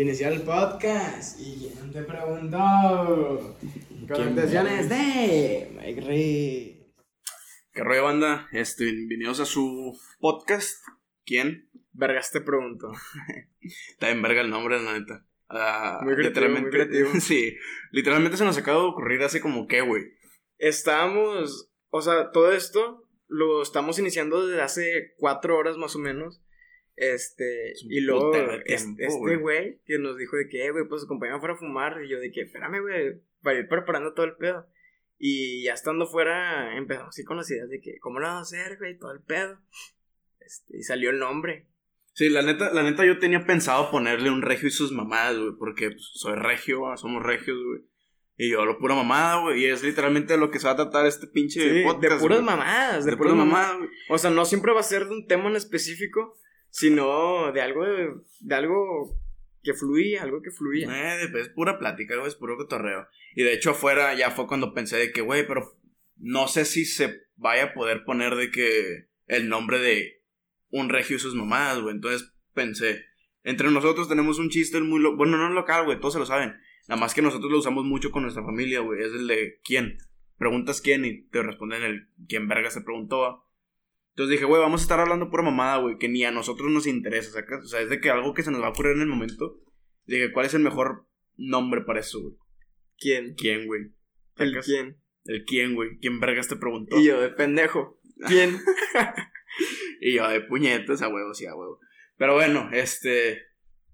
iniciar el podcast. ¿Y quién te preguntó? Connotaciones de Mike Reed. ¿Qué rollo, banda? Este, bienvenidos a su podcast. ¿Quién? Vergas te preguntó. Está en verga el nombre, la neta. Ah, Muy creativo, muy literalmente, creativo. sí, literalmente se nos acaba de ocurrir hace como qué, güey. Estábamos, o sea, todo esto lo estamos iniciando desde hace cuatro horas más o menos. Este, Es y luego tiempo, este güey. que nos dijo de que, "Eh, güey, pues acompáñame fuera a fumar. Y yo de que, espérame, güey, para ir preparando todo el pedo. Y ya estando fuera, empezamos así con las ideas de que, ¿cómo lo vamos a hacer, güey? Todo el pedo. Este, y salió el nombre. Sí, la neta, la neta yo tenía pensado ponerle un regio y sus mamadas, güey, porque pues, soy regio, ah, somos regios, güey. Y yo lo pura mamada, güey, y es literalmente lo que se va a tratar este pinche Sí, podcast. de puras güey. mamadas, de, De puras puras mamadas. mamadas. O sea, no siempre va a ser de un tema en específico, sino de algo, de, de algo que fluía, algo que fluía. Eh, es pura plática, es puro cotorreo. Y de hecho afuera ya fue cuando pensé de que, güey, pero no sé si se vaya a poder poner de que el nombre de un regio y sus mamadas, güey. Entonces pensé, entre nosotros tenemos un chiste muy... bueno, no local, güey, todos se lo saben. Nada más que nosotros lo usamos mucho con nuestra familia, güey. Es el de quién. Preguntas quién y te responden el quién verga se preguntó. Entonces dije, güey, vamos a estar hablando pura mamada, güey, que ni a nosotros nos interesa, ¿sacas? O sea, es de que algo que se nos va a ocurrir en el momento. Dije, ¿cuál es el mejor nombre para eso, güey? ¿Quién? ¿Quién, güey? ¿El quién? El quién, güey. ¿Quién vergas te preguntó? Y yo, de pendejo. ¿Quién? Y yo de puñetas a huevo, sí, a huevo. Pero bueno, este.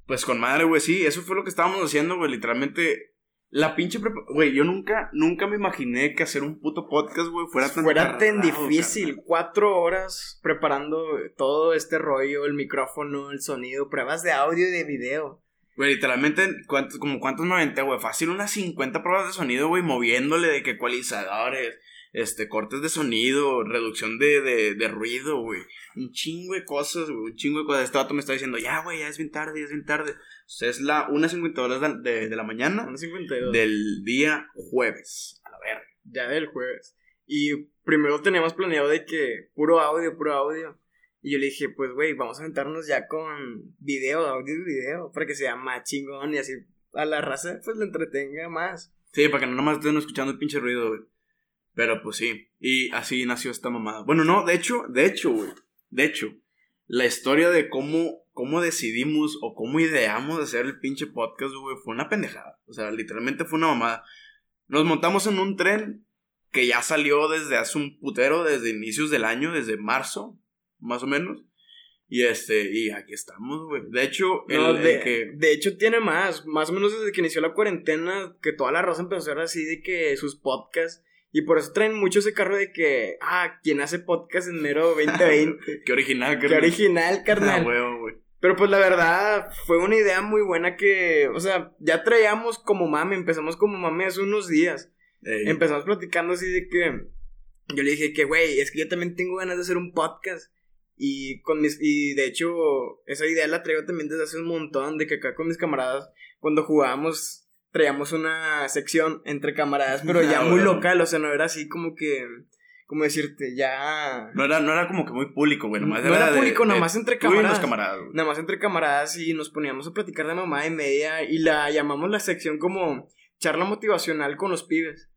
Pues con madre, güey, sí, eso fue lo que estábamos haciendo, güey. Literalmente. La pinche prepa- Güey, yo nunca, nunca me imaginé que hacer un puto podcast, güey, fuera tan Fuera tan difícil. Cuatro horas preparando todo este rollo, el micrófono, el sonido, pruebas de audio y de video. Güey, literalmente, ¿cuántos, como cuántos me aventé, güey? Fácil unas 50 pruebas de sonido, güey, moviéndole de que ecualizadores, este, cortes de sonido, reducción de, de, de ruido, güey. Un chingo de cosas, güey, un chingo de cosas. Este vato me está diciendo, ya, güey, ya es bien tarde, ya es bien tarde. O sea, es la 1.52 de, de, de la mañana Son 52. del día jueves. A la verga. Ya del jueves. Y primero teníamos planeado de que puro audio, puro audio. Y yo le dije, pues, güey, vamos a aventarnos ya con video, audio y video, para que sea más chingón y así a la raza, pues, le entretenga más. Sí, para que no nomás estén escuchando el pinche ruido, güey. Pero pues sí. Y así nació esta mamada. Bueno, no, de hecho, de hecho, güey. De hecho, la historia de cómo, cómo decidimos o cómo ideamos hacer el pinche podcast, güey, fue una pendejada. O sea, literalmente fue una mamada. Nos montamos en un tren que ya salió desde hace un putero, desde inicios del año, desde marzo, más o menos. Y este, y aquí estamos, güey. De hecho, el, No, el de, que. de hecho tiene más, más o menos desde que inició la cuarentena, que toda la raza empezó a hacer así de que sus podcasts, y por eso traen mucho ese carro de que, ah, quien hace podcast en enero 2020. Qué original, Qué original, Ah, carnal. huevo, güey. Pero pues la verdad fue una idea muy buena que, o sea, ya traíamos como mame, empezamos como mame hace unos días. Ey. Empezamos platicando así de que yo le dije que, güey, es que yo también tengo ganas de hacer un podcast. Y con mis y de hecho esa idea la traigo también desde hace un montón de que acá con mis camaradas cuando jugábamos traíamos una sección entre camaradas, pero ya muy local, o sea, no era así como que como decirte, ya No era, no era como que muy público, güey. Nomás No era de- público, de nada más entre camaradas. camaradas, nada más entre camaradas y nos poníamos a platicar de mamá y media y la llamamos la sección como charla motivacional con los pibes.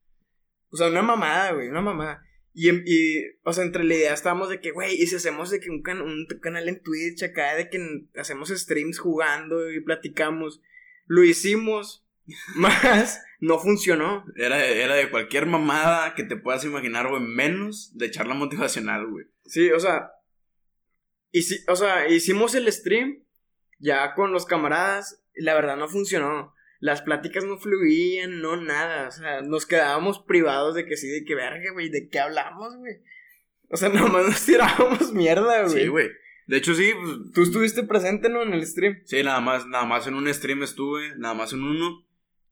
O sea, una mamada, güey, una mamada. Y, en- y, o sea, entre la idea estábamos de que, güey, y si hacemos de que un, can- un canal en Twitch acá, de que hacemos streams jugando y platicamos. Lo hicimos, más no funcionó. Era, era de cualquier mamada que te puedas imaginar, güey. Menos de charla motivacional, güey. Sí, o sea, hici- o sea, hicimos el stream ya con los camaradas y la verdad no funcionó. Las pláticas no fluían, no nada. O sea, nos quedábamos privados de que sí, de que verga, güey, de qué hablamos, güey. O sea, nomás nos tirábamos mierda, güey. Sí, güey. De hecho, sí, pues, Tú estuviste presente, ¿no? En el stream. sí, nada más, nada más en un stream estuve, nada más en uno.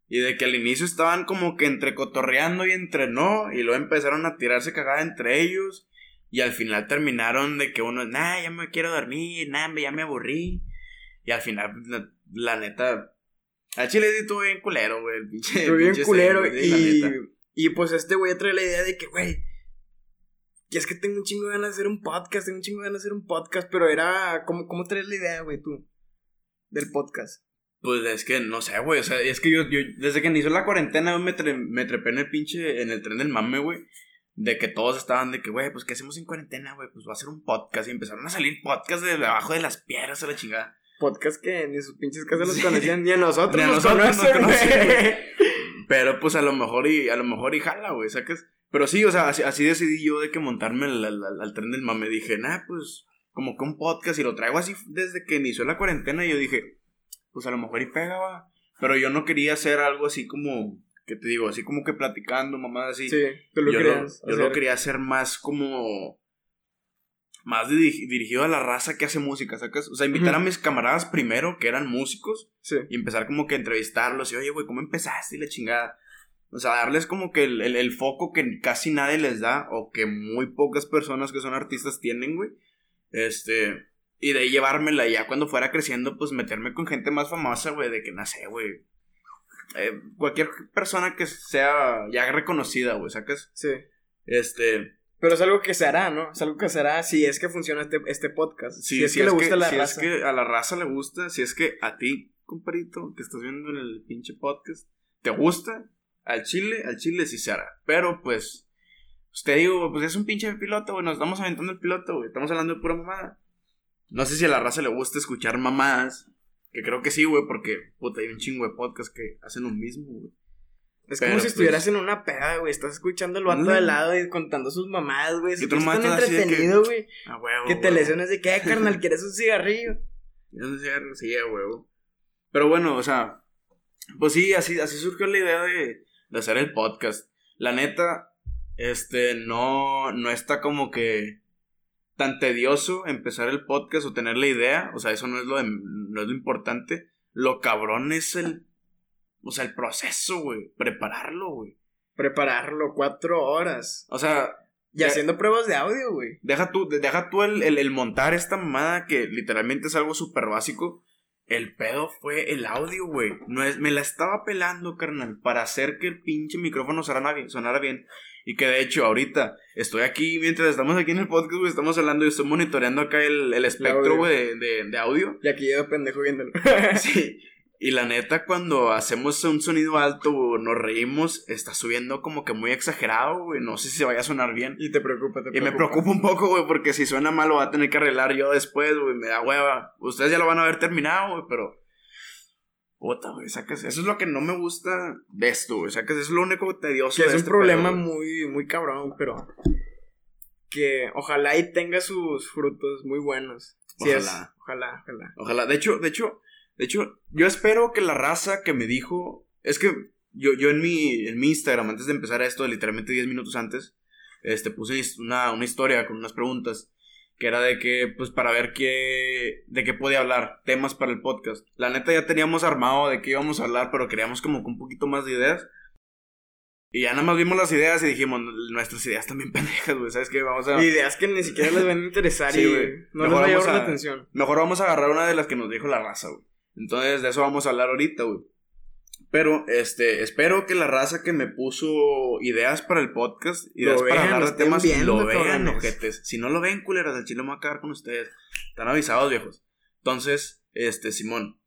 Y de que al inicio estaban como que entre cotorreando y entre no. Y luego empezaron a tirarse cagada entre ellos. Y al final terminaron de que uno, nah, ya me quiero dormir, nah, ya me aburrí. Y al final, la, la neta. A Chile sí estuvo bien culero, güey. El pinche. Estuvo bien culero. Y, y pues este güey trae la idea de que, güey, que es que tengo un chingo de ganas de hacer un podcast, tengo un chingo de ganas de hacer un podcast, pero era, ¿cómo, cómo traes la idea, güey, tú? Del podcast. Pues es que no sé, güey. O sea, es que yo, yo desde que inició la cuarentena, me, tre- me trepé en el pinche, en el tren del mame, güey. De que todos estaban de que, güey, pues ¿qué hacemos en cuarentena, güey? Pues va a ser un podcast. Y empezaron a salir podcasts de abajo de las piedras a la chingada. Podcast que ni sus pinches casas los Sí. conocían, ni a nosotros Ni a nos nosotros nos conocen. Pero pues a lo mejor y, a lo mejor y jala, güey, ¿sacas? Pero sí, o sea, así, así decidí yo de que montarme al- al tren del mame. Dije, nah, pues, como que un podcast y lo traigo así desde que inició la cuarentena. Y yo dije, pues a lo mejor y pega, va. Pero yo no quería hacer algo así como, ¿qué te digo? Así como que platicando, mamá, así. Sí, tú lo yo querías lo, yo lo quería hacer más como. Más diri- dirigido a la raza que hace música, ¿sacas? O sea, invitar a Ujú. mis camaradas primero, que eran músicos, Sí. y empezar como que a entrevistarlos y, oye, güey, ¿cómo empezaste? Y la chingada. O sea, darles como que el, el- el foco que casi nadie les da o que muy pocas personas que son artistas tienen, güey. Este, y de ahí llevármela y ya cuando fuera creciendo, pues meterme con gente más famosa, güey, de que no sé, güey. Eh, cualquier persona que sea ya reconocida, güey, ¿sacas? Sí. Este, Pero es algo que se hará, ¿no? Es algo que se hará si es que funciona este, este podcast. si, si es si que le gusta la si raza. es que a la raza le gusta, si es que a ti, comparito, que estás viendo en el pinche podcast, te gusta, al chile, al chile sí se hará. Pero pues, pues te digo, pues es un pinche piloto, güey, nos estamos aventando el piloto, güey, estamos hablando de pura mamada. No sé si a la raza le gusta escuchar mamadas, que creo que sí, güey, porque, puta, hay un chingo de podcasts que hacen lo mismo, güey. Es Pero, como si pues- estuvieras en una peda, güey. Estás escuchando al vato de lado y contando sus mamadas, güey. Es tan que- entretenido, güey. A huevo. Que, te lesiones de que, "Eh, carnal, ¿quieres un cigarrillo? Yo no sé, sí, a huevo. Pero bueno, o sea, pues sí, así, así surgió la idea de, de hacer el podcast. La neta, este, no, no está como que tan tedioso empezar el podcast o tener la idea. O sea, eso no es lo, de- no es lo importante. Lo cabrón es el, o sea, el proceso, güey. Prepararlo, güey. Prepararlo cuatro horas. O sea, Y Ya- haciendo pruebas de audio, güey. Deja tú, de- deja tú el, el- el montar esta mamada que literalmente es algo súper básico. El pedo fue el audio, güey. No es, me la estaba pelando, carnal, para hacer que el pinche micrófono sonara bien, sonara bien. Y que de hecho, ahorita estoy aquí, mientras estamos aquí en el podcast, güey, estamos hablando y estoy monitoreando acá el, el espectro, güey, de, de, audio. Y aquí yo pendejo viéndolo. Sí. Y la neta, cuando hacemos un sonido alto, o nos reímos, está subiendo como que muy exagerado, güey. No sé si se vaya a sonar bien. y te preocupa, te Y me preocupa un poco, güey, porque si suena mal lo va a tener que arreglar yo después, güey. Me da hueva. Ustedes ya lo van a haber terminado, güey, pero. Puta, güey, sacas. Eso es lo que no me gusta de esto, güey. Sacas, es lo único tedioso. Que de es un este problema pedo, muy, muy cabrón, pero que ojalá y tenga sus frutos muy buenos. Es- Ojalá. ojalá, ojalá. Ojalá. De hecho, de hecho, de hecho, yo espero que la raza que me dijo. Es que yo, yo en mi, en mi Instagram, antes de empezar esto, literalmente 10 minutos antes, este, puse una, una historia con unas preguntas. Que era de que, pues, para ver qué. de qué podía hablar. Temas para el podcast. La neta ya teníamos armado de qué íbamos a hablar, pero queríamos como que un poquito más de ideas. Y ya nada más vimos las ideas y dijimos, nuestras ideas también pendejas, güey. ¿Sabes qué? Vamos a. Ideas que ni siquiera les van a interesar Sí, y güey. no les Mejor va a llamar la atención. Mejor vamos a agarrar una de las que nos dijo la raza, güey. Entonces, de eso vamos a hablar ahorita, güey. Pero, este, espero que la raza que me puso ideas para el podcast, ideas Lo para vean, hablar de temas, viendo, lo vean, ojetes. Si no lo ven, culeras, al chile me voy a cagar con ustedes. Están avisados, viejos. Entonces, este, Simón.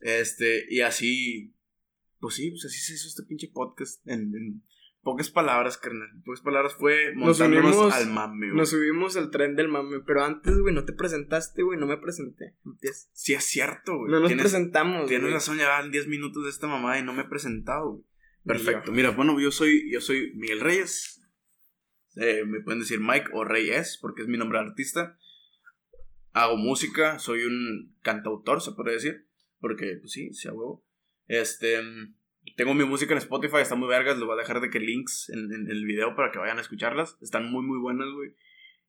Este, y así, pues sí, pues así se hizo este pinche podcast en, en pocas palabras, carnal. Pocas palabras fue Nos montándonos unimos- al mame, güey. Nos subimos al tren del mame, pero antes, güey, no te presentaste, güey, no me presenté. Empieza. Sí es cierto, güey. No nos Tienes- presentamos. Tienes güey. razón, ya van 10 minutos de esta mamada y no me he presentado, güey. Perfecto. Mira, bueno, yo soy, yo soy Miguel Reyes. Eh, me pueden decir Mike o Reyes, porque es mi nombre de artista. Hago música, soy un cantautor, se puede decir. Porque, pues sí, sí, a huevo. Este. Tengo mi música en Spotify, está muy vergas. Les voy a dejar de que links en, en el video para que vayan a escucharlas. Están muy, muy buenas, güey.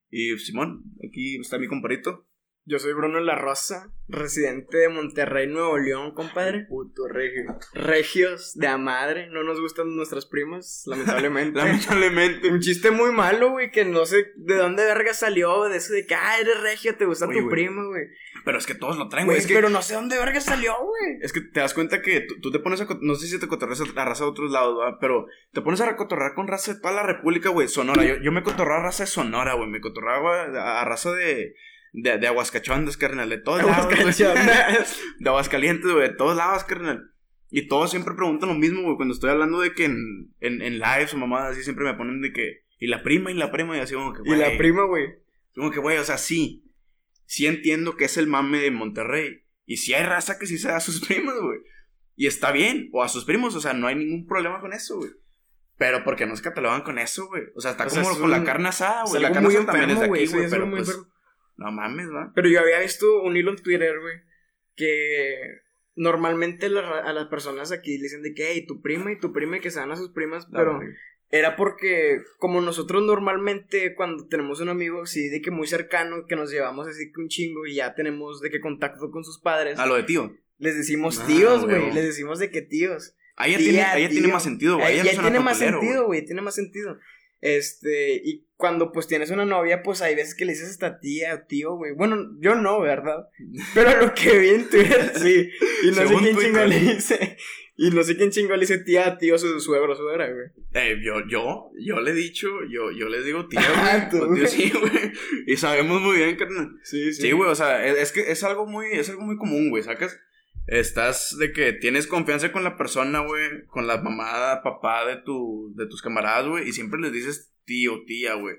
Y Simón, aquí está mi comparito. Yo soy Bruno La Rosa, residente de Monterrey, Nuevo León, compadre. Puto regio. Regios de a madre, no nos gustan nuestras primas, lamentablemente. Lamentablemente. Un chiste muy malo, güey, que no sé de dónde verga salió, de eso de que, ah, eres regio, te gusta Oye, tu güey. prima, güey. Pero es que todos lo traen, Güey, güey. Es que pero no sé dónde verga salió, güey. Es que te das cuenta que tú, tú te pones a... No sé si te cotorreas a la raza de otros lados, ¿verdad? Pero te pones a cotorrear con raza de toda la república, güey. Sonora. Yo, yo me cotorraba a raza de Sonora, güey. Me cotorraba a, raza de... de, de Aguascachondas, carnal, de todos lados. güey. De Aguascalientes, güey, de todos lados, carnal. Y todos siempre preguntan lo mismo, güey. Cuando estoy hablando de que en, en, en lives o mamadas así, siempre me ponen de que. Y la prima, y la prima, y así como que, Y la güey, prima, güey. Como que, güey, o sea, sí. Sí entiendo que es el mame de Monterrey. Y sí hay raza que sí se da a sus primos, güey. Y está bien. O a sus primos, o sea, no hay ningún problema con eso, güey. Pero porque no se catalogan con eso, güey. O sea, está O sea, como es con la carne asada, güey. La carne asada también es de aquí, güey. Pero pues, enfermo. no mames, ¿va? Pero yo había visto un hilo en Twitter, güey, que normalmente a las personas aquí le dicen de que, hey, tu prima y tu prima y que se dan a sus primas, pero era porque como nosotros normalmente cuando tenemos un amigo así de que muy cercano, que nos llevamos así que un chingo y ya tenemos de que contacto con sus padres, A lo de tío. les decimos Ah, tíos, güey, les decimos de que tíos. Ahí ya, tiene, ahí ya tiene más sentido, güey. Ahí ya tiene más sentido, güey, tiene más sentido. Este, y cuando pues tienes una novia, pues hay veces que le dices hasta tía o tío, güey. Bueno, yo no, ¿verdad? Pero lo que vi en Twitter, sí. Y no sé quién Twitter. chingo le dice. Y no sé quién chingo le dice tía, tío, su suegro, suegra, güey. Eh, yo, yo, yo le he dicho, yo, yo les digo tío, Ah, tú, tío, güey. sí, güey. Y sabemos muy bien, carnal. Sí, Sí, güey, o sea, es, es que es algo muy, es algo muy común, güey, ¿sacas? Estás de que tienes confianza con la persona, güey, con la mamá, papá de tu, de tus camaradas, güey, y siempre les dices tío, tía, güey.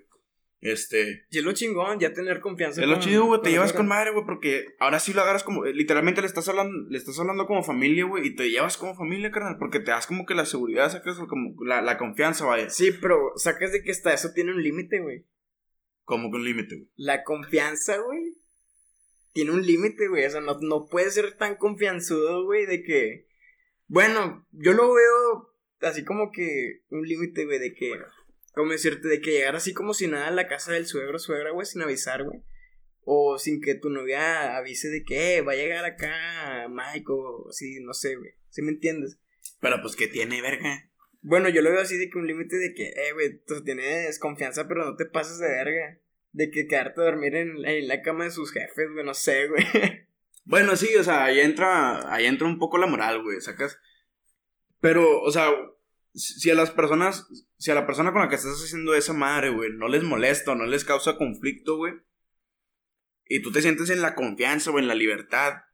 Este, Y es lo chingón, ya tener confianza. es lo con- chido, güey, te llevas con madre, güey, porque ahora sí lo agarras como, eh, literalmente le estás hablando, le estás hablando como familia, güey, y te llevas como familia, carnal, porque te das como que la seguridad, sacas como la, la confianza, vaya, Sí, pero sacas de que hasta eso tiene un límite, güey. como que un límite, güey. La confianza, güey. Tiene un límite, güey. O sea, no, no puedes ser tan confianzudo, güey, de que. Bueno, yo lo veo así como que un límite, güey, de que. ¿Cómo decirte? De que llegar así como si nada a la casa del suegro, suegra, güey, sin avisar, güey. O sin que tu novia avise de que eh, va a llegar acá Mike o así, no sé, güey. ¿Sí me entiendes? Pero pues, ¿qué tiene, verga? Bueno, yo lo veo así de que un límite de que, eh, güey, tú tienes confianza, pero no te pases de verga. De que quedarte a dormir en, en la cama de sus jefes, güey, no sé, güey. Bueno, sí, o sea, ahí entra, ahí entra un poco la moral, güey, sacas. Pero, o sea, si a las personas, si a la persona con la que estás haciendo esa madre, güey, no les molesta o no les causa conflicto, güey, y tú te sientes en la confianza o en la libertad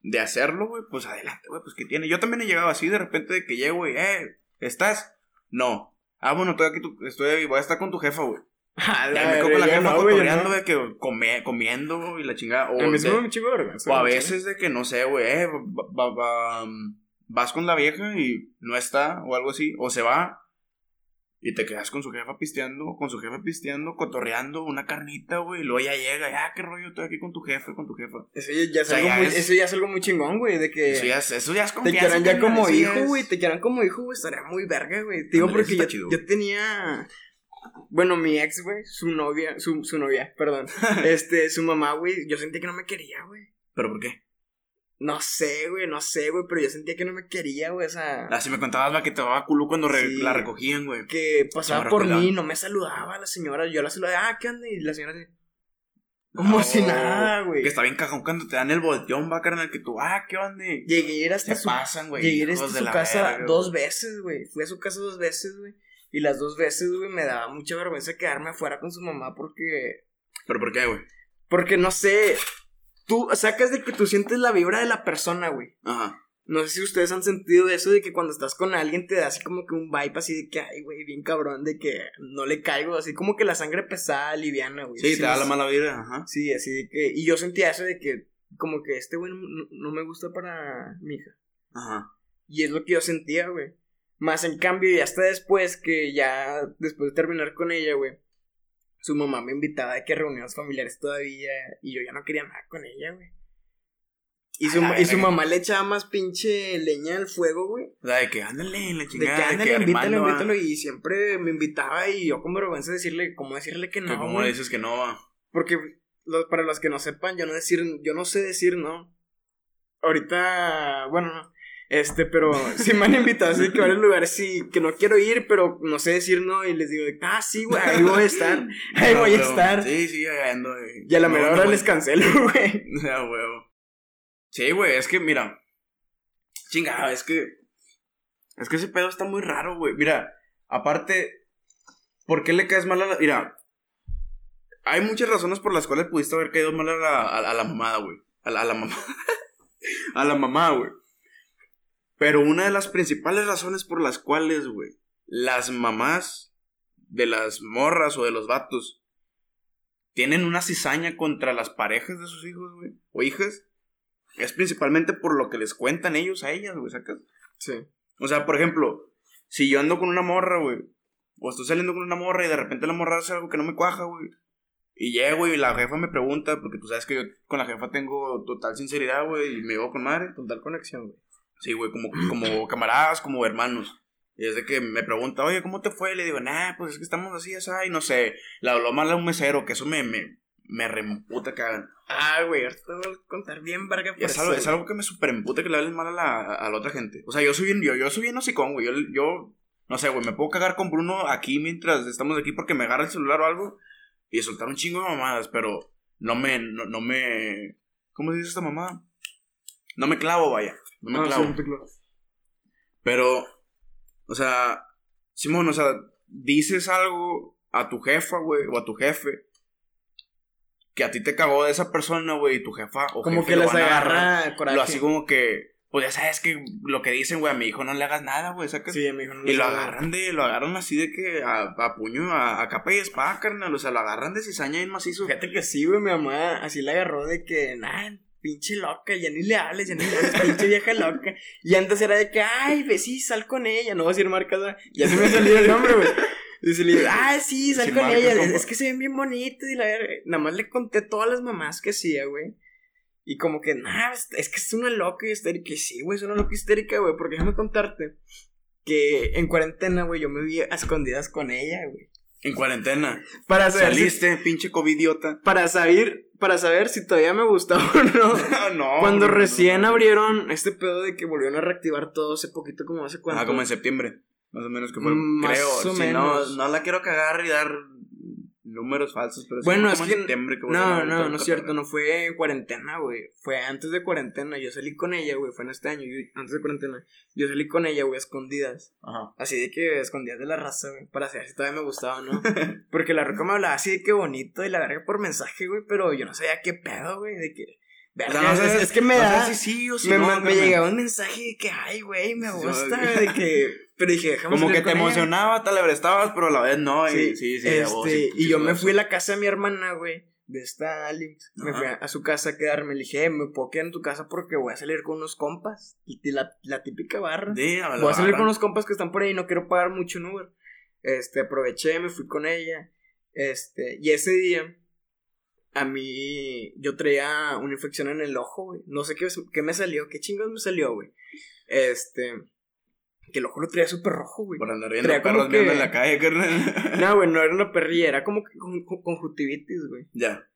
de hacerlo, güey, pues adelante, güey, pues que tiene. Yo también he llegado así de repente de que llego, güey, eh, ¿estás? No. Ah, bueno, estoy aquí, tu- estoy, voy a estar con tu jefa, güey. A Ya la me con la jefa no, güey, cotorreando no. de que come- comiendo y la chingada. O A mí de- de vergüenza, o a veces de que no sé, güey, eh, va- va- va- um, vas con la vieja y no está o algo así, o se va y te quedas con su jefa pisteando, con su jefe pisteando, cotorreando una carnita, güey, y luego ya llega, ya, qué rollo, estoy aquí con tu jefe, con tu jefa. Eso ya, es O sea, algo ya muy, es- eso ya es algo muy chingón, güey, de que Eso ya, es- eso ya es te quieran ya como hijo, güey, te quieran como hijo, güey, estaría muy verga, güey. Te digo porque yo, yo tenía, bueno, mi ex, güey, su novia, su, su novia, perdón, este, su mamá, güey, yo sentía que no me quería, güey. ¿Pero por qué? No sé, güey, no sé, güey, pero yo sentía que no me quería, güey, o sea, Así me contabas va que te daba culo cuando re- Sí. la recogían, güey. que pasaba por mí, no me saludaba la señora, yo la saludaba, ah, ¿qué onda? Y la señora así, como No, si nada, güey. Que está bien cajón cuando te dan el volteón, va, carnal, que tú, ah, ¿qué onda? Llegué a ir hasta Se su pasan, güey. Llegué a ir hijos hasta su casa verga, dos veces, güey. Fui a su casa dos veces, güey. Y las dos veces, güey, me daba mucha vergüenza quedarme afuera con su mamá porque. ¿Pero por qué, güey? Porque no sé. Tú sacas de que tú sientes la vibra de la persona, güey. Ajá. No sé si ustedes han sentido eso de que cuando estás con alguien te da así como que un vibe así de que, ay, güey, bien cabrón, de que no le caigo, así como que la sangre pesada, liviana, güey. Sí, te da la mala vida, ajá. Sí, así de que. Y yo sentía eso de que, como que este güey no, no me gusta para mi hija. Ajá. Y es lo que yo sentía, güey. Más en cambio, y hasta después que ya, después de terminar con ella, güey, su mamá me invitaba a que reuniones familiares todavía, y yo ya no quería nada con ella, güey. Y su, y su mamá le echaba más pinche leña al fuego, güey. O sea, de que ándale, la De que chingada. ándale, invítalo, va. invítalo. Y siempre me invitaba y yo con vergüenza decirle, ¿cómo decirle que no? como güey? dices que no va. Porque lo- para los que no sepan, yo no decir, yo no sé decir no. Ahorita, bueno, no. Este, pero sí me han invitado así que a varios lugares sí, que no quiero ir, pero no sé decir no. Y les digo, ah, sí, güey, ahí voy a estar. Ahí voy a estar. Sí, sí, ando. eh. Y a la No, menor no, hora güey. les cancelo, güey. Ya, huevo. Sí, güey, es que, mira. Chingada, es que. Es que ese pedo está muy raro, güey. Mira, aparte. ¿Por qué le caes mal a la.? Mira. hay muchas razones por las cuales pudiste haber caído mal a la, a, a la mamada, güey. A la, a la mamá. a la mamá, güey. Pero una de las principales razones por las cuales, güey, las mamás de las morras o de los vatos tienen una cizaña contra las parejas de sus hijos, güey, o hijas, es principalmente por lo que les cuentan ellos a ellas, güey, ¿sacas? Sí. O sea, por ejemplo, si yo ando con una morra, güey, o estoy saliendo con una morra y de repente la morra hace algo que no me cuaja, güey. Y llego y la jefa me pregunta, porque tú sabes que yo con la jefa tengo total sinceridad, güey, y me llevo con madre. Total conexión, güey. Sí, güey, como, como camaradas, como hermanos. Y desde que me pregunta, oye, ¿cómo te fue? Le digo, nah, pues es que estamos así, así, y no sé. Le habló mal a un mesero, que eso me, me, me reemputa que hagan. Ah, güey, ahorita te voy a contar bien, verga. Es algo, es algo que me super emputa que le hables mal a la, a la otra gente. O sea, yo soy bien, yo, yo soy bien hocicón, güey. Yo, yo, no sé, güey, me puedo cagar con Bruno aquí mientras estamos aquí porque me agarra el celular o algo y soltar un chingo de mamadas, pero no me, no, no me, ¿cómo se dice esta mamada? No me clavo, vaya. No me Ah, clavo. sí. Pero, o sea, Simón, o sea, dices algo a tu jefa, güey, o a tu jefe, que a ti te cagó de esa persona, güey, y tu jefa o Como jefe que les a agarra coraje. Lo así como que, pues ya sabes que lo que dicen, güey, a mi hijo no le hagas nada, güey, sacas. Sí, mi hijo no y lo agarran de, lo agarran así de que a, a puño, a, a capa y espada, carnal, o sea, lo agarran de cizaña y macizo. Fíjate que sí, güey, mi mamá así la agarró de que, nah, pinche loca, ya ni le hables, ya ni le hables, pinche vieja loca. Y antes era de que, ay, ve, sí, sal con ella, no voy a decir marcas, ya se me salió el nombre, güey. Dice, le digo, ah, sí, sal con ella, es, que se ven bien bonitos y la. Nada más le conté todas las mamás que hacía, güey. Y como que, nah, es es que es una loca y histérica. Y sí, güey, es una loca histérica, güey, porque déjame contarte que en cuarentena, güey, yo me vi a escondidas con ella, güey. En cuarentena. Para saber, si- Saliste, pinche covidiota. para saber, para saber si todavía me gustaba o no. no. Cuando no, no, recién no. abrieron este pedo de que volvieron a reactivar todo hace poquito, como hace cuánto. Ah, como en septiembre. Más o menos que fue. Más creo. o Si menos. No, no la quiero cagar y dar números falsos, pero Bueno, es que. septiembre que no, no, no es cierto, no fue en cuarentena, güey. Fue antes de cuarentena. Yo salí con ella, güey. Fue en este año, yo- antes de cuarentena. Yo salí con ella, güey, escondidas. Ajá. Así de que escondidas de la raza, güey. Para saber si todavía me gustaba, ¿no? Porque la roca me hablaba así de que bonito y la verga por mensaje, güey. Pero yo no sabía qué pedo, güey. De que. O Verga, no es- es, que me no da. si sí o si me, no, me- me llegaba un mensaje de que, ay, güey, me gusta, de que... Pero dije, déjame Como que te emocionaba, tal vez estabas, pero a la vez no. y- Sí, sí, sí. este, vos, sí, y sí, yo sí, me sí. fui a la casa de mi hermana, güey, de esta Alex. Me fui a, a su casa a quedarme. Le dije, "Eh, me puedo quedar en tu casa porque voy a salir con unos compas. Y la, la típica barra. Sí, a voy a salir barra. con unos compas que están por ahí y no quiero pagar mucho en Uber. Este, aproveché, me fui con ella. Este, y ese día, a mí, yo traía una infección en el ojo, güey. No sé qué, qué me salió, qué chingados me salió, güey. Este, que el ojo lo traía súper rojo, güey. Por andar viendo perros viendo que- en la calle, carnal. No, güey, no era una perrilla, era como que con, con- conjuntivitis, güey. ya.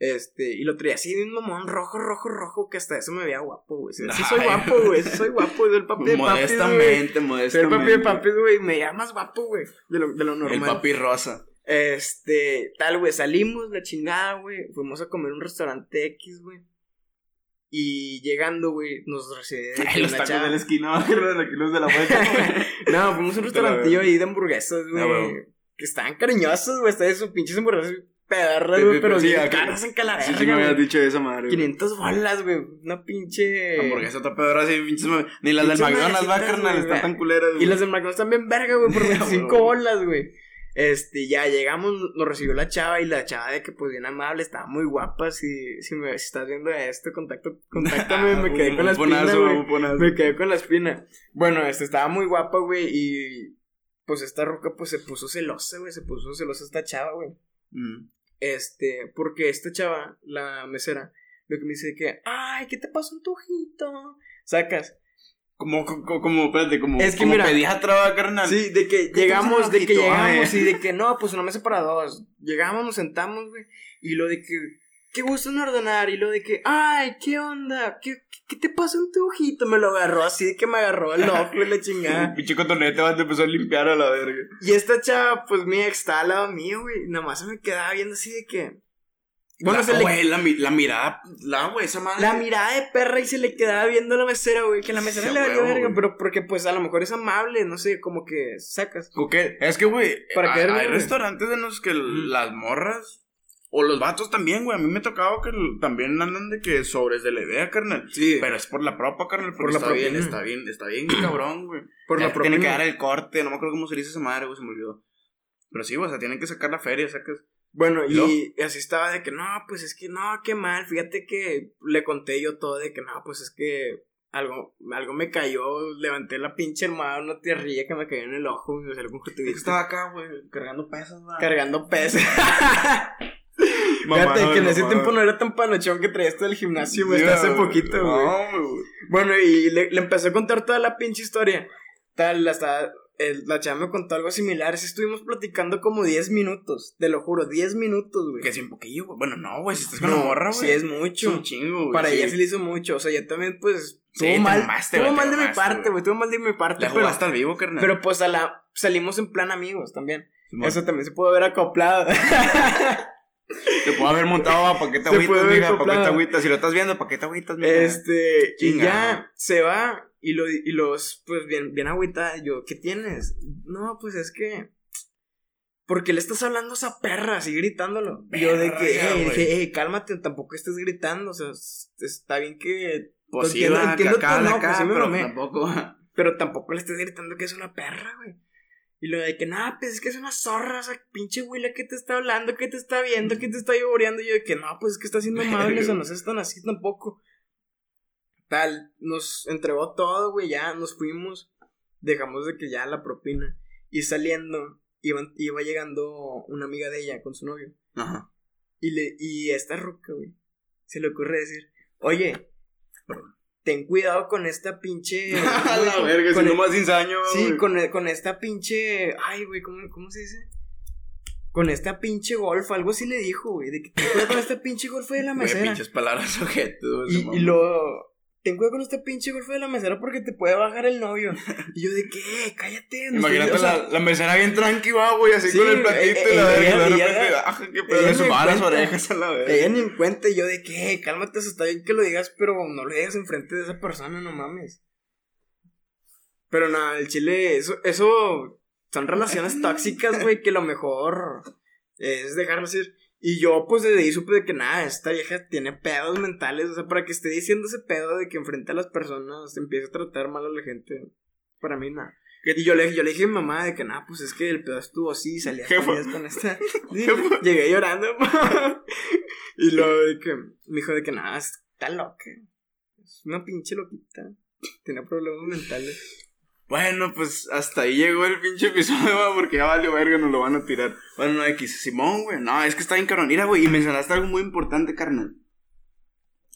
Este, y lo traía así de un mamón rojo, rojo, rojo, que hasta eso me veía guapo, güey. Sí, sí soy guapo, güey, sí soy guapo, soy el papi de papis, güey. Modestamente, Soy el modestamente. papi de papis, güey, me veía más guapo, güey, de lo, de lo normal. El papi rosa. Este, tal, güey, salimos, la chingada, güey, fuimos a comer un restaurante X, güey. Y llegando, güey, nos que Los tacos chava- de la esquina, los de la vuelta, güey. No, fuimos a un restaurantillo ahí de hamburguesas, güey. Ah, huevo. que estaban cariñosos, güey. Estaban sus pinches hamburguesas pedarras, Sí, güey. Pero sí, caras en calavera, Sí, sí me habías güey. dicho esa madre. güey. 500 bolas, güey. Una pinche. Hamburguesa otra pedora así, pinches Ni las del McDonald's, va, carnal, güey, están tan culeras. Y güey. las del McDonald's también verga, güey, por 25 huevo. bolas, güey. Este, ya llegamos, nos recibió la chava y la chava de que pues bien amable, estaba muy guapa. Si, si me si estás viendo esto, contacto, contáctame, me quedé con la espina. Me quedé con la espina. Bueno, este estaba muy guapa, güey, y pues esta roca pues se puso celosa, güey, se puso celosa esta chava, güey. Mm. Este, porque esta chava, la mesera, lo que me dice que, ay, ¿qué te pasó en tu ojito? Sacas. Como, como, como, espérate, como, Es que como mira- pediatra, carnal. Sí, de que ¿Qué llegamos, de que ojito? llegamos y de que no, pues una mesa para dos. Llegamos, nos sentamos, güey, y lo de que, ¿qué gusto en ordenar? Y lo de que, ay, ¿qué onda? ¿Qué, qué te pasó en tu ojito? Me lo agarró así de que me agarró el ojo y la chingada. Pinche cotonete, va, te empezó a limpiar a la verga. Y esta chava, pues mi ex estaba al lado mío, güey. Nada más se me quedaba viendo así de que. Bueno, la, se le- güey, la, mi- la mirada, la, güey, esa madre. la mirada de perra y se le quedaba viendo a la mesera, güey. Que la mesera Sí, le valió verga, pero porque pues a lo mejor es amable, no sé, como que sacas. ¿O qué? Es que, güey, Para hay, güey. restaurantes en los que las morras O los vatos también, güey. A mí me ha tocado que también andan de que sobres de la idea, carnal. Sí. Pero es por la propa, carnal. Por Porque la está bien, propina. está bien, está bien cabrón, güey. Por Ya la te Tiene que propina. dar el corte, no me acuerdo cómo se dice esa madre, güey, se me olvidó. Pero sí, güey, o sea, tienen que sacar la feria, sacas. Bueno, ¿Y así estaba de que no, pues es que no, qué mal. Fíjate que le conté yo todo de que no, pues es que algo, algo me cayó. Levanté la pinche almohada, una tierrilla que me cayó en el ojo con conjuntivitis. Estaba acá, güey, cargando pesas, güey. cargando. Mamá, Fíjate que en ese mamá. tiempo no era tan panochón que traía esto del gimnasio, güey, hasta hace poquito, güey. No. Bueno, y le, le empecé a contar toda la pinche historia. Tal, hasta el- la chava me contó algo similar. Así estuvimos platicando como 10 minutos, te lo juro, 10 minutos, güey. Que es un poquillo, güey. Bueno, no, güey, si estás con No, la morra, güey. sí es Es mucho. un chingo, güey. Para sí. ella se le hizo mucho. O sea, yo también, pues. Tuvo mal. tuvo mal de mi parte, güey. Tuvo mal de mi parte. Pero, jugaste al vivo, carnal. pero pues a la. Salimos en plan amigos también. Eso también se pudo haber acoplado. Te puedo haber montado, ¿para qué te Se agüitas, te acoplado. agüitas? Si lo estás viendo, ¿para qué te agüitas, mija? este. Y Chinga. ya se va. Y, lo, y los, pues bien, bien agüitada. Yo, ¿qué tienes? No, pues es que. ¿Por qué le estás hablando a esa perra? Así gritándolo. Yo de que, hey, dije, hey, cálmate, tampoco estés gritando. O sea, está bien que. Pues sí, entiendo- entiendo acá, sí me pero tampoco... Pero tampoco le estés gritando que es una perra, güey. Y lo de que, nada, pues es que es una zorra, esa pinche güila que te está hablando, que te está viendo, que te está lloreando. Y yo de que, no, pues es que está siendo amable, o sea, no seas tan así tampoco. Tal, nos entregó todo, güey, ya nos fuimos. Dejamos de que ya la propina. Y saliendo, iban- iba llegando una amiga de ella con su novio. Ajá. Y, le, y esta ruca, güey, se le ocurre decir, oye, ten cuidado con esta pinche... La verga, con si el- no más ensaño, Sí, güey. con, con esta pinche. Ay, güey, ¿cómo, ¿cómo se dice? Con esta pinche golf, algo así le dijo, güey. De que ten cuidado con esta pinche golf de la Güey, mesera. pinches palabras güey. se Y, y mamó. Ten cuidado con esta pinche golf de la mesera porque te puede bajar el novio. Y yo, ¿de qué? Cállate. no estoy- Imagínate o sea, la, la mesera bien tranqui, va, güey, así Sí, con el platito y la eh, y de ella- repente, ella- pedo, ella le sumaba las orejas a la verga. Ella ni en cuenta. Y yo, ¿de qué? Cálmate, eso está bien que lo digas, pero no lo digas enfrente de esa persona, no mames. Pero nada, el chile, eso, eso son relaciones tóxicas, güey, que lo mejor es dejarlas ir. Y yo, pues, desde ahí supe de que nada, esta vieja tiene pedos mentales, o sea, para que esté diciendo ese pedo de que enfrente a las personas empiece a tratar mal a la gente, para mí nada. Y yo le, yo le dije a mi mamá de que nada, pues es que el pedo estuvo así, salía con esta. Sí, llegué llorando. y luego de que me dijo de que nada, está loca. Es una pinche loquita. Tiene problemas mentales. Bueno, pues hasta ahí llegó el pinche episodio, güey, porque ya valió verga, nos lo van a tirar. Bueno, no, X, Simón, güey, no, es que está bien cabrón. Mira, güey, y mencionaste algo muy importante, carnal.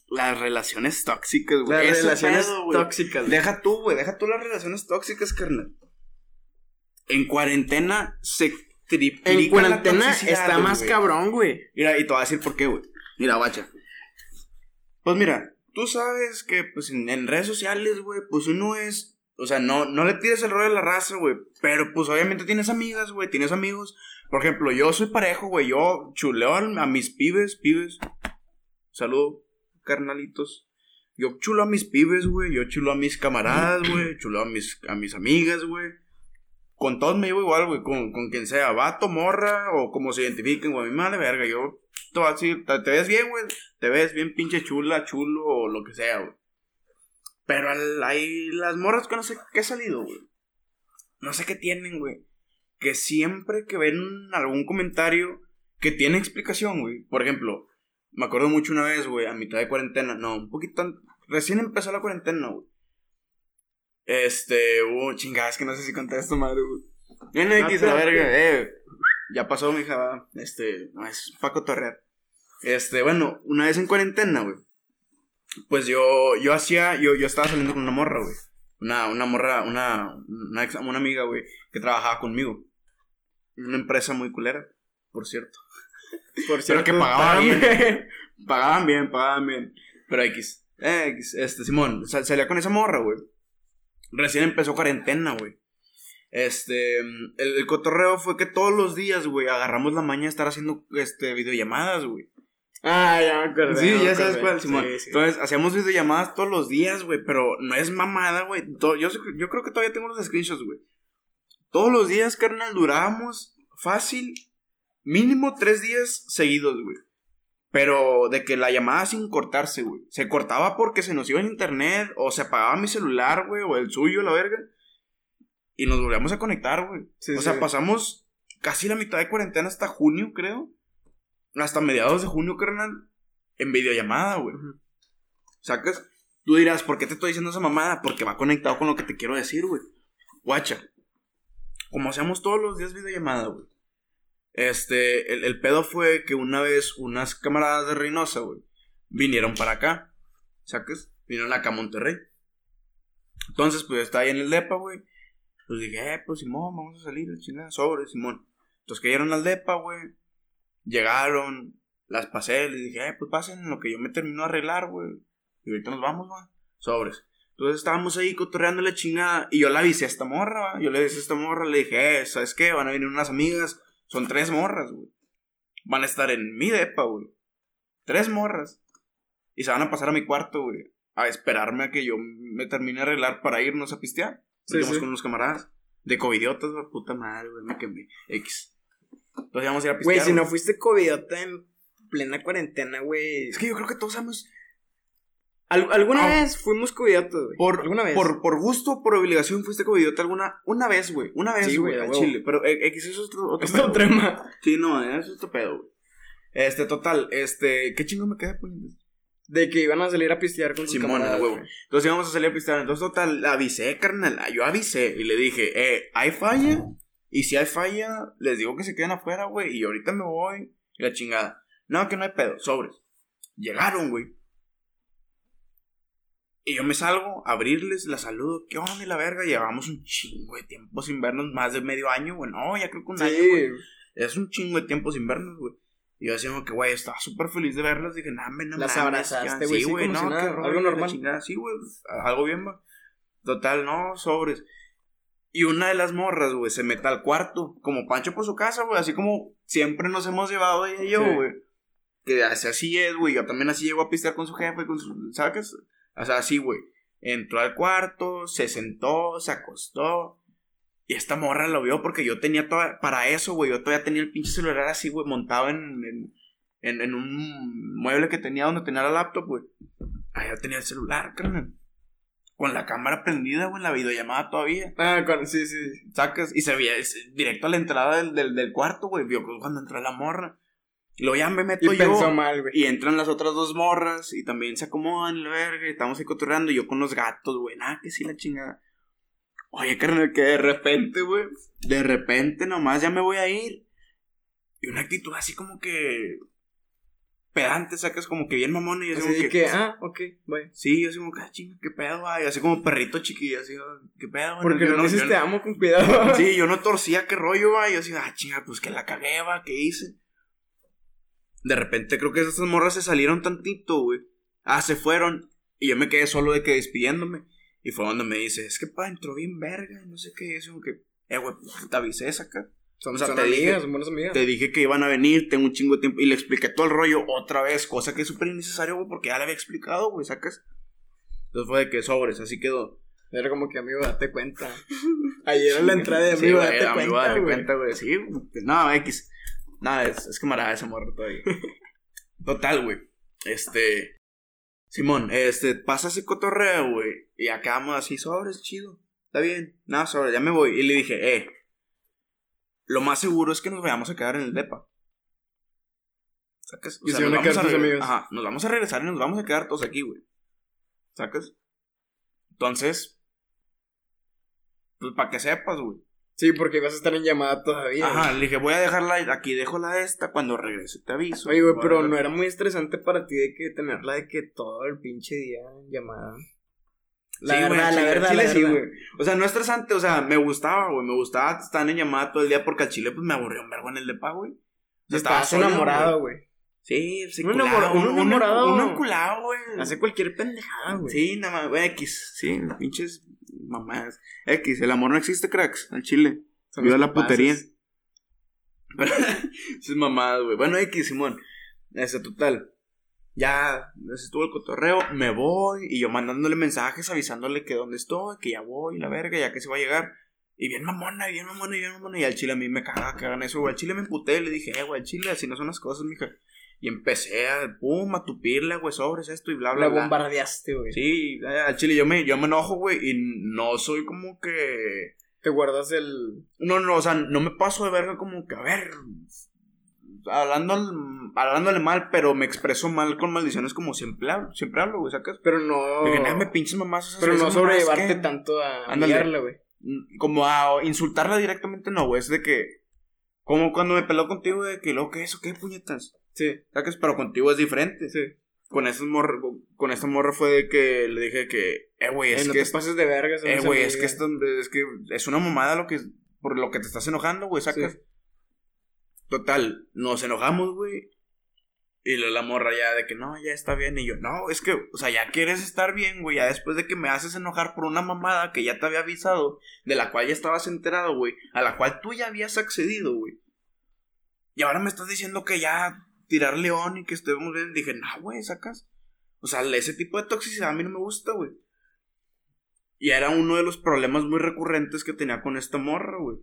Las relaciones tóxicas, güey. Las relaciones pedo, güey. tóxicas. Deja tú, güey, deja tú las relaciones tóxicas, carnal. En cuarentena se triplica En cuarentena está más güey. cabrón, güey. Mira, y te voy a decir por qué, güey. Mira, bacha. Pues mira, tú sabes que pues en, en redes sociales, güey, pues uno es. O sea, no, no le pides el rol de la raza, güey. Pero pues obviamente tienes amigas, güey, tienes amigos. Por ejemplo, yo soy parejo, güey. Yo chuleo a, mis pibes, pibes. Saludo, carnalitos. Yo chulo a mis pibes, güey. Yo chulo a mis camaradas, güey. Chulo a mis, a mis amigas, güey. Con todos me llevo igual, güey. Con, con quien sea, vato, morra, o como se identifiquen, güey. A me vale verga. Yo te voy a decir, te, te ves bien, güey. Te ves bien pinche chula, chulo, o lo que sea, güey. Pero al- hay las morras que no sé qué ha salido, güey. No sé qué tienen, güey. Que siempre que ven algún comentario que tiene explicación, güey. Por ejemplo, me acuerdo mucho una vez, güey, a mitad de cuarentena. No, un poquito. Recién empezó la cuarentena, güey. Este, hubo chingadas que no sé si conté esto, madre, güey. Ah, X a la verga, eh. Ya pasó, mija, va. Este, no, es Paco Torrear. Este, bueno, una vez en cuarentena, güey. Pues yo, yo hacía, yo, yo estaba saliendo con una morra, güey. Una, una morra, una, una, ex- una amiga, güey, que trabajaba conmigo. Una empresa muy culera, por cierto. Por Pero que cierto, pagaba págame. bien. Pagaban bien, pagaban bien. Pero X. X, este, Simón, sal- salía con esa morra, güey. Recién empezó cuarentena, güey. Este, el, el cotorreo fue que todos los días, güey, agarramos la maña de estar haciendo, este, videollamadas, güey. Ah, ya me acordé. Sí, me ya sabes cuál, Simón. Sí, sí. Entonces, hacíamos videollamadas todos los días, güey, pero no es mamada, güey. Yo, yo creo que todavía tengo los screenshots, güey. Todos los días, carnal, durábamos fácil, mínimo tres días seguidos, güey. Pero de que la llamada sin cortarse, güey. Se cortaba porque se nos iba en internet, o se apagaba mi celular, güey, o el suyo, la verga. Y nos volvíamos a conectar, güey. Sí, o sea, pasamos casi la mitad de cuarentena hasta junio, creo. Hasta mediados de junio, carnal. En videollamada, güey. Sacas. Tú dirás, ¿por qué te estoy diciendo esa mamada? Porque va conectado con lo que te quiero decir, güey. Guacha. Como hacemos todos los días videollamada, güey. Este, el, el pedo fue que una vez unas camaradas de Reynosa, güey, vinieron para acá. ¿Sacas? Vinieron acá a Monterrey. Entonces, pues estaba ahí en el depa, güey. Pues dije, eh, pues Simón, vamos a salir, chingada, sobre, Simón. Entonces cayeron al depa, güey. Llegaron, las pasé, les dije, eh, pues pasen en lo que yo me termino de arreglar, güey. Y ahorita nos vamos, güey. Sobres. Entonces estábamos ahí cotorreando la chingada. Y yo la avisé a esta morra, güey. Yo le dije a esta morra, le dije, eh, ¿sabes qué? Van a venir unas amigas. Son tres morras, güey. Van a estar en mi depa, güey. Tres morras. Y se van a pasar a mi cuarto, güey. A esperarme a que yo me termine de arreglar para irnos a pistear. Sí, sí. con unos camaradas. De covidiotas, güey. Puta madre, güey. Me quemé. X. Entonces íbamos a ir a Güey, pistear. si no güey. fuiste covidota en plena cuarentena, güey. Es que yo creo que todos sabemos. Al- ¿Alguna Ah. vez fuimos covidotas, güey? Por, ¿Alguna vez? Por, por gusto o por obligación fuiste covidiota alguna una vez, güey. Una vez, Sí, güey, güey, a huevo. chile. Pero eh, X eso es otro, otro Es pedo, otro güey. tema. Sí, no, eh, eso es otro pedo, güey. Este, total, este, ¿qué chingo me queda poniendo? De que iban a salir a pistear con Simón, huevo. güey. Entonces íbamos a salir a pistear. Entonces, total, avisé, carnal. Yo avisé y le dije, eh, hay falla. Y si hay falla, les digo que se queden afuera, güey. Y ahorita me voy. Y la chingada. No, que no hay pedo, sobres. Llegaron, güey. Y yo me salgo a abrirles, la saludo. ¿Qué onda la verga? Llevamos un chingo de tiempo sin vernos, más de medio año, güey. No, ya creo que un año, güey. Es un chingo de tiempo sin vernos, güey. Y yo decía que, güey, estaba súper feliz de verlas. Dije, nah, me no Las abrazaste, ya". güey, Sí, güey, no, si nada, qué algo rollo, la normal. Sí, güey, algo bien, va. Total, no, sobres. Y una de las morras, güey, se mete al cuarto, como Pancho por su casa, güey, así como siempre nos hemos llevado ella y yo, Sí. güey. Que así, así es, güey. Yo también así llego a pistear con su jefe, con su. ¿Sabes? O sea, así, güey. Entró al cuarto, se sentó, se acostó. Y esta morra lo vio porque yo tenía toda. Para eso, güey. Yo todavía tenía el pinche celular así, güey, montado en, en, en, en un mueble que tenía donde tenía la laptop, güey. Ahí yo tenía el celular, carnal. Con la cámara prendida, güey, la videollamada todavía. Ah, con, sí, sí. Sacas y se veía directo a la entrada del, del, del cuarto, güey. Vio cuando entró la morra. Luego ya me meto Y yo. pensó mal, güey. Y entran las otras dos morras y también se acomodan, la verga, y estamos ahí cotorreando y yo con los gatos, güey, nada, que sí la chingada. Oye, carnal, que de repente, güey, de repente nomás ya me voy a ir. Y una actitud así como que pedante, sacas como que bien mamón y yo así Así como de que, ah, ok, voy. Sí, yo así como que, ah, chinga, qué pedo, güey, así como perrito chiquillo, así, ah, qué pedo. Porque Yo no dices yo te amo con cuidado. Sí, yo no torcía qué rollo, va. Y yo así, ah, chinga, pues que la cagué, va, ¿qué hice? De repente creo que esas morras se salieron tantito, güey. Ah, se fueron. Y yo me quedé solo de que despidiéndome. Y fue donde me dice, es que pa, entró bien verga, y no sé qué. Y yo como que, eh, güey, pues, te avisé, saca. Son, O sea, son te dije- amigas, buenas amigas. Te dije que iban a venir, tengo un chingo de tiempo. Y le expliqué todo el rollo otra vez, cosa que es súper innecesario, güey, porque ya le había explicado, güey, sacas. Entonces fue de que sobres, así quedó. Era como que, amigo, date cuenta. Ayer en la entrada de Sí, amigo, date cuenta, date güey. cuenta, güey. Sí, güey. no, X. Nada, es, es camarada ese morro todavía. Total, güey. Este. Simón, este, pasa ese cotorreo, güey. Y acabamos así, sobres, chido. Está bien. Nada, sobre, ya me voy. Y le dije, eh. Lo más seguro es que nos vayamos a quedar en el depa. ¿Sacas? O Y se nos van a vamos quedar a regre- amigos. Ajá, nos vamos a regresar y nos vamos a quedar todos aquí, güey. ¿Sacas? Entonces. Pues para que sepas, güey. Sí, porque vas a estar en llamada todavía. Ajá, güey. le dije, voy a dejarla aquí, dejo la esta, cuando regrese te aviso. Oye, güey, pero no era muy estresante para ti de que tenerla de que todo el pinche día en llamada. La Sí, verdad, la chile- verdad, chile la sí, güey. O sea, no estresante, o sea, me gustaba, güey, me gustaba estar en llamada todo el día porque al chile, pues, me aburrió un vergo en el depa, güey. O sea, Estabas solo, enamorado, güey. Sí, sí, Un enamorado, un enamorado. Un enculado, güey. Hace cualquier pendejada, güey. Sí, nada más, güey, X. Sí, pinches mamás. X, el amor no existe, cracks, al chile. Viva la putería. pases. Esas mamadas, güey. Bueno, X, Simón. Ese total. Ya, estuvo el cotorreo. Me voy. Y yo mandándole mensajes avisándole que dónde estoy, que ya voy, la verga, ya que se va a llegar. Y bien mamona, bien mamona, bien mamona. Y al chile a mí me caga que hagan eso, güey. Al chile me emputé. Le dije, eh, güey, al chile así no son las cosas, mija. Y empecé a, pum, a tupirle, güey, sobres esto y bla, bla, La bla. bombardeaste, güey. Sí, al chile yo me, yo me enojo, güey, y no soy como que... Te guardas el. No, no, o sea, no me paso de verga como que, a ver, hablando, hablándole mal, pero me expreso mal con maldiciones como siempre hablo, siempre hablo, güey, ¿sacas? Pero no. De me pinches mamás. Pero no sobrellevarte que- tanto a humillarla, güey. Mm, Como a insultarla directamente, no, güey, es de que... Como cuando me peló contigo de que, lo que eso, qué puñetas, Sí, ¿sacas? Pero contigo es diferente. sí. Con esas morra, con esta morra fue de que le dije que, eh, güey, Eh, es no que te es- pases de verga. Eh, güey, es que esto es que es una mamada lo que por lo que te estás enojando, güey, sacas. Sí. Total, nos enojamos, güey. Y la, morra ya de que no, ya está bien. Y yo, no, es que, o sea, ya quieres estar bien, güey. Ya después de que me haces enojar por una mamada que ya te había avisado, de la cual ya estabas enterado, güey. A la cual tú ya habías accedido, güey. Y ahora me estás diciendo que ya tirar león y que estemos bien. Dije, no, güey, sacas. O sea, ese tipo de toxicidad a mí no me gusta, güey. Y era uno de los problemas muy recurrentes que tenía con esta morra, güey.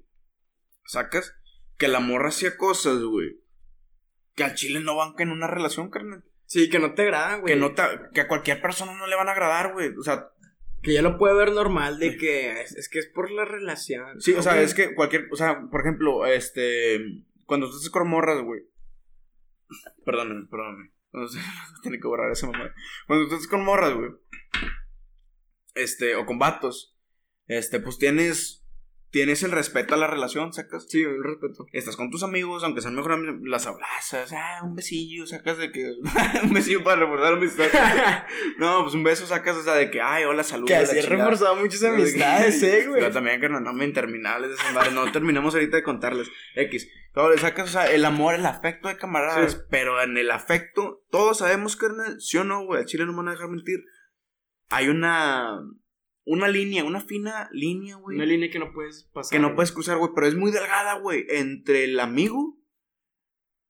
¿Sacas? Que la morra hacía cosas, güey. Que al chile no van en una relación, carnal. Sí, que no te agradan, güey. Que, no te- que a cualquier persona no le van a agradar, güey. O sea, Que ya lo puede ver normal de que es, es que es por la relación. sí, o sea, Güey. es que cualquier. O sea, por ejemplo, este. Cuando tú estás con morras, güey. Perdóname, perdóname. No sé, tiene que borrar esa mamá. Cuando tú estás con morras, güey. Este, o con vatos. Este, pues tienes. Tienes el respeto a la relación, sacas. Sí, un respeto. Estás con tus amigos, aunque sean mejor amigos, las abrazas, ah, un besillo, sacas de que. un besillo para reforzar amistad. no, pues un beso sacas, o sea, de que, ay, hola, saludos. que así he reforzado muchas amistades, eh, güey. Yo también, carnal, no me interminables. No terminamos ahorita de contarles. X. Todo le sacas, o sea, el amor, el afecto de camaradas. Sí. Pero en el afecto, todos sabemos, carnal, sí o no, güey. A Chile no me van a dejar mentir. Hay una. Una línea, una fina línea, güey. Una línea que no puedes pasar. Que no puedes cruzar, güey. Pero es muy delgada, güey. Entre el amigo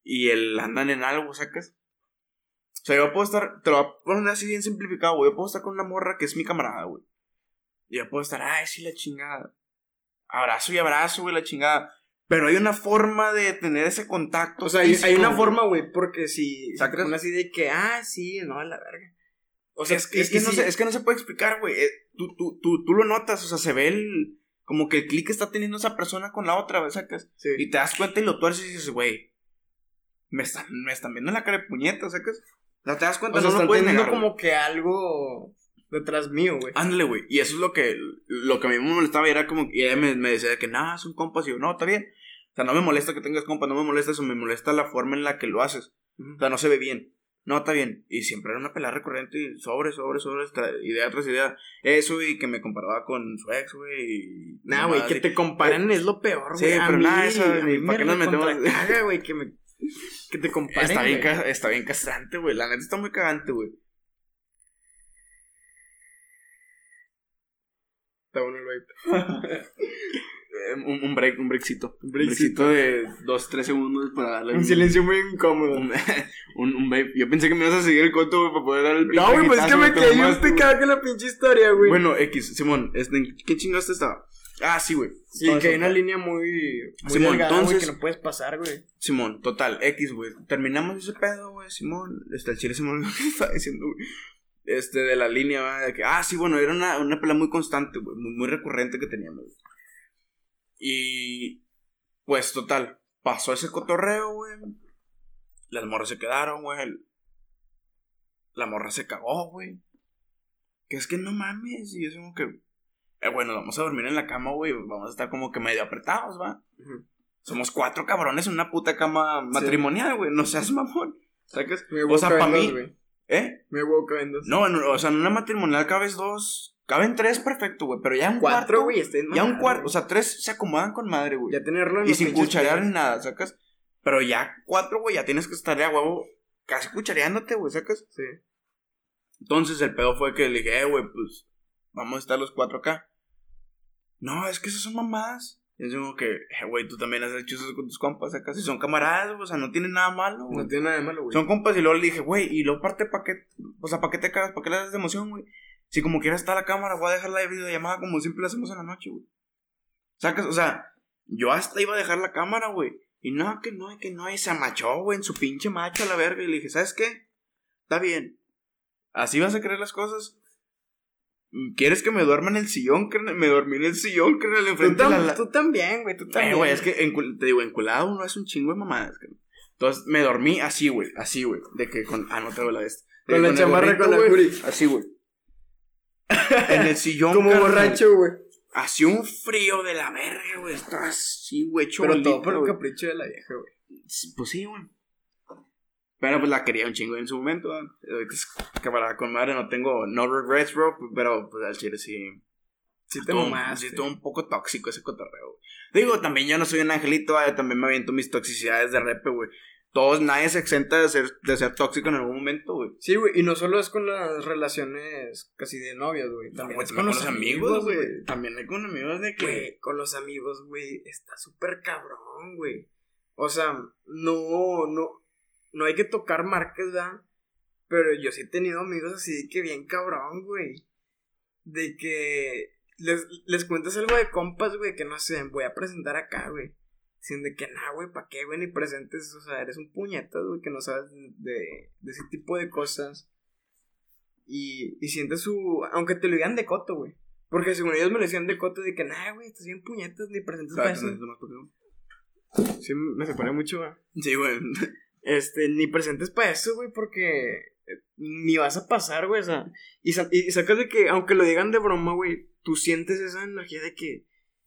y el andan en algo, sacas. O sea, yo puedo estar. Te lo voy a poner así bien simplificado, güey. Yo puedo estar con una morra que es mi camarada, güey. Y yo puedo estar, ay, sí, la chingada. Abrazo y abrazo, güey, la chingada. Pero hay una forma de tener ese contacto. O sea, hay, hay una forma, güey, porque si. ¿Sacas? Pone así de que, ah, sí, no, a la verga. O sea, es, que, es, que no se, es que no se puede explicar, güey. Eh, Tú, tú, tú, tú lo notas, o sea, se ve el. Como que el clic que está teniendo esa persona con la otra, güey, sacas. Sí. Y te das cuenta y lo tuerces y dices, güey, me están, me están viendo en la cara de puñeta, ¿sacas? O sea, te das cuenta, O sea, no lo están puedes teniendo negar, como que algo detrás mío, güey. Ándale, güey. Y eso es lo que, lo que a mí me molestaba y era como, y ella me, me decía que, nada, son compas. Y yo, no, está bien. O sea, no me molesta que tengas compas, no me molesta eso, me molesta la forma en la que lo haces. O sea, no se ve bien. No, está bien. Y siempre era una pelea recurrente y sobre, sobre, sobre, idea tras idea. Eso y que me comparaba con su ex, güey. y Nah, güey, que te comparen es lo peor, Sí, güey. A pero mí- nada, eso, a mí ¿para qué nos metemos? recontracaga, güey, que me... Que te comparen, Está bien, está bien castrante, güey. La neta está muy cagante, güey. Está bueno el vape. Eh, un, un break, un breakcito. Un breakcito. de 2-3 segundos para darle Un silencio muy incómodo. Un, un, un vape. Yo pensé que me ibas a seguir el coto, güey, para poder dar el No, güey, pues es que me quedé bien güey. picado con la pinche historia, güey. Bueno, X, Simón, este, ¿en ¿qué chingaste estaba? Ah, sí, güey. sí, Todo que hay una línea muy... Muy Simón, delgada, güey, entonces- que no puedes pasar, güey. Simón, total, X, güey. Terminamos ese pedo, güey, Simón. Este, el chile Simón, lo que estaba diciendo, güey. Este, de la línea, que, ah, sí, bueno, era una, una pelea muy constante, güey, muy, muy recurrente que teníamos. Y, pues, total, pasó ese cotorreo, güey. Las morras se quedaron, güey. La morra se cagó, güey. Que es que no mames, y yo como que, eh, bueno, vamos a dormir en la cama, güey, vamos a estar como que medio apretados, ¿va? Somos cuatro cabrones en una puta cama matrimonial, güey. No seas mamón. ¿Sacas? Me O sea, para mí. ¿Eh? Me huevo caben dos. No, no, o sea, en una matrimonial cabes dos. Caben tres, perfecto, güey. Pero ya un Cuatro, cuarto. güey, Ya un cuarto. O sea, tres se acomodan con madre, güey. Ya tenerlo en Y los sin pinches cucharear pies. ni nada, ¿sacas? Pero ya cuatro, güey, ya tienes que estar de a huevo casi cuchareándote, güey, ¿sacas? Sí. Entonces el pedo fue que le dije, eh, güey, pues vamos a estar los cuatro acá. No, es que esas son mamadas. Y es como que, eh, güey, tú también has hecho eso con tus compas acá. Si son camaradas, o sea, no tienen nada malo, güey. No tiene nada de malo, güey. Son compas y luego le dije, güey, y luego parte, ¿para qué? O sea, ¿para qué te cagas? ¿Para qué le das de emoción, güey? Si como quieras está la cámara, voy a dejar la videollamada como siempre la hacemos en la noche, güey. Sacas, o sea, yo hasta iba a dejar la cámara, güey. Y no, que no, que no, y se amachó, güey, en su pinche macho a la verga. Y le dije, ¿sabes qué? Está bien. ¿Así vas a creer las cosas? ¿Quieres que me duerma en el sillón? Me dormí en el sillón, Tú, de tam- la... la- tú también, güey, tú Eh, también. güey, es que encul- te digo, enculado uno es un chingo de mamadas. Entonces me dormí así, güey, así, güey. De que con. Ah, no traigo la de esta. De Con que la chamarra, con la hoodie. Así, güey. En el sillón. Como carnal. borracho, güey. Hacía un frío de la verga, güey. Estaba así, güey, Pero todo por el capricho de la vieja, güey. Pues sí, güey. Pero pues la quería un chingo en su momento. Ahorita es camarada con madre, no tengo no regrets, bro. Pero pues al chile sí. Sí te Estuvo- mamaste. sí estuvo un poco tóxico ese cotorreo. güey. Digo, también yo no soy un angelito, ¿verdad? también me aviento mis toxicidades de repe, güey. Todos, nadie se exenta de ser, de ser tóxico en algún momento, güey. Sí, güey, y no solo es con las relaciones casi de novios, güey. También es con los amigos, güey. También hay con amigos de que. Con los amigos, güey, está súper cabrón, güey. O sea, no, no, no hay que tocar marcas, ¿verdad? Pero yo sí he tenido amigos así que bien cabrón, güey. De que les, les cuentas algo de compas, güey, que no sé, voy a presentar acá, güey. Dicen de que, nah, güey, ¿para qué, güey? Ni presentes, o sea, eres un puñetas, güey, que no sabes de, de, ese tipo de cosas. Y, y sientes su. Aunque te lo digan de coto, güey. Porque según ellos me lo decían de coto, de que, nah, güey, estás bien puñetas, ni presentes para eso. Sí, me separé mucho, güey. Sí, güey. Este, ni presentes para eso, güey, porque eh, ni vas a pasar, güey, o sea, y, sa- y sacas de que, aunque lo digan de broma, güey, tú sientes esa energía de que,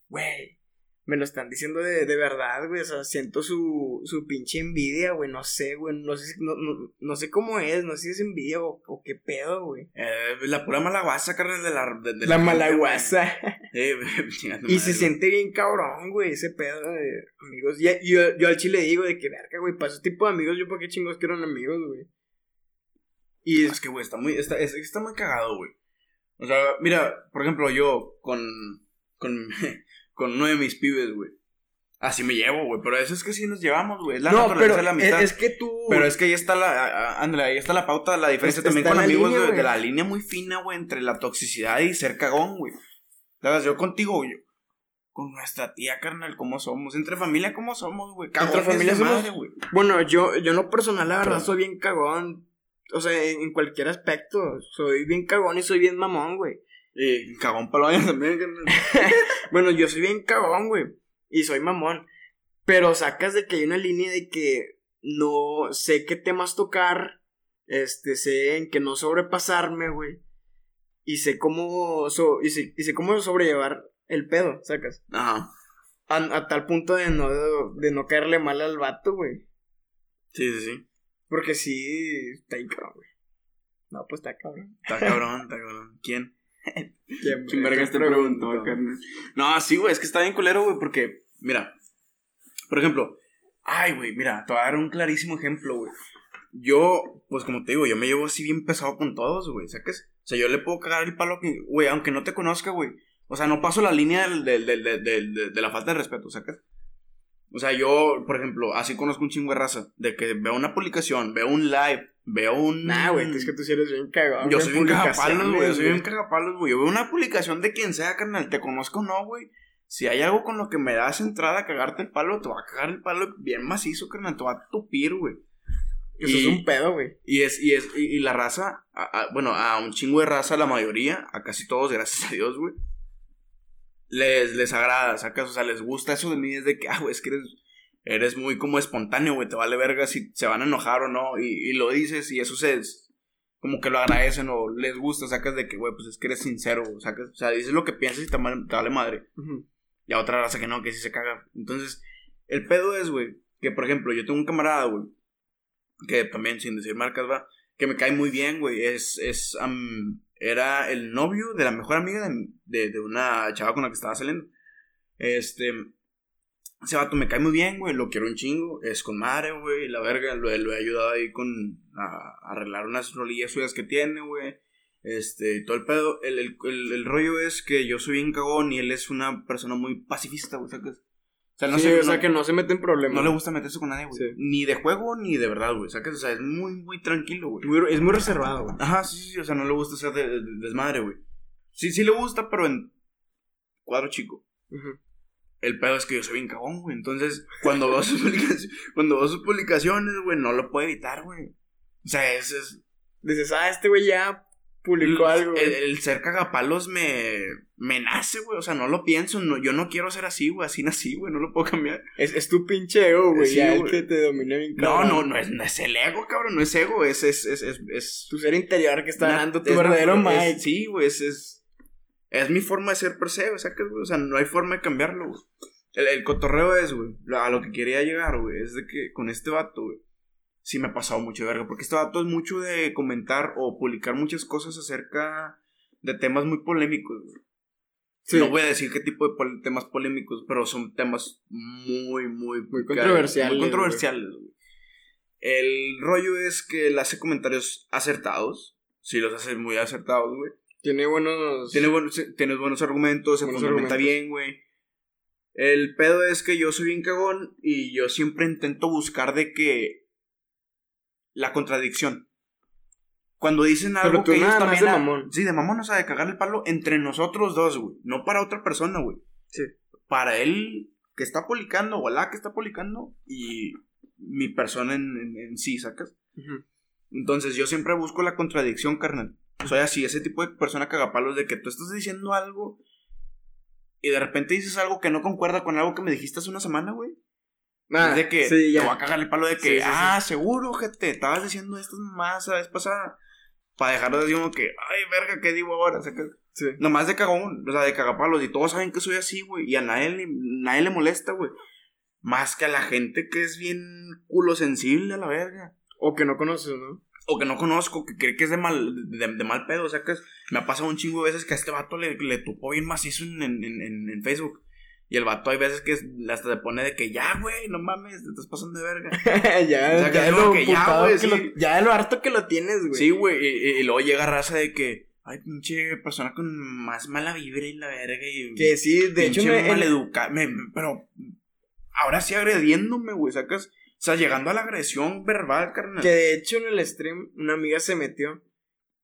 güey, me lo están diciendo de, de verdad, güey, o sea, siento su, su pinche envidia, güey, no sé, güey, no sé, no, no, no sé cómo es, no sé si es envidia o, o qué pedo, güey. Eh, la pura malaguasa, carnal, de la. De, de La gente, malaguasa. Eh, Y madre, se güey. siente bien cabrón, güey, ese pedo de amigos. Y, yo, yo al chile digo de que, verga, güey, para ese tipo de amigos, yo para qué chingos quiero amigos, güey. Y Es que, güey, está muy, está, es- está muy cagado, güey. O sea, mira, por ejemplo, yo con, con, con uno de mis pibes, güey. Así me llevo, güey. Pero eso es que sí nos llevamos, güey. Es la no, pero de la es, amistad. es que tú. Pero es que ahí está la, a- a- ándale, ahí está la pauta, la diferencia Es- también con amigos línea, de, la línea muy fina, güey, entre la toxicidad y ser cagón, güey. ¿Sabes? Yo contigo, güey. Con nuestra tía, carnal, ¿cómo somos? Entre familia, ¿cómo somos, güey? Cagones familia de somos- madre, güey. Bueno, yo, yo en lo personal, la verdad, soy bien cagón. O sea, en cualquier aspecto. Soy bien cagón y soy bien mamón, güey. Y cagón paloña también, carnal. Bueno, yo soy bien cagón, güey. Y soy mamón. Pero sacas de que hay una línea de que no sé qué temas tocar. Este, sé en que no sobrepasarme, güey. Y sé cómo. so- y, sé, y sé cómo sobrellevar el pedo, sacas. Ajá. A, a tal punto de no, de no caerle mal al vato, güey. Sí, sí, sí. Porque sí, está ahí cabrón, güey. No, pues está cabrón. Está cabrón, está cabrón. ¿Quién? ¿Quién, ¿Quién vergas te preguntó, carnal? No, sí, güey, es que está bien culero, güey, porque, mira, por ejemplo, ay, güey, mira, te voy a dar un clarísimo ejemplo, güey. Yo, pues como te digo, yo me llevo así bien pesado con todos, güey, ¿sacas? O sea, yo le puedo cagar el palo que, güey, aunque no te conozca, güey. O sea, no paso la línea del, del- del- del- del- de, de la falta de respeto, ¿sacas? O sea, yo, por ejemplo, así conozco un chingo de raza, de que veo una publicación, veo un live, veo un... Nah, güey, es que tú sí eres bien cagón. Yo soy bien cagapalos, güey. Yo soy bien cagapalos, güey. Yo veo una publicación de quien sea, carnal. Te conozco o no, güey. Si hay algo con lo que me das entrada a cagarte el palo, te va a cagar el palo bien macizo, carnal. Te va a tupir, güey. Eso es un pedo, güey. Y es, y es, y, y la raza, a- a- bueno, a un chingo de raza, la mayoría, a casi todos, gracias a Dios, güey. Les, les agrada, sacas, o sea, les gusta eso de mí, es de que, ah, güey, es que eres, eres muy como espontáneo, güey, te vale verga si se van a enojar o no, y, y lo dices, y eso se, como que lo agradecen o les gusta, sacas de que, güey, pues es que eres sincero, sacas, o sea, dices lo que piensas y te, mal- te vale madre. Y a otra raza que no, que sí se caga. Entonces, el pedo es, güey, que por ejemplo, yo tengo un camarada, güey, que también, sin decir marcas, va, que me cae muy bien, güey. Es, es, am, era el novio de la mejor amiga de, de, de una chava con la que estaba saliendo. Este, ese vato me cae muy bien, güey, lo quiero un chingo, es con madre, güey, la verga, lo, he ayudado ahí con, a, arreglar unas rolillas suyas que tiene, güey. Este, todo el pedo, el, el, el, rollo es que yo soy bien cagón y él es una persona muy pacifista, güey, ¿sacas? O sea, no Sí, sé, o sea, no- que no se mete en problemas. no le gusta meterse con nadie, güey. Sí. Ni de juego ni de verdad, güey. ¿Sacas? O sea, es muy, muy tranquilo, güey. Muy- es muy reservado, güey. Ajá, sí, sí, sí. O sea, no le gusta hacer de- de- desmadre, güey. Sí, sí le gusta, pero en cuadro chico. Ujú. el pedo es que yo soy bien cagón, güey. Entonces, cuando veo sus publicaciones, cuando veo sus publicaciones, güey, no lo puedo evitar, güey. O sea, es, es Dices, ah, este güey ya publicó algo. el, el ser cagapalos me, me nace, güey. O sea, no lo pienso. No, yo no quiero ser así, güey. Así nací, güey. No lo puedo cambiar. Es, es tu pinche ego, güey. Sí, ya el que te domina bien No, cabrón. no, no es, no es el ego, cabrón. No es ego. Es, es, es, es, es Tu ser interior que está na- dando tu es verdadero Mike. Sí, güey. Es, es, es mi forma de ser per se, güey. O sea, no hay forma de cambiarlo, güey. El, el cotorreo es, güey. A lo que quería llegar, güey. Es de que con este vato, güey. Sí me ha pasado mucho de verga. Porque este vato es mucho de comentar o publicar muchas cosas acerca de temas muy polémicos. Sí. No voy a decir qué tipo de pol- temas polémicos, pero son temas muy, muy, Muy controversiales, Muy controversiales, güey. El rollo es que él hace comentarios acertados. Sí, los hace muy acertados, güey. Tiene buenos. Tiene buenos, tiene buenos argumentos, se fundamenta bien, güey. El pedo es que yo soy bien cagón y yo siempre intento buscar de que la contradicción. Cuando dicen algo tú que ellos también de ha- mamón. Sí, de mamón, o sea, de cagar el palo entre nosotros dos, güey. No para otra persona, güey. Sí. Para él que está publicando, o la que está publicando, y mi persona en, en- en sí, ¿sacas? Entonces yo siempre busco la contradicción, carnal. Soy así, ese tipo de persona cagapalos de que tú estás diciendo algo y de repente dices algo que no concuerda con algo que me dijiste hace una semana, güey. Ah, es de que sí, te ya. voy a cagar el palo de que, Sí, sí, ah, seguro, gente, estabas diciendo estas más la vez pasada. Para dejar de decir como que, ay, verga, ¿qué digo ahora? O sea, que- nomás de cagón, o sea, de cagapalos. Y todos saben que soy así, güey. Y a nadie, le- nadie le molesta, güey. Más que a la gente que es bien culo sensible a la verga O que no conoces, ¿no? o que no conozco, que cree que es de mal, de, de mal pedo. O sea, que es- me ha pasado un chingo de veces que a este vato le, le tupó bien macizo en, en, en, en Facebook. Y el vato hay veces que hasta se pone de que ya, güey, no mames, te estás pasando de verga. ya, O sea, que ya, es lo que ya, güey, que sí. lo- ya lo harto que lo tienes, güey. Sí, güey, y, luego llega raza de que, ay, pinche persona con más mala vibra y la verga. Y Que sí, de hecho, me- maleduca- me- pero ahora sí agrediéndome, güey, sacas. O sea, llegando a la agresión verbal, carnal. que de hecho en el stream una amiga se metió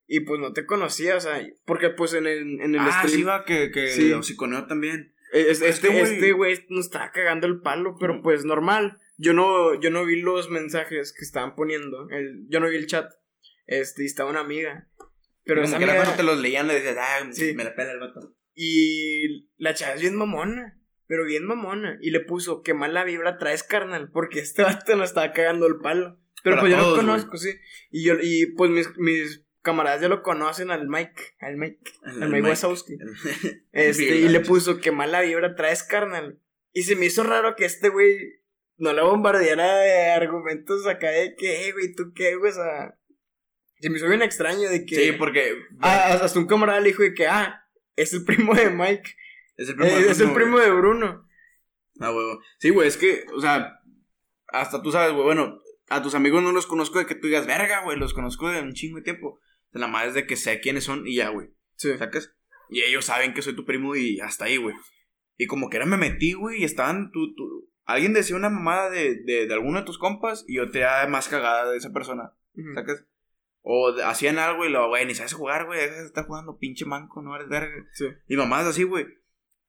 y pues no te conocía, o sea, porque pues en el, en el ah, stream sí, va, que, que Sí. también. Es- Este este güey- este güey nos estaba cagando el palo, pero pues normal. Yo no, yo no vi los mensajes que estaban poniendo. El, yo no vi el chat. Este, y estaba una amiga. Pero esa como que era amiga. cuando te los leían, le decías, ah, Sí. me la pela el vato. Y la chava es bien mamona. Pero bien mamona. Y le puso, qué mala vibra traes, carnal. Porque este vato nos estaba cagando el palo. Pero Para pues yo lo todos, conozco, sí. Y yo, y pues mis, mis camaradas ya lo conocen al Mike. Al Mike. Al Mike Wazowski. Este, y le puso que mala vibra traes, carnal. Y se me hizo raro que este güey no la bombardeara de argumentos acá de que, "Eh, güey, ¿tú qué, güey? O sea, se me hizo bien extraño de que. Sí, porque Ah, hasta un camarada le dijo de que, ah, es el primo de Mike. es el eh, primo de es el Bruno, primo güey. de Bruno. Ah, huevo. Sí, güey, es que, o sea, hasta tú sabes, güey, bueno, a tus amigos no los conozco de que tú digas, verga, güey, los conozco de un chingo de tiempo. La madre es de que sé quiénes son y ya, güey. Sí. ¿Sacas? Y ellos saben que soy tu primo y hasta ahí, güey. Y como que era me metí, güey, y estaban tú, tú. Alguien decía una mamada de, de, de alguno de tus compas y yo te da más cagada de esa persona. ¿Sacas? O hacían algo y lo, güey, ni sabes jugar, güey, estar jugando, pinche manco, no eres verga. Sí. Y mamás así, güey.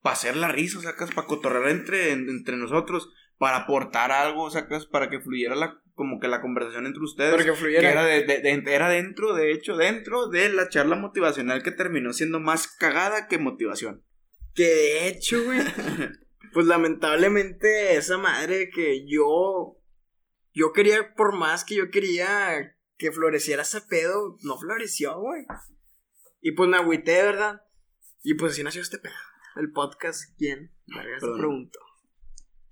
Para hacer la risa, sacas, para cotorrear entre, en- entre nosotros, para aportar algo, sacas, para que fluyera la, como que la conversación entre ustedes. Que que era, de, de- de- era dentro, de hecho, dentro de la charla motivacional que terminó siendo más cagada que motivación. Que de hecho, güey. pues lamentablemente esa madre que yo. Yo quería, por más que yo quería que floreciera ese pedo, no floreció, güey. Y pues me agüité, ¿verdad? Y pues así nació este pedo. El podcast, ¿quién? Perdón. preguntó.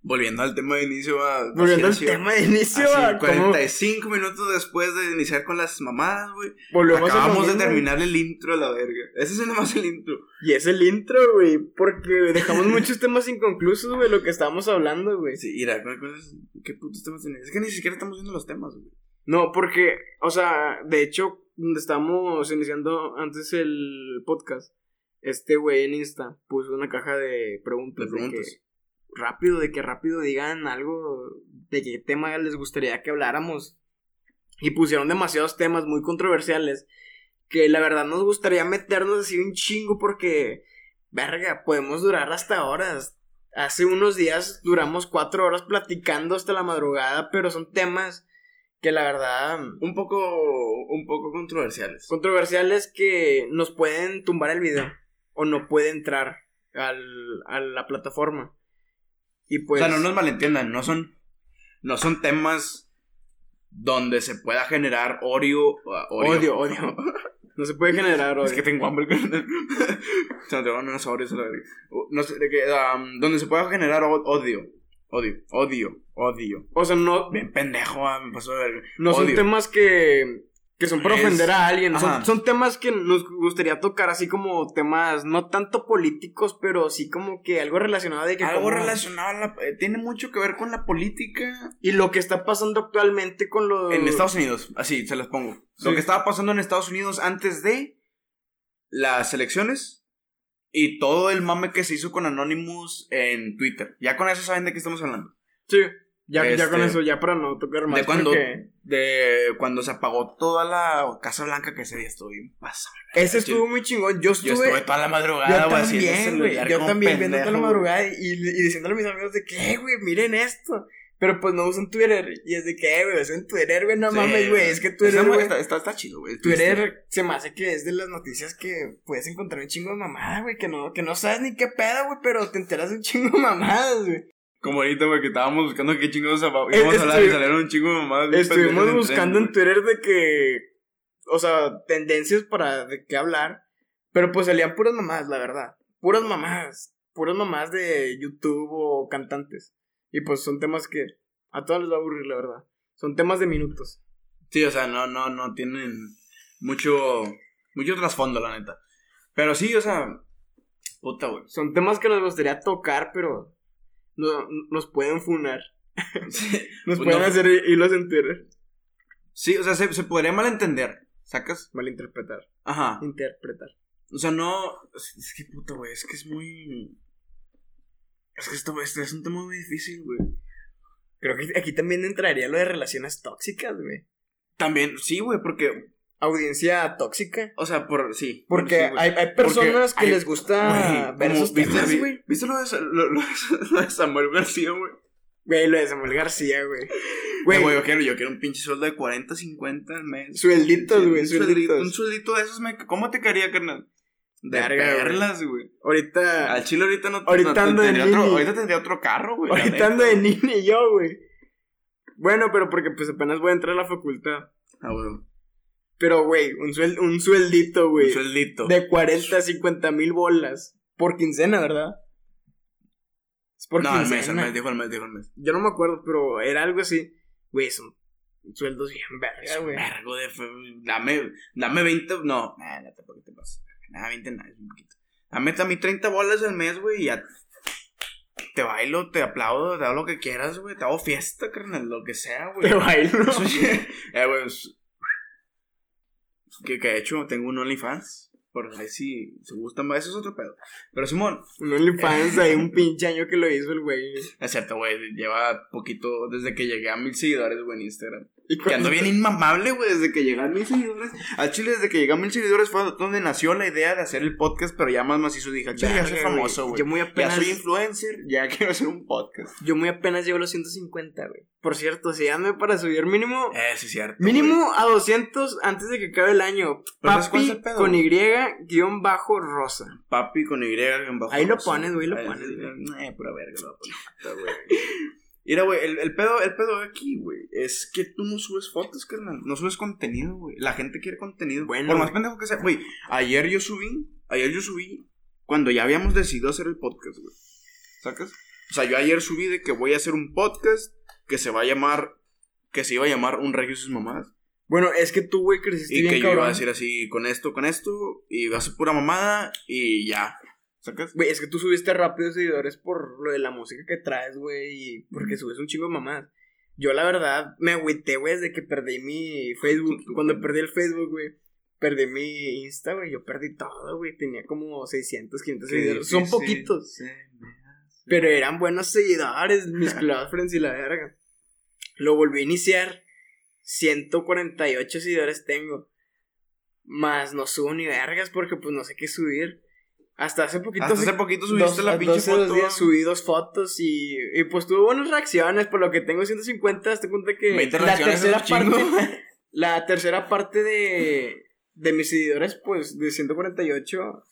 Volviendo al tema de inicio, a, Volviendo al tema de inicio, así, a cómo 45 minutos después de iniciar con las mamadas, güey. volvemos a Acabamos de terminar el intro a la verga. Ese es nada más el intro. Y es el intro, güey. Porque dejamos muchos temas inconclusos, güey, lo que estábamos hablando, güey. Sí, mira, ¿cuál- cuál es- ¿qué putos temas tenés? Es que ni siquiera estamos viendo los temas, güey. No, porque, o sea, de hecho, donde estamos iniciando antes el podcast, este güey en Insta puso una caja de preguntas. De preguntas. que rápido, de que rápido digan algo, de qué tema les gustaría que habláramos. Y pusieron demasiados temas muy controversiales que la verdad nos gustaría meternos así un chingo porque, verga, podemos durar hasta horas Hace unos días duramos cuatro horas platicando hasta la madrugada, pero son temas que la verdad Un poco, un poco controversiales. controversiales que nos pueden tumbar el video o no puede entrar al, a la plataforma. Y pues o sea, no nos malentiendan, no son, no son temas donde se pueda generar odio. odio, odio. No se puede generar odio. Es que tengo hambre. se me tengo unos Oreos a la verga. No sé, de que, um, donde se pueda generar odio. Odio, odio, odio. O sea, no, Bien pendejo, ah, me pasó de verga. no son temas que, que son para Es- ofender a alguien. Son, son temas que nos gustaría tocar, así como temas no tanto políticos, pero sí como que algo relacionado de que. Algo como- relacionado a la, eh, tiene mucho que ver con la política Y lo que está pasando actualmente con los. en Estados Unidos. Así, se los pongo. Lo que estaba pasando en Estados Unidos antes de las elecciones y todo el mame que se hizo con Anonymous en Twitter. Ya con eso saben de qué estamos hablando. Sí, ya, ya Este, con eso, ya para no tocar más. de cuando, porque de cuando se apagó toda la Casa Blanca que ese día estuvo bien pasado. Ese estuvo muy chingón. Yo Yo estuve. estuve toda la madrugada, Yo también, güey. Yo también viendo pendejo, toda la madrugada y, y diciéndole a mis amigos de que, "Eh, güey, miren esto. Pero pues no usan Twitter. Y es de que, "Eh, güey, usan Twitter, güey, no Sí, mames, güey. Es que Twitter, güey. está, está, está chido, güey. Twitter se me hace que es de las noticias que puedes encontrar un chingo de mamadas, güey. Que no, que no sabes ni qué pedo, güey, pero te enteras de un chingo de mamadas, güey. Como ahorita, güey, que estábamos buscando qué chingados íbamos Eh, a hablar y salieron un chingo de mamadas. Estuvimos buscando en Twitter de que. O sea, tendencias para de qué hablar. Pero pues salían puras mamadas, la verdad. Puras mamadas. Puras mamadas de YouTube o cantantes. Y pues son temas que a todos les va a aburrir, la verdad. Son temas de minutos. Sí, o sea, no, no, no tienen mucho, mucho trasfondo, la neta. Pero sí, o sea, puta, güey. Son temas que nos gustaría tocar, pero no, nos pueden funar. Sí, Nos Pues pueden no. hacer hilos en Twitter. Sí, o sea, se, se podría malentender, ¿sacas? Malinterpretar. Ajá. Interpretar. O sea, no, es, que puta, güey, es que es muy... Es que esto, este es un tema muy difícil, güey. Creo que aquí también entraría lo de relaciones tóxicas, güey. También, sí, güey, porque, Audiencia tóxica. o sea, por, sí. Porque bueno, sí, hay, hay personas Porque que hay- les gusta Güey, ver esos ¿viste, güey. ¿Viste lo de, lo, lo de- lo de Samuel García, güey? Güey, lo de Samuel García, güey. Güey, yo quiero, yo quiero un pinche sueldo de 40, 50 al mes. Suelditos, güey, suelditos. un sueldito de esos, me, ¿cómo te caería, carnal? De Verga, güey. perlas, güey. ahorita, Al chile ahorita no, Ahorita no- ando de tendría otro, ahorita tendría otro carro, güey. ahorita ando de niño yo, güey. Bueno, pero porque pues apenas voy a entrar a la facultad. Ah, güey. Pero, güey, un, suel- un sueldito, güey. Un sueldito. De 40 a 50 mil bolas. Por quincena, ¿verdad? Es por no, al mes, al mes, dijo al mes, dijo al mes. Yo no me acuerdo, pero era algo así. Güey, son sueldos bien verga, güey. vergo de... Dame, dame 20, no. Nah, no tampoco te pasa. Nada, 20 nada, es un poquito. Dame a mí 30 bolas al mes, güey, y ya... Te bailo, te aplaudo, te hago lo que quieras, güey. Te hago fiesta, carnal, lo que sea, güey. Te bailo. Eso eh, güey. Que, que de hecho tengo un OnlyFans. Por ahí si se gustan más, eso es otro pedo. Pero Simón, Un OnlyFans ahí, un pinche año que lo hizo el güey. es cierto, güey. Lleva poquito desde que llegué a mil seguidores, güey, en Instagram. Y Que ando bien inmamable, güey, desde que llegué a mil seguidores. Al chile, desde que llegué a mil seguidores fue donde nació la idea de hacer el podcast, pero ya más macizo dije, chile, ya soy famoso, güey. Yo muy Ya apenas. soy influencer, ya quiero hacer un podcast. Yo muy apenas llevo los 150, güey. Por cierto, síganme para subir mínimo. Eh, sí, es cierto. Mínimo a 200 antes de que acabe el año. Pero ¿sabes cuál es Papi pedo? con Y guion bajo rosa. Papi con Y en bajo. Ahí lo pones, güey, lo Ahí- pones, güey. Eh, pura verga, lo voy a poner. Mira, güey, el, el pedo, el pedo aquí, güey, es que tú no subes fotos, carnal. No subes contenido, güey. La gente quiere contenido. Bueno, Por más pendejo que sea. Güey, ayer yo subí, ayer yo subí cuando ya habíamos decidido hacer el podcast, güey. ¿Sacas? O sea, yo ayer subí de que voy a hacer un podcast que se va a llamar, que se iba a llamar Un Regio y sus mamadas. Bueno, es que tú, güey, creciste Y bien que yo iba a decir así, con esto, con esto, y va a ser pura mamada, y ya. ¿Sacas? Güey, es que tú subiste rápido seguidores por lo de la música que traes, güey, y porque subes un chingo de mamás. Yo, la verdad, me agüité, güey, desde que perdí mi Facebook. Cuando perdí el Facebook, güey, perdí mi Insta, güey. Yo perdí todo, güey. Tenía como 600, 500 seguidores. Son poquitos. Pero eran buenos seguidores, mis close friends y la verga. Lo volví a iniciar. 148 seguidores tengo. Más no subo ni vergas porque pues no sé qué subir. Hasta hace poquito. Hasta hace poquito subiste la pinche foto. días subí dos fotos y, y pues tuvo buenas reacciones. Por lo que tengo 150, te cuenta que 20 la tercera un parte. La tercera parte de. De mis seguidores, pues de 148,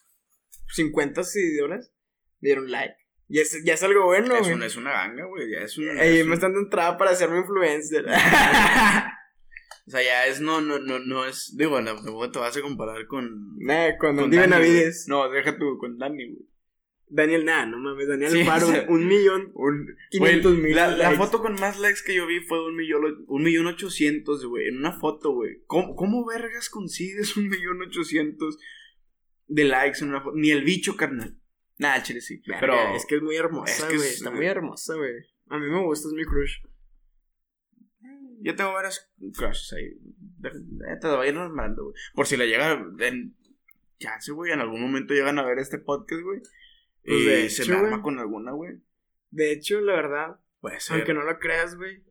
50 seguidores dieron like. Y es, ya es algo bueno, es, una, es una ganga, güey. Ya es un. Ahí es me un- están dando entrada para hacerme influencer. O sea, ya es. No, no, no, no es. Digo, tampoco te vas a comparar con. nah, con, Con Dani, Benavides. No, deja tú con Dani, güey. Daniel, nah, no mames, Daniel Sí, Alfaro, o sea, un millón. Un, 500 güey, mil La, foto con más likes que yo vi fue de un millón, un millón ochocientos, güey. En una foto, güey. ¿Cómo, ¿Cómo vergas consigues un millón ochocientos de likes en una foto? Ni el bicho, carnal. Nah, chile sí. Verga, Pero es que es muy hermosa, es que güey. es- Está muy hermosa, güey. A mí me gusta, es mi crush. Yo tengo varias crushes ahí. Te voy a ir nombrando, güey. Por si le llega. En, chance, güey. En algún momento llegan a ver este podcast, güey. Pues y de se hecho, me arma güey. con alguna, güey. De hecho, la verdad, Puede ser. aunque no lo creas, güey.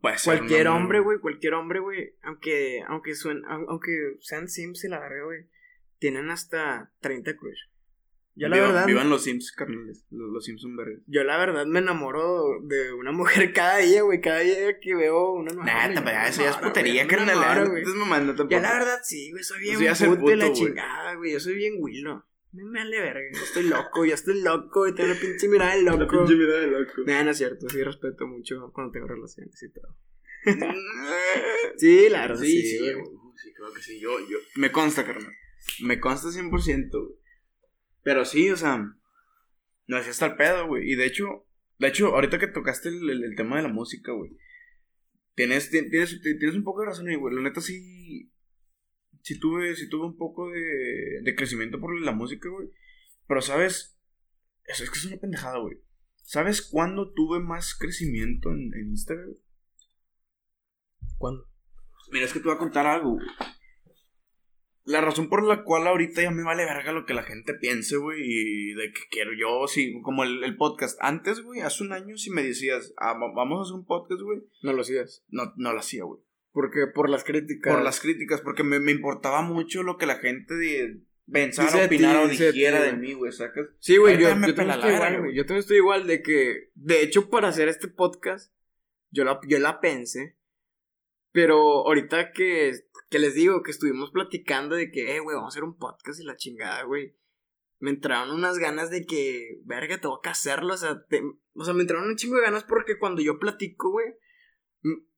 puede ser Cualquier una- hombre, güey, cualquier hombre, güey. Aunque, aunque, suen- au- aunque sean sims y la verga, güey. Tienen hasta 30 crush. Yo la verdad. Vivan los Sims, carnales. Los, los Sims son vergas. Yo la verdad me enamoro de una mujer cada día, güey. Cada día que veo una nueva. Nah, me eso ya es putería, carnal. güey. estés mamando tampoco. Ya la verdad sí, güey, soy bien el puto de puto, la chingada, güey. Yo soy bien Willow. Me, me vale verga. Yo estoy loco, yo estoy loco y tengo la pinche mirada de loco. mirada de loco. Nah, no es cierto, sí respeto mucho cuando tengo relaciones y todo. Sí, la verdad, sí, sí, sí, sí, creo que sí. Yo, yo. Me consta, carnal. Me consta 100%, güey. Pero sí, o sea. No así está el pedo, güey. Y de hecho, de hecho, ahorita que tocaste el, el- el tema de la música, güey. Tienes, ti- tienes, ti- tienes un poco de razón ahí, güey. La neta sí. Sí tuve, sí tuve un poco de, de crecimiento por la música, güey. Pero, ¿sabes? Eso es que es una pendejada, güey. ¿Sabes cuándo tuve más crecimiento en, en Instagram? ¿Cuándo? Mira, es que te voy a contar algo, güey. La razón por la cual ahorita ya me vale verga lo que la gente piense, güey, y de que quiero yo, sí, como el, el podcast. Antes, güey, hace un año, si me decías, ah, va- vamos a hacer un podcast, güey, No lo sigas. no, no lo hacía, güey. Porque por las críticas. Por las críticas, porque me, me importaba mucho lo que la gente de, pensara, opinara o dijera de mí, güey, ¿sacas? Sí, güey, yo, me yo también estoy igual, güey. Yo también estoy igual de que, de hecho, para hacer este podcast, yo la, yo la pensé. Pero ahorita que, que les digo que estuvimos platicando de que, eh, güey, vamos a hacer un podcast y la chingada, güey. Me entraron unas ganas de que, verga, tengo que hacerlo. O sea, te- o sea, me entraron un chingo de ganas porque cuando yo platico, güey,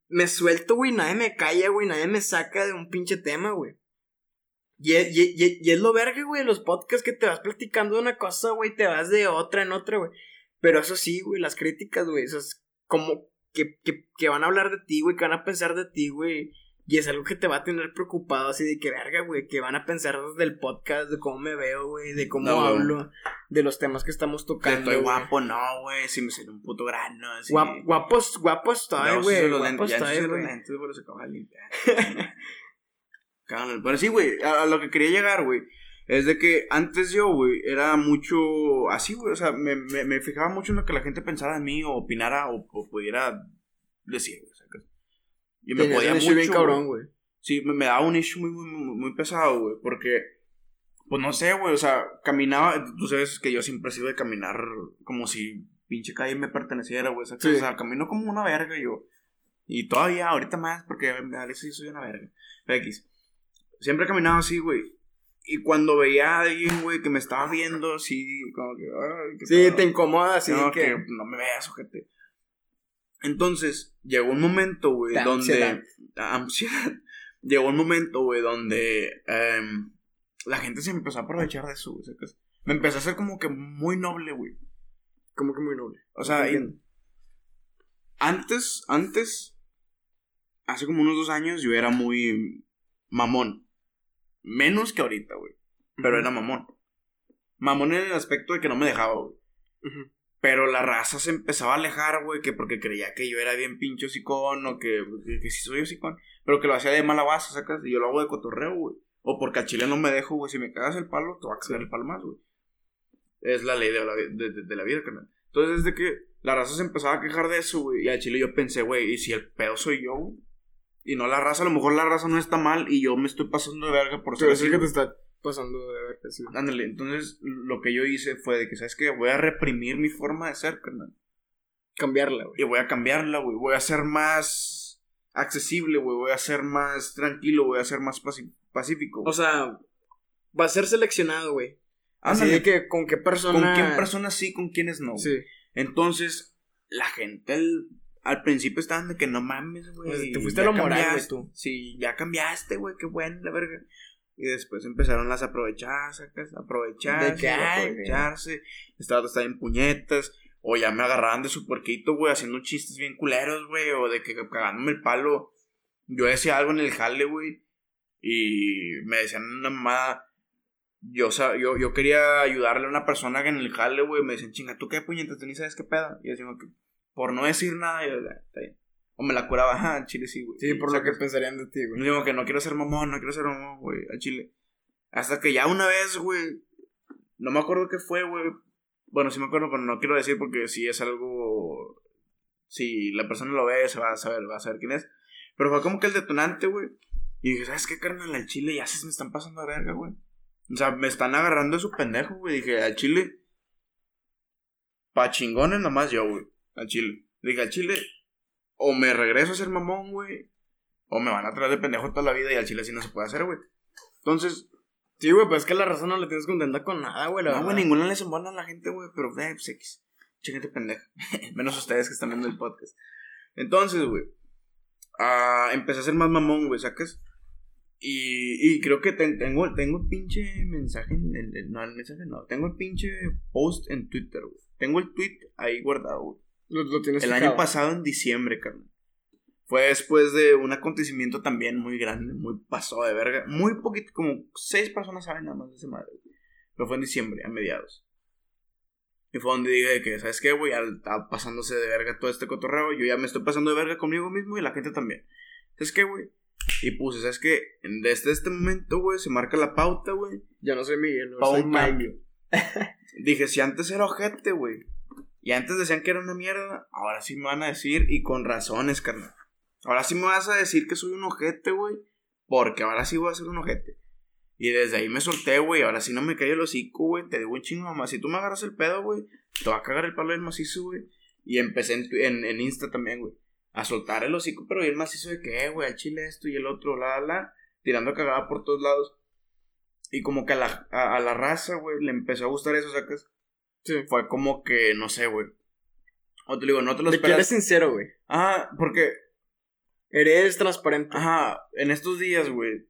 me suelto, güey, nadie me calla, güey, nadie me saca de un pinche tema, güey. Y es, y, y- es lo verga, güey, los podcasts que te vas platicando de una cosa, güey, te vas de otra en otra, güey. Pero eso sí, güey, las críticas, güey, eso es como que, que, que van a hablar de ti, güey, que van a pensar de ti, güey. Y es algo que te va a tener preocupado, así de que verga, güey, que van a pensar del podcast, de cómo me veo, güey, de cómo No, hablo, de los temas que estamos Que tocando. estoy guapo, no, güey, si me salió un puto grano, así. Guap- guapos, guapos estoy, No, güey. los Guapo estoy, güey. los acabo de limpiar. Pero sí, güey, a, a lo que quería llegar, güey, es de que antes yo, güey, era mucho así, güey, o sea, me, me, me fijaba mucho en lo que la gente pensara de mí o opinara o, o pudiera decir, güey. Y me podía mucho, bien cabrón, güey. Sí, me, me daba un issue muy, muy, muy, muy pesado, güey, porque, pues no sé, güey, o sea, caminaba, tú sabes que yo siempre he sido de caminar como si pinche calle me perteneciera, güey. Sí. O sea, camino como una verga yo. Y todavía, ahorita más, porque a veces soy una verga. X. Siempre he caminado así, güey. Y cuando veía a alguien, güey, que me estaba viendo así, como que, ay, Sí, te incomoda, así no, que... que no me veas, ojete. Entonces, llegó un momento, güey, De donde. ansiedad. Ansiedad. Llegó un momento, güey, donde em, la gente se empezó a aprovechar de eso, güey. Me empezó a hacer como que muy noble, güey. Como que muy noble. O sea, y- antes, antes, hace como unos dos años, yo era muy mamón. Menos que ahorita, güey. Pero era mamón. Mamón en el aspecto de que no me dejaba, güey. Pero la raza se empezaba a alejar, güey, que porque creía que yo era bien pincho hocicón o que, que, que sí soy hocicón, pero que lo hacía de mala base, sacas, y yo lo hago de cotorreo, güey. O porque al chile no me dejo, güey, si me cagas el palo, te va a cagar el palo más, güey. Es la ley de la, de- de la vida, carnal. Entonces, desde que la raza se empezaba a quejar de eso, güey, y al chile yo pensé, güey, ¿y si el pedo soy yo, güey? Y no la raza, a lo mejor la raza no está mal y yo me estoy pasando de verga por ser Pero es así, el que te está pasando de ver sí. Ándale, entonces lo que yo hice fue de que, ¿sabes qué? Voy a reprimir mi forma de ser, carnal. Cambiarla, güey. Y voy a cambiarla, güey. Voy a ser más accesible, güey. Voy a ser más tranquilo, voy a ser más pacífico. O sea, va a ser seleccionado, güey. Así de que con qué persona. Con qué personas sí, con quiénes no. Sí. Entonces, la gente al principio estaban de que no mames, güey. Pues, te fuiste a lo moral, güey, tú. Sí, ya cambiaste, güey, qué bueno, la verga. Y después empezaron las aprovecharse, aprovecharse, aprovecharse. Estaba, estaba en puñetas. O ya me agarraban de su puerquito, güey, haciendo chistes bien culeros, güey. O de que cagándome el palo. Yo decía algo en el jale, güey. Y me decían una mamada. Yo, yo, yo quería ayudarle a una persona que en el jale, güey. Me decían, chinga, ¿tú qué puñetas? ¿Tú ni sabes qué pedo? Y yo decía, por no decir nada, yo, está bien. O me la curaba, ajá, al chile sí, güey. Sí, por lo que pensarían de ti, güey. Digo que no quiero ser mamón, no quiero ser mamón, güey, al chile. Hasta que ya una vez, güey. No me acuerdo qué fue, güey. Bueno, sí me acuerdo, pero no quiero decir porque si es algo. Si la persona lo ve, se va a saber, va a saber quién es. Pero fue como que el detonante, güey. Y dije, ¿sabes qué, carnal? Al chile ya se me están pasando a verga, güey. O sea, me están agarrando de su pendejo, güey. Dije, al chile. Pa' chingones nomás yo, güey. Al chile. Dije, al chile. O me regreso a ser mamón, güey. O me van a traer de pendejo toda la vida y al chile así no se puede hacer, güey. Entonces, Sí, güey, pues es que la razón no le tienes contenta con nada, güey. No, güey, ninguna les embona a la gente, güey, pero, eh, pues X. gente pendeja. Menos ustedes que están viendo el podcast. Entonces, güey, uh, empecé a ser más mamón, güey, ¿sacas? Y, y creo que tengo, tengo el pinche mensaje en el, No, el mensaje no. Tengo el pinche post en Twitter, güey. Tengo el tweet ahí guardado, güey. Lo, tienes El año pasado, en diciembre, carnal. Fue después de un acontecimiento también muy grande, muy pasado de verga. Muy poquito, como seis personas saben nada más de ese madre. Pero fue en diciembre, a mediados. Y fue donde dije que, ¿sabes qué, güey? Está pasándose de verga todo este cotorreo. Yo ya me estoy pasando de verga conmigo mismo y la gente también. ¿Sabes qué, güey? Y puse, ¿sabes qué? Desde este momento, güey, se marca la pauta, güey. Ya no soy Miguel, no soy Mike. Dije, si antes era ojete, güey. Y antes decían que era una mierda, ahora sí me van a decir y con razones, carnal. Ahora sí me vas a decir que soy un ojete, güey. Porque ahora sí voy a ser un ojete. Y desde ahí me solté, güey. Ahora sí no me cae el hocico, güey. Te digo un chingo, mamá. Si tú me agarras el pedo, güey, te va a cagar el palo del macizo, güey. Y empecé en, en, Insta también, güey. A soltar el hocico, pero el macizo de que, eh, güey, al chile esto y el otro, la, la. Tirando cagada por todos lados. Y como que a la, a, la raza, güey, le empezó a gustar eso, ¿sacas? Sí. Fue como que, no sé, güey. O te digo, no te lo esperas. eres sincero, güey. Ah, porque Eres transparente. Ajá, en estos días, güey.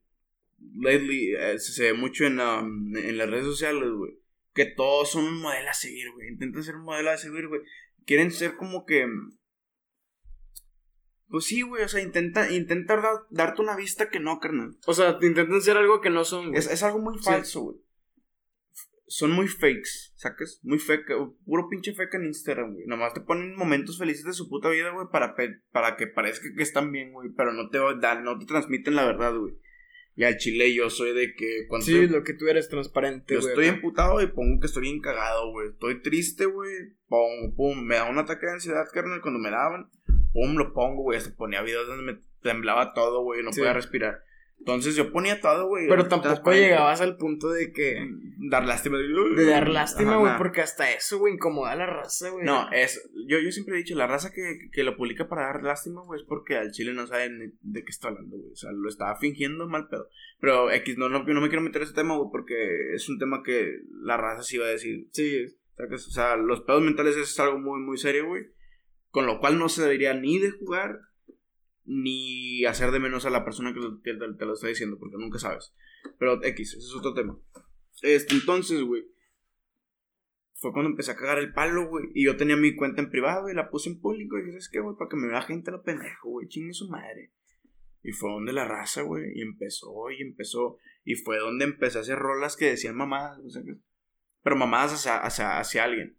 Lately, eh, se ve mucho en, um, en las redes sociales, güey. Que todos son un modelo a seguir, güey. Intentan ser un modelo a seguir, güey. Quieren ser como que. Pues sí, güey, o sea, intenta, intentar darte una vista que no, carnal. O sea, intentan ser algo que no son, güey. Es, es algo muy falso, güey son muy fakes, ¿sacas? Muy fake, puro pinche fake en Instagram, güey. Nomás te ponen momentos felices de su puta vida, güey, para, para que parezca que están bien, güey, pero no te dan, no te transmiten la verdad, güey. Y al chile yo soy de que cuando... Sí, lo que tú eres transparente, güey. Yo estoy emputado y pongo que estoy bien cagado, güey. Estoy triste, güey. Pum, pum. Me da un ataque de ansiedad, carnal, cuando me daban. Pum, lo pongo, güey. Hasta ponía videos donde me temblaba todo, güey. No podía respirar. Entonces yo ponía todo, güey. Pero tampoco llegabas al punto de que. Dar lástima. De dar lástima, güey, porque hasta eso, güey, incomoda a la raza, güey. No, es. Yo, yo siempre he dicho, la raza que, que lo publica para dar lástima, güey, es porque al chile no saben de qué está hablando, güey. O sea, lo estaba fingiendo mal pedo. Pero X, no, no, no me quiero meter ese tema, güey, porque es un tema que la raza sí va a decir. Sí. O sea, los pedos mentales es algo muy, muy serio, güey. Con lo cual no se debería ni de jugar ni hacer de menos a la persona que, te, lo está diciendo, porque nunca sabes. Pero X, ese es otro tema. Este, entonces, güey, fue cuando empecé a cagar el palo, güey. Y yo tenía mi cuenta en privado, y la puse en público. Y dije, ¿sabes qué, güey? Para que me vea gente lo pendejo, güey. Chingue su madre. Y fue donde la raza, güey. Y empezó, y empezó. Y fue donde empecé a hacer rolas que decían mamadas, o sea, pero mamadas hacia, hacia, hacia alguien.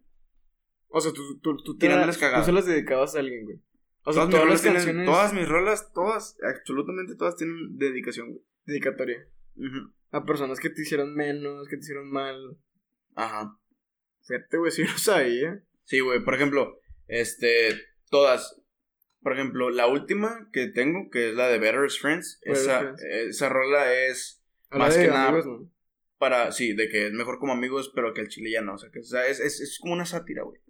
O sea, tú, tú, tú, las tú se las dedicabas a alguien, güey. O sea, todas, mis canciones... todas mis rolas, todas, absolutamente todas tienen dedicación, güey. Dedicatoria. A personas que te hicieron menos, que te hicieron mal. Ajá. Fíjate, güey, si lo sabía. Sí, güey, por ejemplo, este, todas. Por ejemplo, la última que tengo, que es la de Better Friends, esa, esa rola es más que nada. para, sí, de que es mejor como amigos, pero que el chile ya no. O sea, que, o sea es, es, es como una sátira, güey.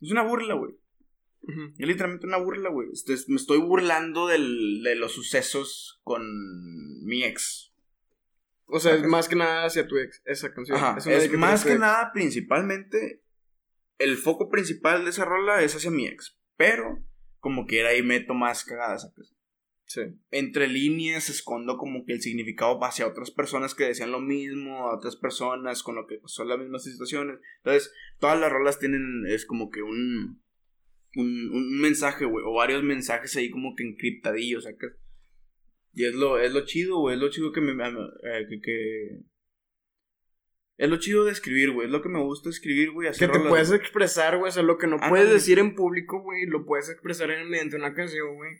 Es una burla, güey. Es literalmente una burla, güey. Este, me estoy burlando del, de los sucesos con mi ex. O sea, es más que nada hacia tu ex, esa canción. Ajá. Es, más que ex. nada, principalmente, el foco principal de esa rola es hacia mi ex. Pero, como quiera, ahí meto más cagadas. Sí. Entre líneas escondo como que el significado hacia otras personas que decían lo mismo, a otras personas con lo que son las mismas situaciones. Entonces, todas las rolas tienen, es como que un, un, un mensaje, güey, o varios mensajes ahí como que encriptadillos, ¿sacas? Y es lo, es lo chido, güey, es lo chido que me... eh, que, que- Es lo chido de escribir, güey, es lo que me gusta escribir, güey, Que te rolas, puedes güey. expresar, güey. O sea, lo que no Ándale. puedes decir en público, güey, lo puedes expresar en, mediante una canción, güey.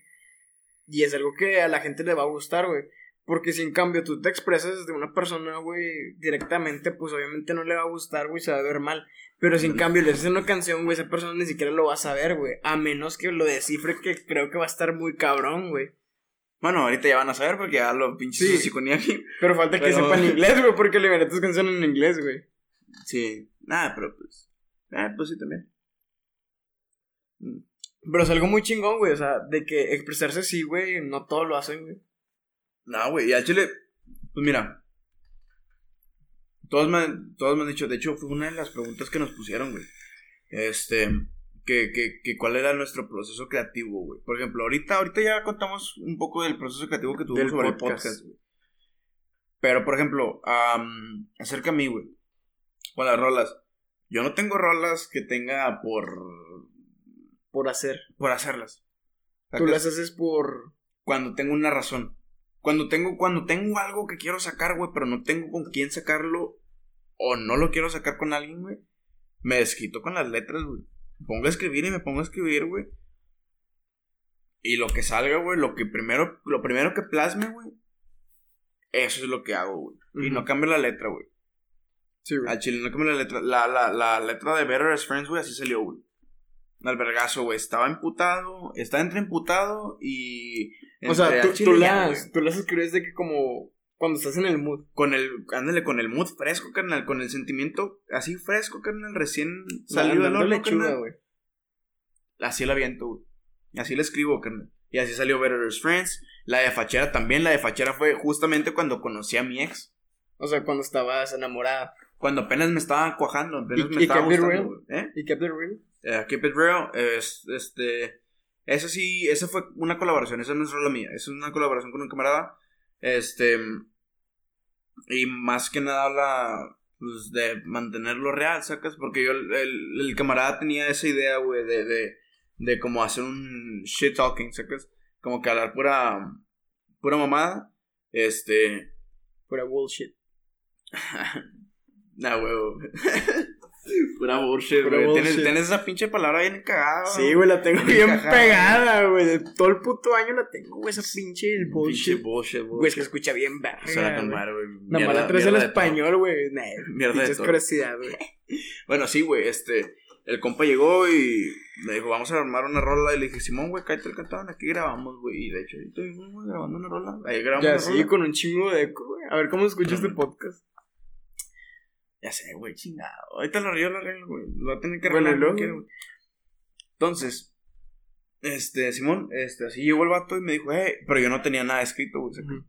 Y es algo que a la gente le va a gustar, güey. Porque si en cambio tú te expresas de una persona, güey, directamente, pues obviamente no le va a gustar, güey, se va a ver mal. Pero si en cambio le haces una canción, güey, esa persona ni siquiera lo va a saber, güey. A menos que lo descifre, que creo que va a estar muy cabrón, güey. Bueno, ahorita ya van a saber porque ya lo pinches Sí. aquí. Pero falta que Pero- sepan inglés, güey, porque le tus canciones en inglés, güey. Sí, nada, pero pues... Ah, pues sí, también. Mm. Pero es algo muy chingón, güey. O sea, de que expresarse así, güey, no todos lo hacen, güey. No, güey, y al chile, pues mira. Todos me, han- todos me han dicho, de hecho, fue una de las preguntas que nos pusieron, güey. Este, que, que, que cuál era nuestro proceso creativo, güey. Por ejemplo, ahorita, ahorita ya contamos un poco del proceso creativo que tuvimos Del sobre podcast. el podcast, güey. Pero, por ejemplo, acerca a mí, güey. Con las rolas. Yo no tengo rolas que tenga por, Por hacer. por hacerlas. Tú las haces por. cuando tengo una razón. Cuando tengo, cuando tengo algo que quiero sacar, güey, pero no tengo con quién sacarlo, o no lo quiero sacar con alguien, güey, me desquito con las letras, güey. Me pongo a escribir y me pongo a escribir, güey. Y lo que salga, güey, lo que primero, lo primero que plasme, güey, eso es lo que hago, güey. Y no cambio la letra, güey. Sí, güey. Al chile no cambio la letra. La, la, la letra de Better as Friends, güey, así salió, güey. Al vergazo, güey. Estaba emputado, estaba entre emputado y... O sea, tú, tú las, tú las escribes de que como cuando estás en el mood. Con el, ándale, con el mood fresco, carnal, con el sentimiento así fresco, carnal, recién salido del horno, lechuga, güey. Así la aviento, güey. Así la escribo, carnal. Y así salió Better as Friends. La de Fachera también, la de Fachera fue justamente cuando conocí a mi ex. O sea, cuando estabas enamorada. Cuando apenas me estaba cuajando, apenas ¿Y- me y estaba Keep It gustando, Real? güey. ¿Eh? ¿Y Kept It Real? Eh, Keep It Real, es, este, esa sí, esa fue una colaboración, esa no es rola mía, esa es una colaboración con un camarada, este, y más que nada habla, pues, de mantenerlo real, ¿sacas? Porque yo, el, el- camarada tenía esa idea, güey, de, de, de como hacer un shit talking, ¿sacas? Como que hablar pura, pura mamada, este, Pura bullshit. nah, huevo, pura bullshit, Pura güey, tienes, bullshit. tienes esa pinche palabra bien cagada, Sí, güey, la tengo Bien pegada, güey. De todo el puto año la tengo, güey. Esa pinche el Pinche bullshit. bullshit, Güey, es que escucha bien verga, con güey. madre, güey. Nada más Mierda- la traes todo. español, güey. Nah, Mierda de curiosidad, güey. Bueno, sí, güey, este. El compa llegó y me dijo, vamos a armar una rola. Y le dije, Simón, güey, cállate el cantón, aquí grabamos, güey. Y de hecho, estuvimos güey, grabando una rola. Ahí grabamos Ya una sí, rola. con un chingo de eco, güey. A ver cómo escuchas este podcast. Ya sé, güey, chingado. Ahorita lo río, lo arreglo, güey. Lo voy a tener que Bueno, arreglar. y luego. Entonces, este, Simón, este, así llegó el vato y me dijo, eh, pero yo no tenía nada escrito, güey. Ujú.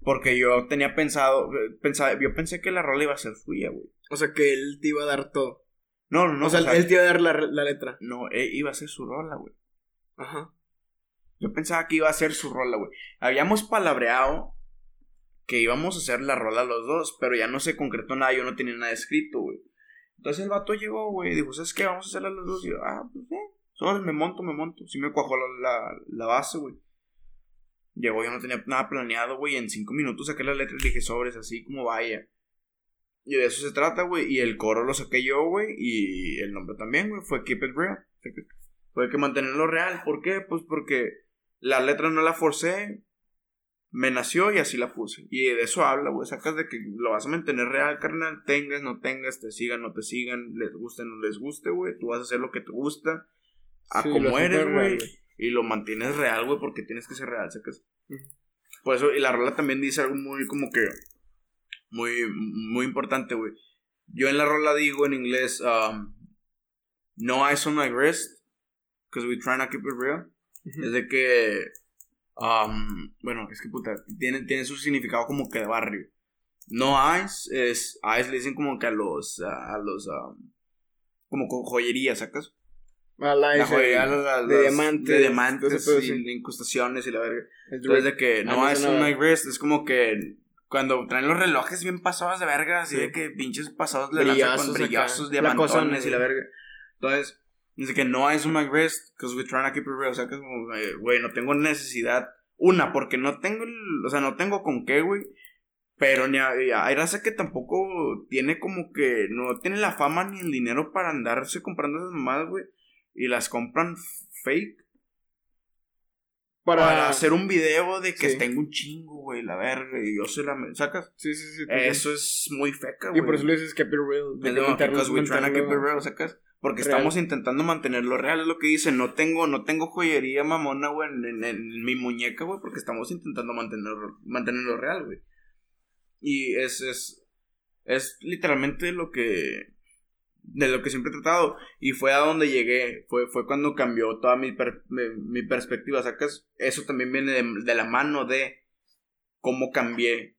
Porque yo tenía pensado, eh, pensaba, yo pensé que la rola iba a ser suya, güey. O sea, que él te iba a dar todo. No, no, no. o sea, o sea, él te iba a dar la, la letra. No, eh, iba a ser su rola, güey. Ajá. Yo pensaba que iba a ser su rola, güey. Habíamos palabreado que íbamos a hacer la rola los dos, pero ya no se concretó nada, yo no tenía nada escrito, güey. Entonces el vato llegó, güey, y dijo, ¿sabes qué? Vamos a hacerla los dos. Y yo, ah, pues eh, sobres, me monto, me monto. Sí me cuajó la, la, base, güey. Llegó, yo no tenía nada planeado, güey. En cinco minutos saqué la letra y dije, sobres, así como vaya. Y de eso se trata, güey. Y el coro lo saqué yo, güey. Y el nombre también, güey. Fue Keep It Real. Fue que mantenerlo real. ¿Por qué? Pues porque la letra no la forcé. Me nació y así la puse. Y de eso habla, güey. Sacas de que lo vas a mantener real, carnal. Tengas, no tengas, te sigan, no te sigan, les guste, no les guste, güey. Tú vas a hacer lo que te gusta. A Sí, como eres, güey. Y lo mantienes real, güey, porque tienes que ser real, sacas. Por eso, y la rola también dice algo muy como que. muy, muy importante, güey. Yo en la rola digo en inglés, um, no eyes on my wrist, because we try to keep it real. Es de que, um, bueno, es que puta, tiene, tiene su significado como que de barrio. No eyes, es, eyes le dicen como que a los, a los, um, como con joyería, ¿sacas? A la, La joyería, la- la- de diamantes. de diamantes y de incrustaciones y la verga. Entonces de que no un no. night wrist, es como que cuando traen los relojes bien pasados de verga, así Sí. de que pinches pasados le lanzan con Brillazos acá. brillazos, La diamantones cosona, y la verga. Entonces, dice que no es un night wrist, because we're trying to keep it real. O sea, que es como, eh, güey, no tengo necesidad. Una, porque no tengo, el- o sea, no tengo con qué, güey. Pero ni a- y hay raza que tampoco tiene como que, no tiene la fama ni el dinero para andarse comprando esas mamadas, güey. Y las compran fake Para, para hacer un video de que Sí. tengo un chingo, güey, la verga, y yo se la me- sacas. Sí, sí, sí. Eso es muy feca, Y güey. por eso le dices keep it real. de mantenerlo- because we're trying to keep it real, sacas. Porque real. estamos intentando mantenerlo real, es lo que dice. No tengo, no tengo joyería mamona, güey, en, en- en mi muñeca, güey, porque estamos intentando mantenerlo, mantenerlo real, güey. Y es, es, es literalmente lo que, de lo que siempre he tratado. Y fue a donde llegué, fue, fue cuando cambió toda mi, per- mi, mi perspectiva, sacas. Eso también viene de, de la mano de cómo cambié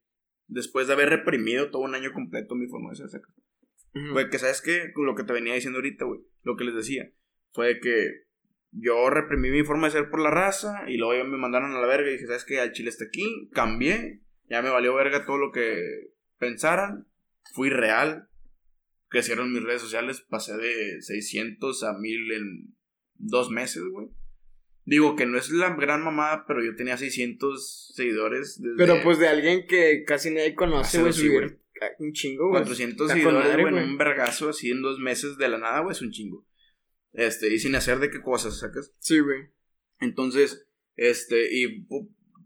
después de haber reprimido todo un año completo mi forma de ser, sacas. Fue que, ¿sabes qué? Lo que te venía diciendo ahorita, güey. Lo que les decía. Fue que yo reprimí mi forma de ser por la raza y luego ya me mandaron a la verga y dije, ¿sabes qué? Al chile está aquí. Cambié. Ya me valió verga todo lo que pensaran. Fui real. Crecieron mis redes sociales. Pasé de 600 a 1000 en dos meses, güey. Digo que no es la gran mamada, pero yo tenía 600 seguidores. Desde Pero pues de alguien que casi nadie conoce, güey, güey. subir un chingo, güey. 400 Está con seguidores, güey, en güey. un vergazo así en dos meses de la nada, güey, es un chingo. Este, y sin hacer de qué cosas, ¿sacas? Sí, güey. Entonces, este, y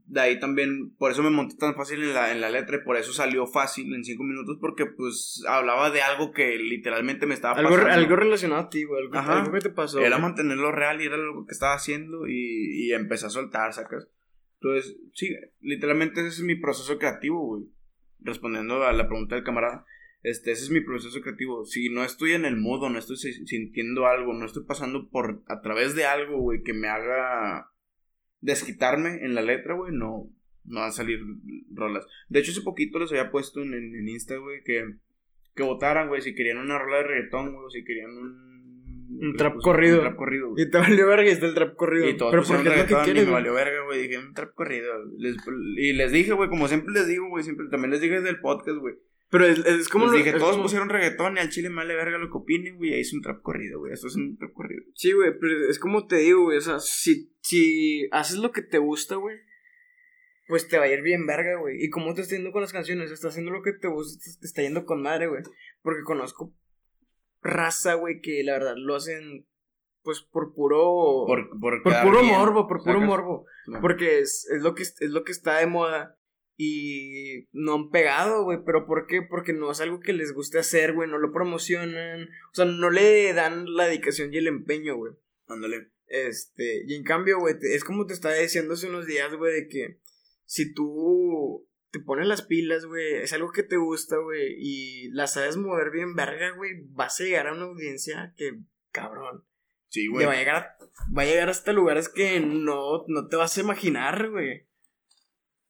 de ahí también, por eso me monté tan fácil en la, en la letra y por eso salió fácil en cinco minutos, porque pues hablaba de algo que literalmente me estaba Algo, pasando. algo relacionado a ti, güey. Algo, algo que te pasó. Era güey. mantenerlo real y era lo que estaba haciendo y, y empecé a soltar, ¿sacas? Entonces, sí, literalmente ese es mi proceso creativo, güey. Respondiendo a la pregunta del camarada, este, ese es mi proceso creativo. Si no estoy en el modo, no estoy si- sintiendo algo, no estoy pasando por a través de algo, güey, que me haga desquitarme en la letra, güey, no, no van a salir rolas. De hecho, hace poquito les había puesto en, en, en Insta, güey, que, que votaran, güey, si querían una rola de reggaetón, güey, si querían un... Un trap corrido. Un trap corrido, güey. Y te valió verga y está el trap corrido. Y todos Pero porque es lo que reggaetón y quieres, me valió verga, güey. Dije, un trap corrido. Les- y les dije, güey, como siempre les digo, güey, siempre también les dije desde el podcast, güey. Pero es, es como... Les lo- dije, es todos como- pusieron reggaetón y al chile me verga lo que opinen, güey. Ahí es un trap corrido, güey. Esto es un trap corrido. Sí, güey, pero es como te digo, güey. O sea, si, si haces lo que te gusta, güey, pues te va a ir bien verga, güey. Y como te está yendo con las canciones, estás haciendo lo que te gusta, te está yendo con madre, güey. Porque conozco raza, güey, que la verdad lo hacen, pues por puro. Por, por, por puro bien, morbo, por puro ¿sacas? morbo. Porque es, es, lo que, es lo que está de moda. Y no han pegado, güey. ¿Pero por qué? Porque no es algo que les guste hacer, güey. No lo promocionan. O sea, no le dan la dedicación y el empeño, güey. Ándale. Este, y en cambio, güey, es como te estaba diciendo hace unos días, güey, de que si tú te pones las pilas, güey, es algo que te gusta, güey, y la sabes mover bien verga, güey, vas a llegar a una audiencia que, cabrón, Sí, güey. va a llegar a- va a llegar hasta lugares que no, no te vas a imaginar, güey.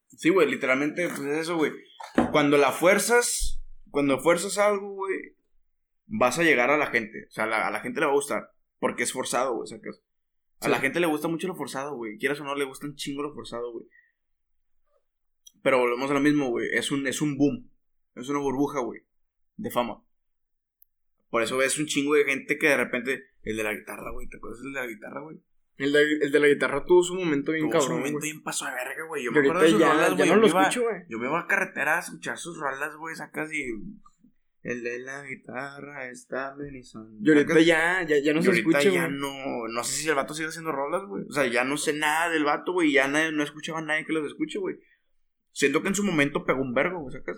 Sí, güey, literalmente, pues es eso, güey. Cuando la fuerzas, cuando fuerzas algo, güey, vas a llegar a la gente. O sea, la- a la gente le va a gustar. Porque es forzado, güey. A Sí. la gente le gusta mucho lo forzado, güey. Quieras o no, le gusta un chingo lo forzado, güey. Pero volvemos a lo mismo, güey. Es un, es un boom. Es una burbuja, güey. De fama. Por eso ves un chingo de gente que de repente. El de la guitarra, güey. ¿Te acuerdas del de la guitarra, güey? El de, el de la guitarra tuvo su momento bien Tuvo su cabrón, momento güey. bien paso de verga, güey. Yo me acuerdo de sus ya, rolas, ya güey. no Yo güey. yo me iba a carretera a escuchar sus rolas, güey, sacas y... El de la guitarra está Benison. Y ahorita ya, ya, ya no y se escucha, ya güey. no... No sé si el vato sigue haciendo rolas, güey. O sea, ya no sé nada del vato, güey. Ya nadie, no escuchaba a nadie que los escuche, güey. Siento que en su momento pegó un vergo, güey, sacas.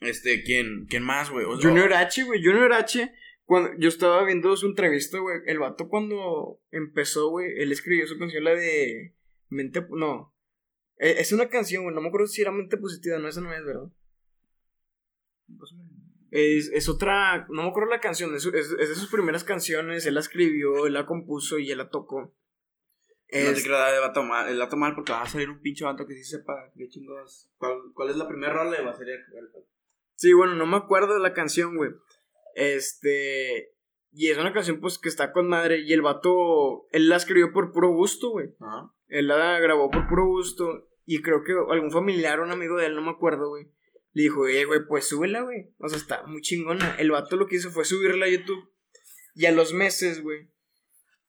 Este, ¿quién, quién más, güey? O sea, Junior H, güey. Junior H, cuando yo estaba viendo su entrevista, güey. El vato cuando empezó, güey, él escribió su canción, la de Mente... No. Eh, Es una canción, güey. No me acuerdo si era Mente Positiva. No, esa no es, ¿verdad? Es, es otra, no me acuerdo la canción, es, es, es de sus primeras canciones, él la escribió, él la compuso y él la tocó. No Es- te creas, va a tomar, él va a tomar porque va a salir un pinche vato que sí sepa qué chingados. ¿Cuál, cuál es la primera rola? Y va a salir Sí, bueno, no me acuerdo de la canción, güey. Este. Y es una canción, pues, que está con madre. Y el vato. Él la escribió por puro gusto, güey. Ajá. Él la grabó por puro gusto. Y creo que algún familiar o un amigo de él, no me acuerdo, güey. Le dijo, eh, güey, pues súbela, güey. O sea, está muy chingona. El vato lo que hizo fue subirla a YouTube. Y a los meses, güey.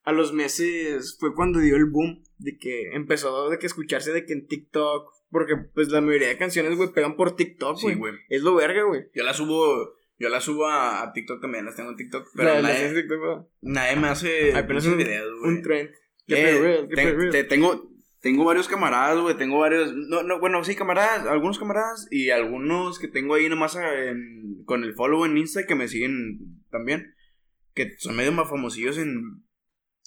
A los meses fue cuando dio el boom. De que empezó de que escucharse de que en TikTok. Porque, pues, la mayoría de canciones, güey, pegan por TikTok, Sí, güey. es lo verga, güey. Yo la subo, yo la subo a, TikTok también, las tengo en TikTok. Pero La- nadie, TikTok, nadie me hace Apenas un, videos, güey. un trend. Eh, te- tengo, tengo varios camaradas, güey. Tengo varios. No, no, bueno, sí, camaradas. Algunos camaradas y algunos que tengo ahí nomás en- con el follow en Insta que me siguen también. Que son medio más famosillos en,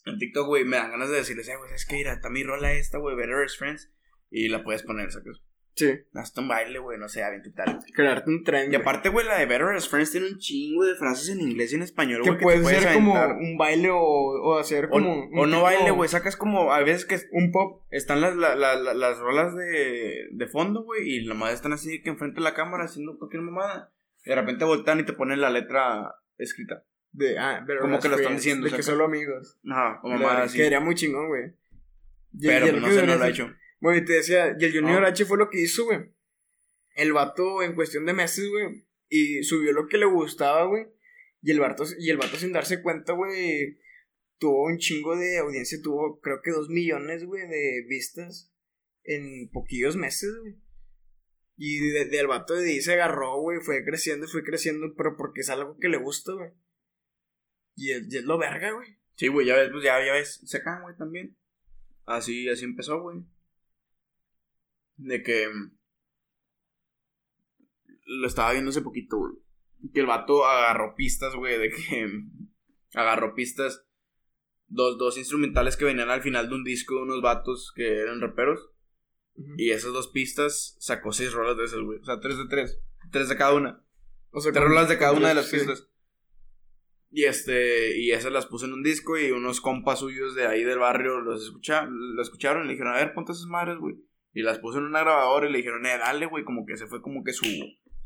en TikTok, güey. Me dan ganas de decirles, eh, güey, es que mira, está mi rola esta, güey, Better as Friends. Y la puedes poner, ¿sacas? Sí, Hasta un baile, güey, no sé, avienta tal. crearte un trend. Y aparte, güey, la de Better as Friends tiene un chingo de frases en inglés y en español, que güey. puede te puedes ser como aventar. un baile o, o hacer O, como. o un no baile, güey. Sacas como, a veces que Un pop. están las, la- la- la- las rolas de, de fondo, güey, y nomás están así que enfrente de la cámara haciendo cualquier mamada. Y de repente voltean y te ponen la letra escrita. De, ah, pero Como que lo están diciendo, De que solo amigos. Ajá, o verdad, así. Quedaría muy chingón, güey. Pero y pues, el no sé, no lo ha hecho. Bueno, y te decía, y el Junior Ah. H fue lo que hizo, güey. El vato en cuestión de meses, güey. Y subió lo que le gustaba, güey. Y el vato, y el vato sin darse cuenta, güey. Tuvo un chingo de audiencia. Tuvo, creo que dos millones, güey, de vistas. En poquillos meses, güey. Y de, de- el vato de ahí se agarró, güey. Fue creciendo y fue creciendo. Pero porque es algo que le gusta, güey. Y es, y es lo verga, güey. Sí, güey, ya ves, pues ya, ya ves. Secan, güey, también. Así, así empezó, güey. De que. mm, Lo estaba viendo hace poquito, güey. Que el vato agarró pistas, güey, de que. Agarró pistas. Dos, dos instrumentales que venían al final de un disco de unos vatos que eran raperos. Ujú. Y esas dos pistas sacó seis rolas de esas, güey. O sea, tres de tres. Tres de cada una. O sea, Tres rolas de cada una de las sí. pistas. Y este, y esas las puse en un disco y unos compas suyos de ahí del barrio los escucha, las escucharon y le dijeron, a ver, ponte esas madres, güey. Y las puse en una grabadora y le dijeron, eh, dale, güey, como que se fue como que su...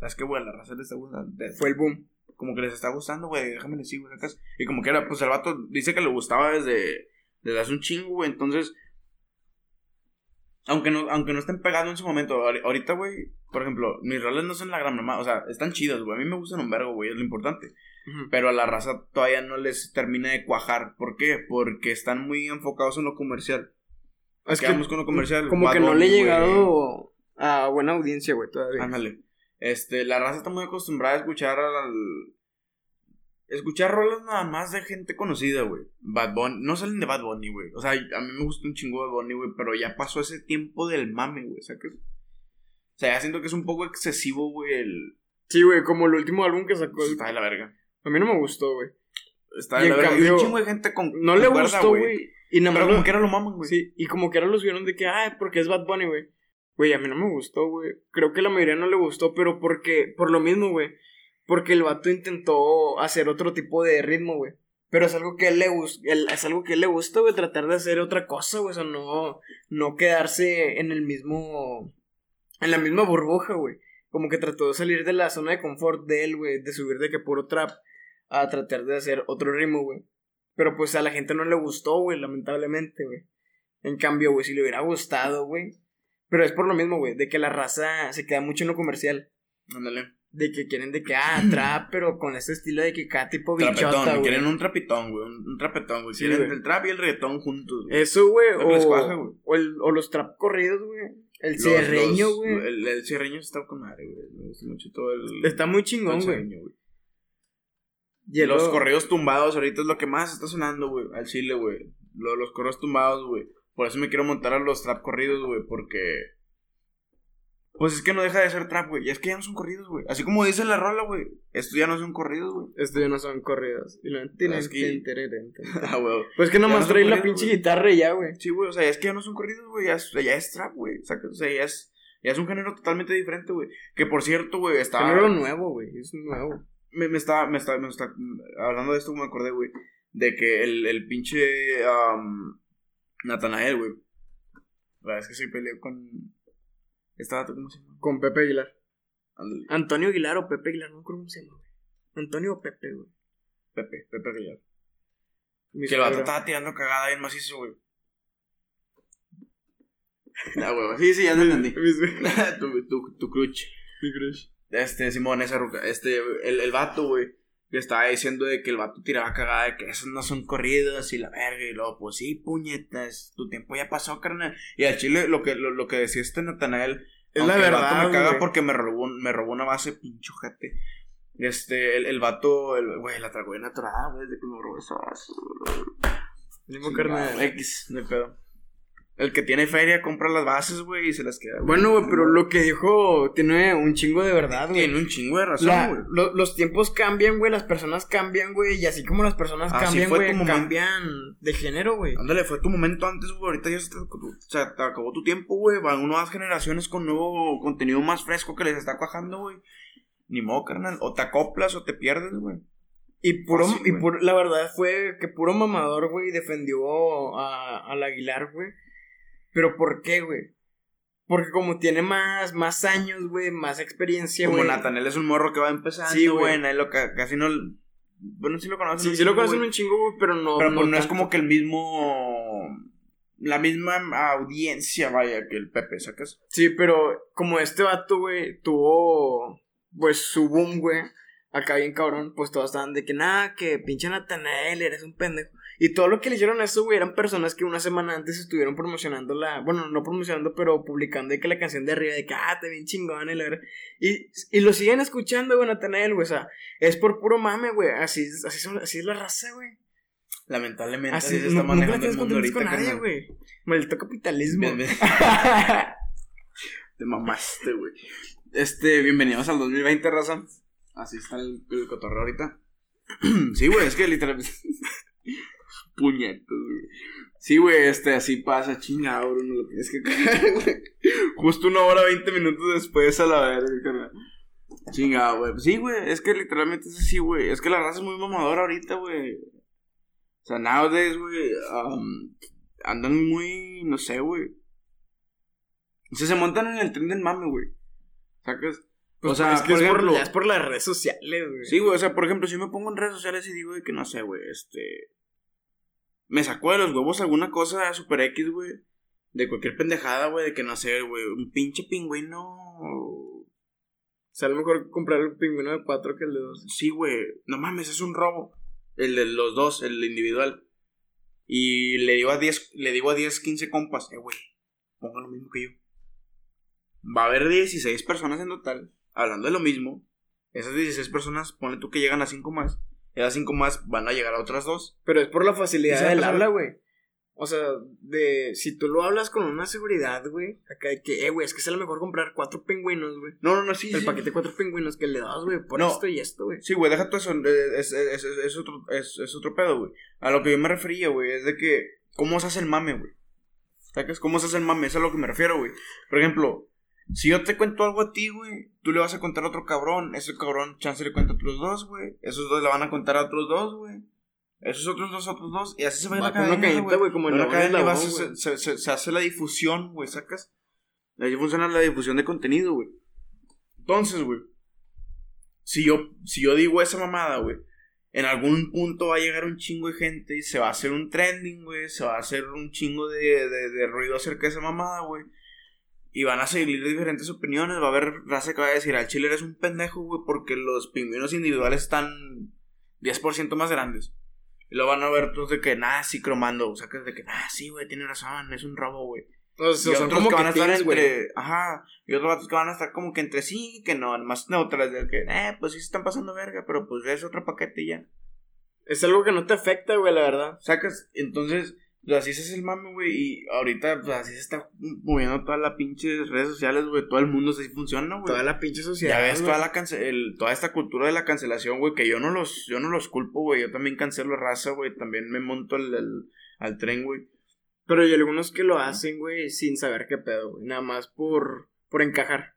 ¿Sabes qué, güey? La raza les está gustando. Fue el boom. Como que les está gustando, güey, déjame les sigo, sacas. Y como que era, pues el vato dice que le gustaba desde, desde hace un chingo, güey. Entonces, aunque no, aunque no estén pegando en su momento, ahori- ahorita, güey, por ejemplo, mis roles no son la gran mamá, o sea, están chidas, güey. A mí me gustan un vergo, güey, es lo importante. Pero a la raza todavía no les termina de cuajar. ¿Por qué? Porque están muy enfocados en lo comercial. Es que con lo comercial. como que no le he güey. llegado a buena audiencia, güey, todavía. Ándale. Este, la raza está muy acostumbrada a escuchar al. Escuchar rolas nada más de gente conocida, güey. Bad Bunny. No salen de Bad Bunny, güey. O sea, a mí me gusta un chingo Bad Bunny, güey. Pero ya pasó ese tiempo del mame, güey. ¿Sabes? O sea, ya siento que es un poco excesivo, güey. El... Sí, güey, como el último álbum que sacó. Está de la verga. A mí no me gustó, güey. Está Y en verga. y cambio, un chingo de gente con. No le gustó, güey. Y nada más Pero como que era lo maman, güey. Sí, y como que ahora los vieron de que, ay, porque es Bad Bunny, güey. Güey, a mí no me gustó, güey. Creo que la mayoría no le gustó, pero porque, por lo mismo, güey. Porque el vato intentó hacer otro tipo de ritmo, güey. Pero es algo que él le gusta, es algo que él le gusta, güey, tratar de hacer otra cosa, güey. O sea, no, no quedarse en el mismo, en la misma burbuja, güey. Como que trató de salir de la zona de confort de él, güey, de subir de que puro trap a tratar de hacer otro ritmo, güey. Pero pues a la gente no le gustó, güey, lamentablemente, güey. En cambio, güey, si le hubiera gustado, güey. Pero es por lo mismo, güey, de que la raza se queda mucho en lo comercial. Ándale. De que quieren de que, ah, trap, pero con ese estilo de que cada tipo bichota, Trapetón. Quieren un trapetón, güey. Un, un trapetón, güey. Sí, quieren güey. el trap y el reggaetón juntos. güey. Eso, güey, o, güey. o, el- o los trap corridos, güey. El cierreño, güey. El, el cierreño está con madre, güey. Me gusta mucho todo el. Está muy chingón, güey. Los correos tumbados ahorita es lo que más está sonando, güey. Al chile, güey. Lo- los correos tumbados, güey. Por eso me quiero montar a los trap corridos, güey. Porque. Pues es que no deja de ser trap, güey. Y es que ya no son corridos, güey. Así como dice la rola, güey. Esto ya no son corridos, güey. Estos ya no son corridos. Y lo entienden. Es que- Ah, güey. Pues que nomás no trae la corridos, pinche güey. guitarra y ya, güey. Sí, güey. O sea, es que ya no son corridos, güey. Ya, es- ya es trap, güey. O sea, o sea, ya es. Ya es un género totalmente diferente, güey. Que por cierto, güey, está. Género nuevo, güey. Es nuevo. Me, me está, me está, me está. Hablando de esto, me acordé, güey. De que el, el pinche. am, Natanael, güey. La vez que se peleó con. Esta dato, ¿cómo se llama? Con Pepe Aguilar. Antonio Aguilar o Pepe Aguilar, no me acuerdo cómo se llama, güey. Antonio o Pepe, güey. Pepe, Pepe Aguilar. Mi Que el vato estaba tirando cagada bien macizo, güey. Ah, güey. Sí, sí, ya te entendí. Tu, tu, tu crush. Mi crush. Este, Simón, esa ruca. Este, el, el vato, güey. Le estaba diciendo de que el vato tiraba cagada, de que esos no son corridos y la verga. Y luego, pues sí, puñetas. Tu tiempo ya pasó, carnal. Y al chile, lo que, lo, lo que decía este Natanael. Es aunque la el vato verdad, me caga güey. porque me robó, me robó una base, pincho jate. Este, el, el vato, el, güey, la tragó bien atorada, güey, desde que me robó esa base. Sí, carnal. X, no hay pedo. El que tiene feria compra las bases, güey, y se las queda. Bueno, güey, pero lo que dijo tiene un chingo de verdad, güey. Tiene un chingo de razón, La- güey. lo- los tiempos cambian, güey, las personas cambian, güey, y así como las personas Así cambian, güey, cambian de género, güey. Ándale, fue tu momento antes, güey. Ahorita ya se te, o sea, te acabó tu tiempo, güey. Van nuevas generaciones con nuevo contenido más fresco que les está cuajando, güey. Ni modo, carnal. O te acoplas o te pierdes, güey. Y puro, y puro- la verdad fue que puro mamador, güey, defendió a, al Aguilar, güey. Pero ¿por qué, güey? Porque como tiene más, más años, güey, más experiencia, Como güey. Natanel es un morro que va empezando, Sí, güey. lo ca- casi no. Bueno, sí lo conocen. Sí, un sí lo conocen güey. un chingo, güey, pero no. Pero pues no es tanto. como que el mismo. La misma audiencia, vaya, que el Pepe, ¿sacas? Sí, pero como este vato, güey, tuvo pues su boom, güey, acá bien cabrón, pues todos estaban de que nada, que pinche Natanael, eres un pendejo. Y todo lo que le hicieron a eso, güey, eran personas que una semana antes estuvieron promocionando la, bueno, no promocionando, pero publicando de que la canción de arriba, de que, ah, te bien chingón, y la. Y, y lo siguen escuchando, güey, Natanael, güey, o sea, es por puro mame, güey, así, es- así, son- así es la raza, güey. Lamentablemente, Así, se no, está le manejando el mundo ahorita, con nadie, güey. Maldito capitalismo. Bien, bien. Te mamaste, güey. Este, bienvenidos al 2020, raza. Así está el, el cotorreo ahorita. sí, güey, es que literalmente. Puñetos, güey. Sí, güey, este, así pasa, chingado, bro, no lo tienes que cagar, güey. Justo una hora, veinte minutos después a la verga, carnal. Chingado, güey. Sí, güey, es que literalmente es así, güey. Es que la raza es muy mamadora ahorita, güey. O sea, nowadays, güey, um, andan muy, no sé, güey. O sea, se montan en el tren del mame, güey. ¿Sacas? Pues, o sea, es que por es, por, ejemplo, ya es por las redes sociales, güey. Sí, güey, o sea, por ejemplo, si me pongo en redes sociales y digo que no sé, güey, este. Me sacó de los huevos alguna cosa super X, güey. De cualquier pendejada, güey, de que no sé, güey, un pinche pingüino. Sale mejor comprar el pingüino de 4 que el de 2. Sí, güey, no mames, es un robo. El de los dos, el individual. Y le digo a 10, le digo a 10, 15 compas, eh, güey, pongan lo mismo que yo. Va a haber 16 personas en total, hablando de lo mismo. Esas 16 personas, ponle tú que llegan a 5 más. Esas 5 más van a llegar a otras dos. Pero es por la facilidad del persona- habla, güey. O sea, de si tú lo hablas con una seguridad, güey, acá de que, eh, güey, es que sale mejor comprar cuatro pingüinos, güey. No, no, no, sí. El sí. paquete de cuatro pingüinos que le das, güey, por No. esto y esto, güey. Sí, güey, deja todo eso. eh, Es, es, es, es otro, es, es otro pedo, güey. A lo que yo me refería, güey, es de que. ¿Cómo se hace el mame, güey? ¿Sacas? ¿Cómo se hace el mame? Eso es a lo que me refiero, güey. Por ejemplo, si yo te cuento algo a ti, güey, tú le vas a contar a otro cabrón. Ese cabrón, chance le cuenta a otros dos, güey. Esos dos le van a contar a otros dos, güey. Esos otros dos, a otros dos. Y así se va, Va la cadena, güey, como en la cadena la voz, se, güey. se, se- se hace la difusión, güey, ¿sacas? Ahí funciona la difusión de contenido, güey. Entonces, güey. Si yo, si yo digo esa mamada, güey. En algún punto va a llegar un chingo de gente y se va a hacer un trending, güey. Se va a hacer un chingo de, de, de ruido acerca de esa mamada, güey. Y van a seguir diferentes opiniones. Va a haber raza que va a decir, al chile eres un pendejo, güey, porque los pingüinos individuales están 10% más grandes. Y lo van a ver todos de que, nada, sí, cromando. O sea, que de que, ah, sí, güey, tiene razón, es un robo, güey. O sea, Y otros como que van a estar tienes, entre. Ajá. Y otros vatos que van a estar como que entre sí que no. Más neutrales de que, eh, pues sí se están pasando verga, pero pues es otro paquete y ya. Es algo que no te afecta, güey, la verdad. Sacas, entonces, pues así hace el mame, güey. Y ahorita, pues así se está moviendo toda la pinche redes sociales, güey. Todo el mundo así funciona, güey. Toda la pinche sociedad. Ya ves toda la cance el- toda esta cultura de la cancelación, güey, que yo no los, yo no los culpo, güey. Yo también cancelo raza, güey. También me monto al, al, al tren, güey. Pero hay algunos que lo hacen, güey, sin saber qué pedo, güey. Nada más por, Por encajar.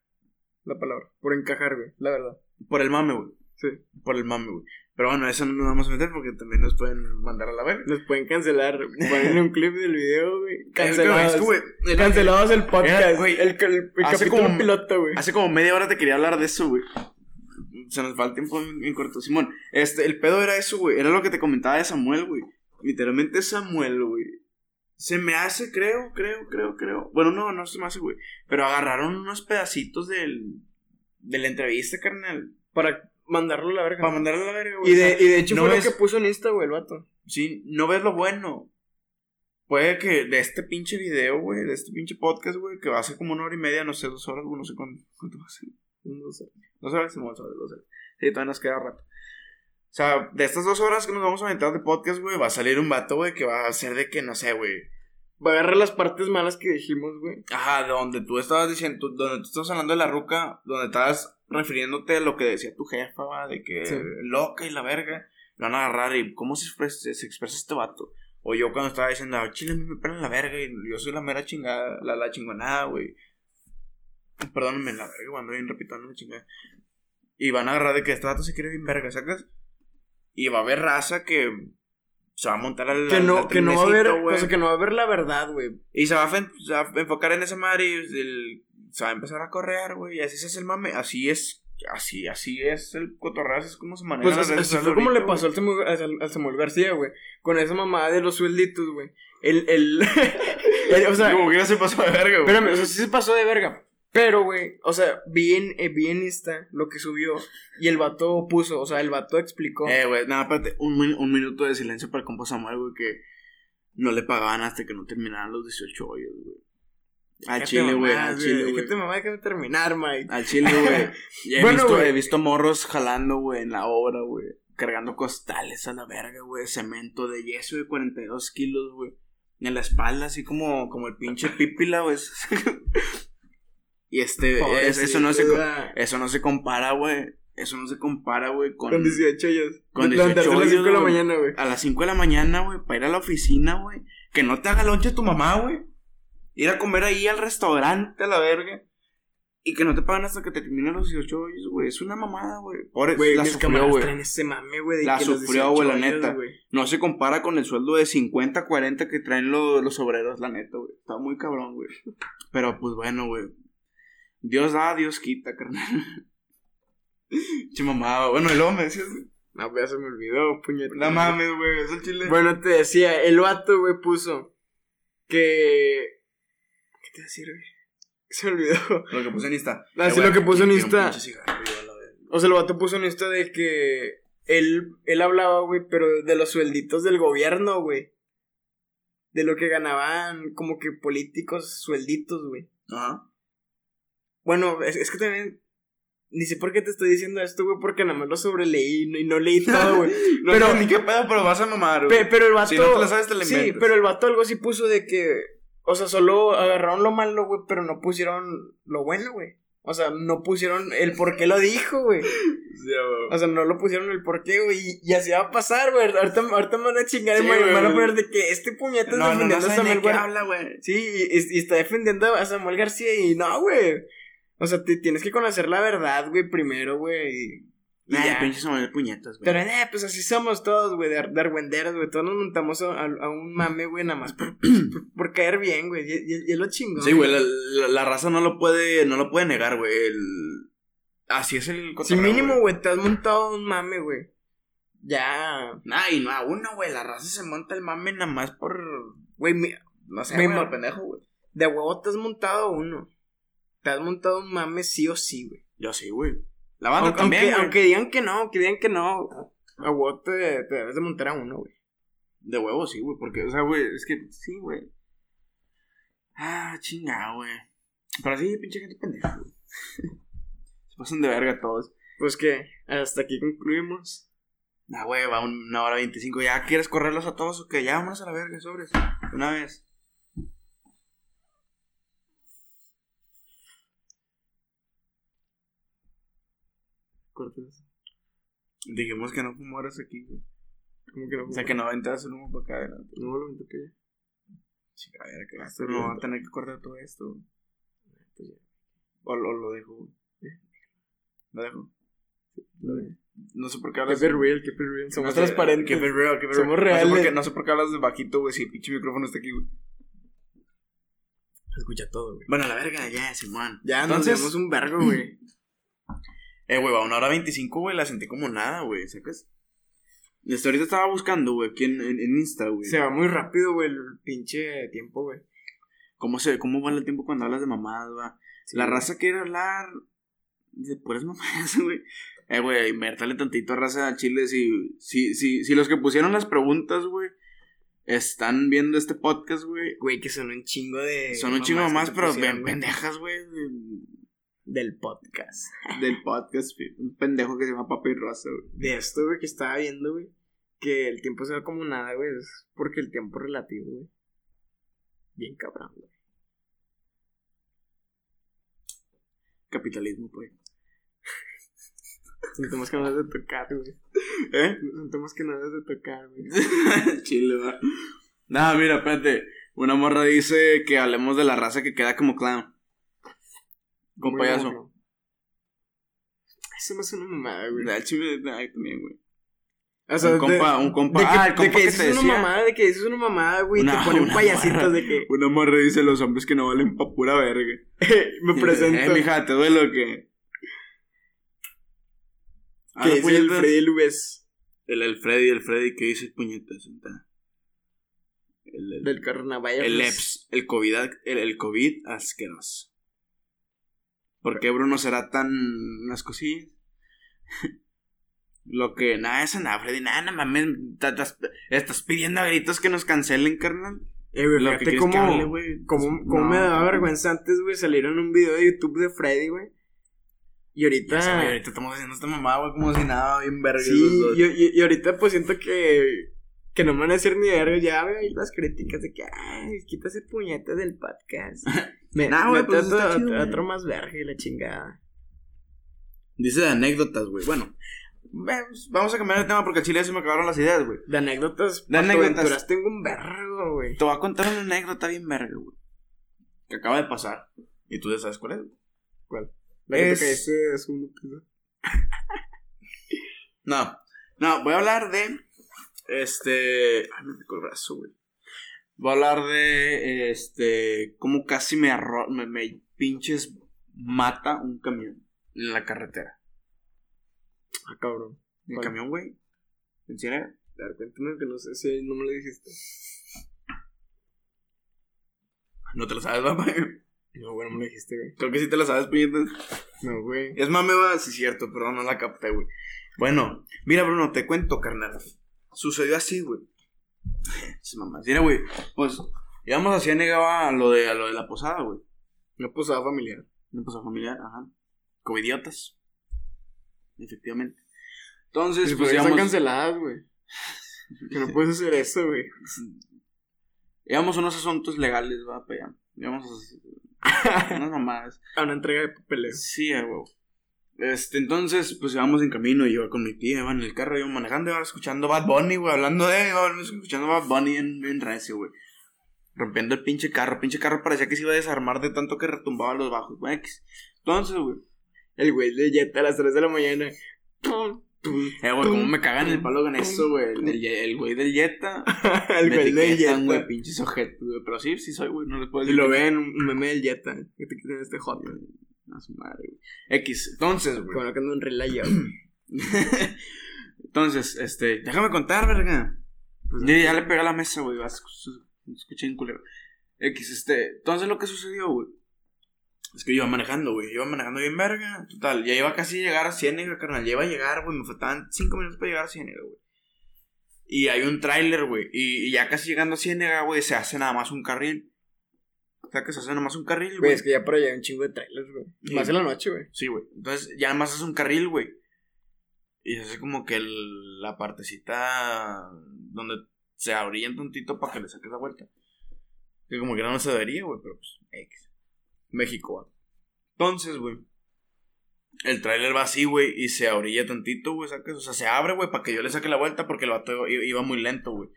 La palabra. Por encajar, güey. La verdad. Por el mame, güey. Sí. Por el mame, güey. Pero bueno, eso no nos vamos a meter porque también nos pueden mandar a la verga. Nos pueden cancelar. Ponen un clip del video, güey. Cancelados. es que, güey, el- Cancelados el podcast. Era, güey, el, el, el hace capítulo como- piloto, güey. Hace como media hora te quería hablar de eso, güey. Se nos va el tiempo en, en corto. Simón, este, el pedo era eso, güey. Era lo que te comentaba de Samuel, güey. Literalmente Samuel, güey. Se me hace, creo, creo, creo, creo. Bueno, no, no se me hace, güey. Pero agarraron unos pedacitos del, de la entrevista, carnal. Para mandarlo a la verga. Para mandarle a la verga, güey. y, de, y de hecho no fue ves- lo que puso en Insta, güey, el vato. Sí, no ves lo bueno. Puede que de este pinche video, güey, de este pinche podcast, güey, que va a ser como una hora y media, no sé, dos horas, güey, no sé cuánto, cuánto va a ser. No sé. Dos horas, sí, dos horas, dos horas. Sí, todavía nos queda rato. O sea, de estas dos horas que nos vamos a aventar de podcast, güey, va a salir un vato, güey, que va a ser de que, no sé, güey. Va a agarrar las partes malas que dijimos, güey. Ajá, de donde tú estabas diciendo, donde tú estabas hablando de la ruca, donde estabas refiriéndote a lo que decía tu jefa, va, de que Sí. loca y la verga. Lo van a agarrar y cómo se expresa, se expresa este vato. O yo cuando estaba diciendo, "Ah, chile, me pelan la verga y yo soy la mera chingada, la, la chingonada, güey. Perdónenme la verga, cuando bien repitando la chingada. Y van a agarrar de que este vato se quiere bien verga, ¿sacas? Y va a haber raza que se va a montar al. Que no, al que no va a haber, o sea, que no va a haber la verdad, güey. Y se va, a, fen- se va a enfocar en esa madre y el- se va a empezar a correr, güey. Y así se hace el mame. Así es. Así, así es el cotorreo, es como se maneja. Pues redes así fue como le pasó al Samuel, al- al Samuel García, güey. Con esa mamada de los suelditos, güey. El, el, el- o sea. Como que ya se pasó de verga, güey. espérame, o sea, sí se pasó de verga. Pero, güey, o sea, vi en, eh, vi en Insta lo que subió y el vato puso, o sea, el vato explicó. Eh, güey, nada, espérate. Un, min- un minuto de silencio para el compa Samuel, güey, que no le pagaban hasta que no terminaran los 18 hoyos, güey. Al chile, güey, al chile, güey. Déjate mamá, déjame terminar, Mike. Al chile, güey. He, Bueno, visto, güey. he visto morros jalando, güey, en la obra, güey. Cargando costales a la verga, güey. Cemento de yeso de 42 kilos, güey. En la espalda, así como, como el pinche pípila, güey. y este, es- eso, no se, eso no se compara, güey. Eso no se compara, güey, con... Con 18 años. Con Levantarse 18 a las 5 de la mañana, güey. A las 5 de la mañana, güey, para ir a la oficina, güey. Que no te haga lonche tu mamá, güey. Ir a comer ahí al restaurante a la verga. Y que no te pagan hasta que te terminen los 18 hoyos, güey. Es una mamada, güey. Güey, la sufrió, güey. La sufrió, güey, la 18 años, neta. No se compara con el sueldo de 50, 40 que traen los, los obreros, la neta, güey. Está muy cabrón, güey. Pero pues bueno, güey. Dios da, Dios quita, carnal. Che mamada, bueno, luego me decías, güey. No, pues ya se me olvidó, puñeta. No mames, güey, es el chile. Bueno, te decía, el vato, güey, puso que... ¿Qué te güey? Se olvidó. Lo que puse en Insta. Ah, sí, lo que puso en Insta. O sea, el vato puso en esto de que él, él hablaba, güey, pero de los suelditos del gobierno, güey. De lo que ganaban como que políticos suelditos, güey. Ajá. Bueno, es, es que también... Ni sé por qué te estoy diciendo esto, güey, porque nada más lo sobreleí y no, y no leí todo, güey. No Pero- ni qué pedo, pero vas a mamar, güey. Pe- pero el vato... Si no te sabes, te la Sí, pero el vato algo así puso de que... O sea, solo agarraron lo malo, güey, pero no pusieron lo bueno, güey. O sea, no pusieron el por qué lo dijo, güey. Sí. O sea, no lo pusieron el por qué, güey. Y, y así va a pasar, güey. Ahorita, ahorita me van a chingar y Sí, me, me van a poner de que este puñeta está No, no, no defendiendo a sé ni Samuel de qué Gar- habla, güey. Sí, y, y está defendiendo a Samuel García y no, güey. O sea, te tienes que conocer la verdad, güey, primero, güey. Y, Ay, ya. pinches son puñetas, güey. Pero, eh, pues así somos todos, güey, de, de argüenderos, güey. Todos nos montamos a, un mame, güey, nada más por, por, por caer bien, güey. Y, es lo chingón. Sí, güey, la, la, la raza no lo puede, no lo puede negar, güey. El... Así es el Si cotorreo, mínimo, güey, te has montado un mame, güey. Ya. Nah, y no a uno, güey. La raza se monta el mame nada más por. Güey, mi- No sé, güey, al pendejo, güey. de huevo te has montado uno. Te has montado un mame sí o sí, güey. Yo sí, güey. La banda Aunque, también, aunque, digan que no, aunque digan que no. A te, te debes de montar a uno, güey. De huevo, sí, güey. Porque, o sea, güey, es que sí, güey. Ah, chingado, güey. Pero sí, pinche gente pendeja, güey. Se pasan de verga todos. Pues que, hasta aquí concluimos. Nah, güey, va una hora veinticinco. ¿Ya quieres correrlos a todos o qué? Ya vámonos a la verga, sobres. Una vez. Cortes. Dijimos que no fumaras aquí, güey. Como que no. O sea, que no aventas el humo para acá adelante. No lo toqué ya. Chica, a ver, que esto no va a tener que cortar todo esto. güey. Pues ya. O lo, lo dejo, güey. Lo dejo. Lo de- No sé por qué Keep hablas. it real, keep it real. Somos No sé, transparentes. keep it real, keep it Somos real. No sé, por reales. qué, no sé por qué hablas de bajito, güey, si el pinche micrófono está aquí, güey. Escucha todo, güey. Bueno, la verga, ya, Simón. Ya, Entonces- nos vemos un vergo, güey. Eh, güey, va una hora veinticinco, güey, la sentí como nada, güey, ¿sacas? Hasta ahorita estaba buscando, güey, aquí en, en, en Insta, güey. Se va muy rápido, güey, el pinche tiempo, güey. ¿Cómo, se, ¿Cómo va el tiempo cuando hablas de mamadas? Sí, la güey. raza quiere hablar de puras mamadas, güey. Eh, güey, invértale tantito a raza a Chile. Si, si, si, si los que pusieron las preguntas, güey, están viendo este podcast, güey, Güey, que son un chingo de. son un chingo más, pero pusieron, ven güey, pendejas, güey, Del podcast. del podcast. güey. Un pendejo que se llama Papi Rosa, güey. De esto, güey, que estaba viendo, güey. Que el tiempo se va como nada, güey. Es porque el tiempo relativo, güey. Bien cabrón, güey. Capitalismo, pues. Son temas que no debes de tocar, güey. ¿Eh? Son temas que no debes de tocar, güey. Chile, va. Nada, mira, espérate. Una morra dice que hablemos de la raza que queda como clown. Con Muy payaso. Eso me hace una mamada, güey. Al chile, ay, también, güey. O sea, un compa, de, un compa. de que, ah, el de compa que que, te una mamada, de que dices una mamada, güey. Una- te ponen payasitos morra. de que. Una morra dice los hombres que no valen pa' pura verga. me presento. Eh, mija, ¿te duele qué? Que no, dice el. Freddy Lubez El, el Freddy, el Freddy que dice puñetas. El, el, del carnaval. el EPS, el COVID, el, el COVID asqueroso. ¿Por qué Bruno será tan unas cosillas? Lo que, nada, eso nada, Freddy, nada, no mames, estás pidiendo a gritos que nos cancelen, carnal. Eh, güey, Lo fíjate cómo, güey. cómo, cómo No, me daba vergüenza antes, güey, salir en un video de YouTube de Freddy, güey. Y ahorita... Sé, güey, ahorita estamos haciendo esta mamá, güey, como si nada, bien verga. sí, y- y ahorita pues siento que... Que no me van a decir ni verga, ya veo ahí las críticas de que, ay, quita ese puñete del podcast. Me, Nah, güey, pues, está chido, otro más verga y la chingada. Dice de anécdotas, güey. Bueno, vamos a cambiar de tema porque al chile se me acabaron las ideas, güey. De anécdotas, De de anécdotas. tengo un vergo, güey. Te voy a contar una anécdota bien verga, güey. Que acaba de pasar. Y tú ya sabes cuál es. güey. ¿Cuál? La que Es- te caíste de segundo piso. No, no, voy a hablar de. Este. Ay, me picó el brazo, güey. Voy a hablar de. Este. Cómo casi me arro me, me pinches mata un camión en la carretera. Ah, cabrón. ¿El ¿Cuál? camión, güey? ¿En Ciénaga? Ver, cuéntame que no sé si no me lo dijiste. No te lo sabes, papá. No, güey, no me lo dijiste, güey. Creo que sí te lo sabes, puñetas. No, güey. Es mame, va, sí, cierto, pero no la capté, güey. Bueno, mira, Bruno, te cuento, carnal. Sucedió así, güey. Es mamá. Mira, güey, pues íbamos a Ciénaga va, a lo de, a lo de la posada, güey. Una posada familiar. Una posada familiar, ajá. Covidiotas. Efectivamente. Entonces, Pues, pues están íbamos, canceladas, güey. Que no puedes hacer eso, güey. íbamos a unos asuntos legales, va, para allá. Íbamos a unas mamadas. A una entrega de papeles. Sí, huevo. Este, entonces, pues íbamos en camino y yo iba con mi tía, iba en el carro, iba manejando, iba escuchando Bad Bunny, güey, hablando de, iba escuchando Bad Bunny en, en recio, güey. Rompiendo el pinche carro, pinche carro parecía que se iba a desarmar de tanto que retumbaba los bajos, güey. Entonces, güey, El güey de Jetta a las 3 de la mañana. Tum. eh, güey, cómo me cagan el palo con eso, güey. El, el- el güey del Jetta. El güey de etiquetan, güey, Jetta. pinches ojetes, güey. Pero sí, sí soy, güey, no les puedo Y decir. lo que- ven, un meme del Jetta. Que te quiten este hot, güey. A su madre, güey. X, entonces, güey. Como que ando en relay Entonces, este, déjame contar, verga. Pues, ya le pegué a la mesa, güey. Escuché en culero. X, este. Entonces lo que sucedió, güey. Es que yo iba manejando, güey. Iba manejando bien verga. Total, ya iba casi a llegar a Ciénega, carnal. Ya iba a llegar, güey. Me faltaban cinco minutos para llegar a Ciénega, güey. Y hay un tráiler, güey. Y, y ya casi llegando a Ciénega, güey, se hace nada más un carril. Que se hace nada más un carril, Güey, güey. es que ya por allá hay un chingo de trailers, güey. Sí. Más en la noche, güey. Sí, güey. Entonces, ya nada más es un carril, güey. Y se hace como que el- la partecita donde se abría un tantito para que le saques la vuelta. Que como que no se debería, güey, pero pues, X. México, güey. Entonces, güey. El tráiler va así, güey, y se abrilla tantito, güey, sacas. O sea, se abre, güey, para que yo le saque la vuelta porque el vato iba muy lento, güey.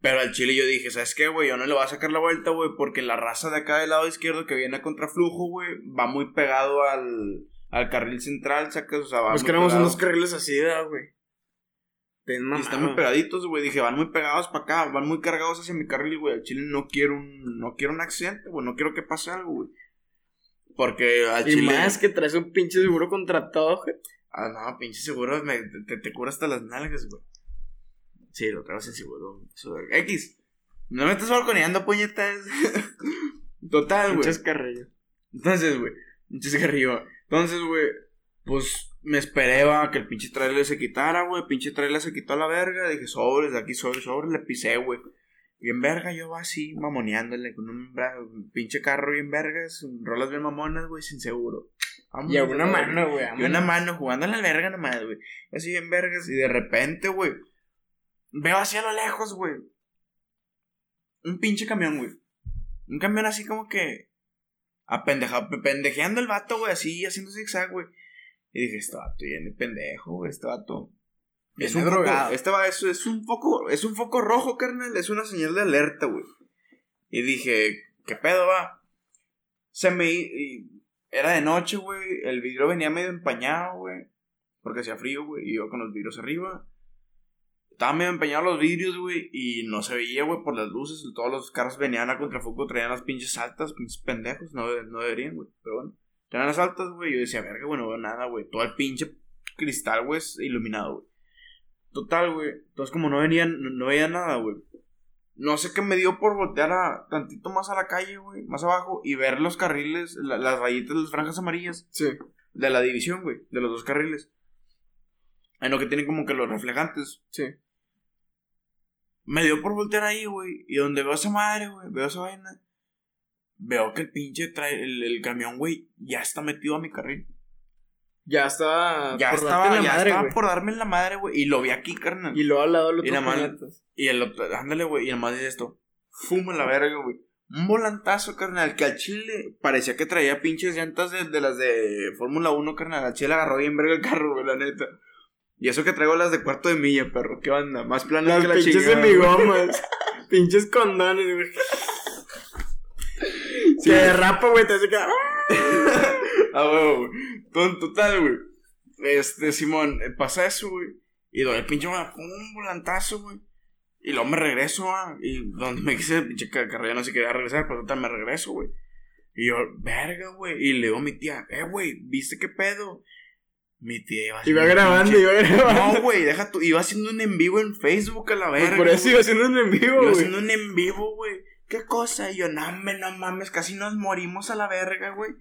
Pero al chile yo dije, ¿sabes qué, güey? Yo no le voy a sacar la vuelta, güey, porque la raza de acá del lado izquierdo que viene a contraflujo, güey, va muy pegado al, al carril central, sacas, o sea, va Pues muy queremos pegado. unos carriles así, ¿verdad, güey. Y están muy pegaditos, güey. Dije, van muy pegados para acá, van muy cargados hacia mi carril, güey. Al chile no quiero un, no quiero un accidente, güey. No quiero que pase algo, güey. Porque al Y chile. más que traes un pinche seguro contratado, güey. Ah, no, pinche seguro me, te, te cura hasta las nalgas, güey. Sí, lo traigo seguro. X. No me estás balconeando, puñetas. Total, güey. Muchas carrillas. Entonces, güey, pinche cigarrillo. Entonces, güey, pues me esperé va, que el pinche trailer se quitara, güey. Pinche trailer se quitó a la verga. Dije, sobres, de aquí sobres, sobres. Le pisé, güey. Bien verga, yo va así, mamoneándole con un, un pinche carro bien vergas. Rolas bien mamonas, güey, sin seguro. Vámonos, Y a una mano, güey. Y una mano jugando a la verga nomás, güey. Así bien vergas. Y de repente, güey. Veo hacia lo lejos, güey. Un pinche camión, güey. Un camión así como que. Apendeja, pendejeando el vato, güey. Así haciendo zigzag, güey. Y dije, este vato viene pendejo, güey. Este vato. Es un foco, drogado. este va, es, es un foco, es un foco rojo, carnal. Es una señal de alerta, güey. Y dije, ¿qué pedo va? Se me y era de noche, güey. El vidrio venía medio empañado, güey. Porque hacía frío, güey. Y yo con los vidrios arriba. Estaban medio empañados los vidrios, güey. Y no se veía, güey, por las luces. Todos los carros venían a contrafoco, traían las pinches altas, pinches pendejos. No, no deberían, güey. Pero bueno. Traían las altas, güey. Yo decía, verga, güey, no veo nada, güey. Todo el pinche cristal, güey, es iluminado, güey. Total, güey. Entonces, como no venían, no, no veía nada, güey. No sé qué me dio por voltear a tantito más a la calle, güey, más abajo, y ver los carriles, la- las rayitas, las franjas amarillas Sí. de la división, güey, de los dos carriles. En lo que tienen como que los reflejantes. Sí. Me dio por voltear ahí, güey, y donde veo esa madre, güey, veo esa vaina, veo que el pinche trae, el, el camión, güey, ya está metido a mi carril. Ya estaba. Ya por estaba, la ya madre, estaba por darme en la madre, güey, y lo vi aquí, carnal. Y luego al lado lo Y otro más- puñetas. Y el otro, ándale, güey, y además dice esto, fuma la verga, güey. Un volantazo, carnal, que al chile parecía que traía pinches llantas de, de las de Fórmula 1, carnal. Al chile agarró bien verga el carro, güey, la neta. Y eso que traigo las de cuarto de milla, perro, ¿qué onda? Más planas Las que la pinches güey. semigomas. pinches condones, güey. Sí. Que derrapa, güey, te hace que. Ah, huevo, güey. Ton- Total, güey. Este, Simón, eh, pasa eso, güey. Y doy el pinche, güey, un volantazo, güey. Y luego me regreso, ah, Y donde me quise, pinche ca- carrera no se quería regresar, pero total me regreso, güey. Y yo, verga, güey. Y le digo a mi tía, eh, güey, ¿viste qué pedo? Mi tía iba Iba haciendo un grabando, pinche- iba grabando. No, güey, deja tu. Iba haciendo un en vivo en Facebook a la Pues verga. por eso iba haciendo un en vivo, Iba güey. haciendo un en vivo, güey. ¿Qué cosa? Y yo, no, hombre, no mames, casi nos morimos a la verga, güey.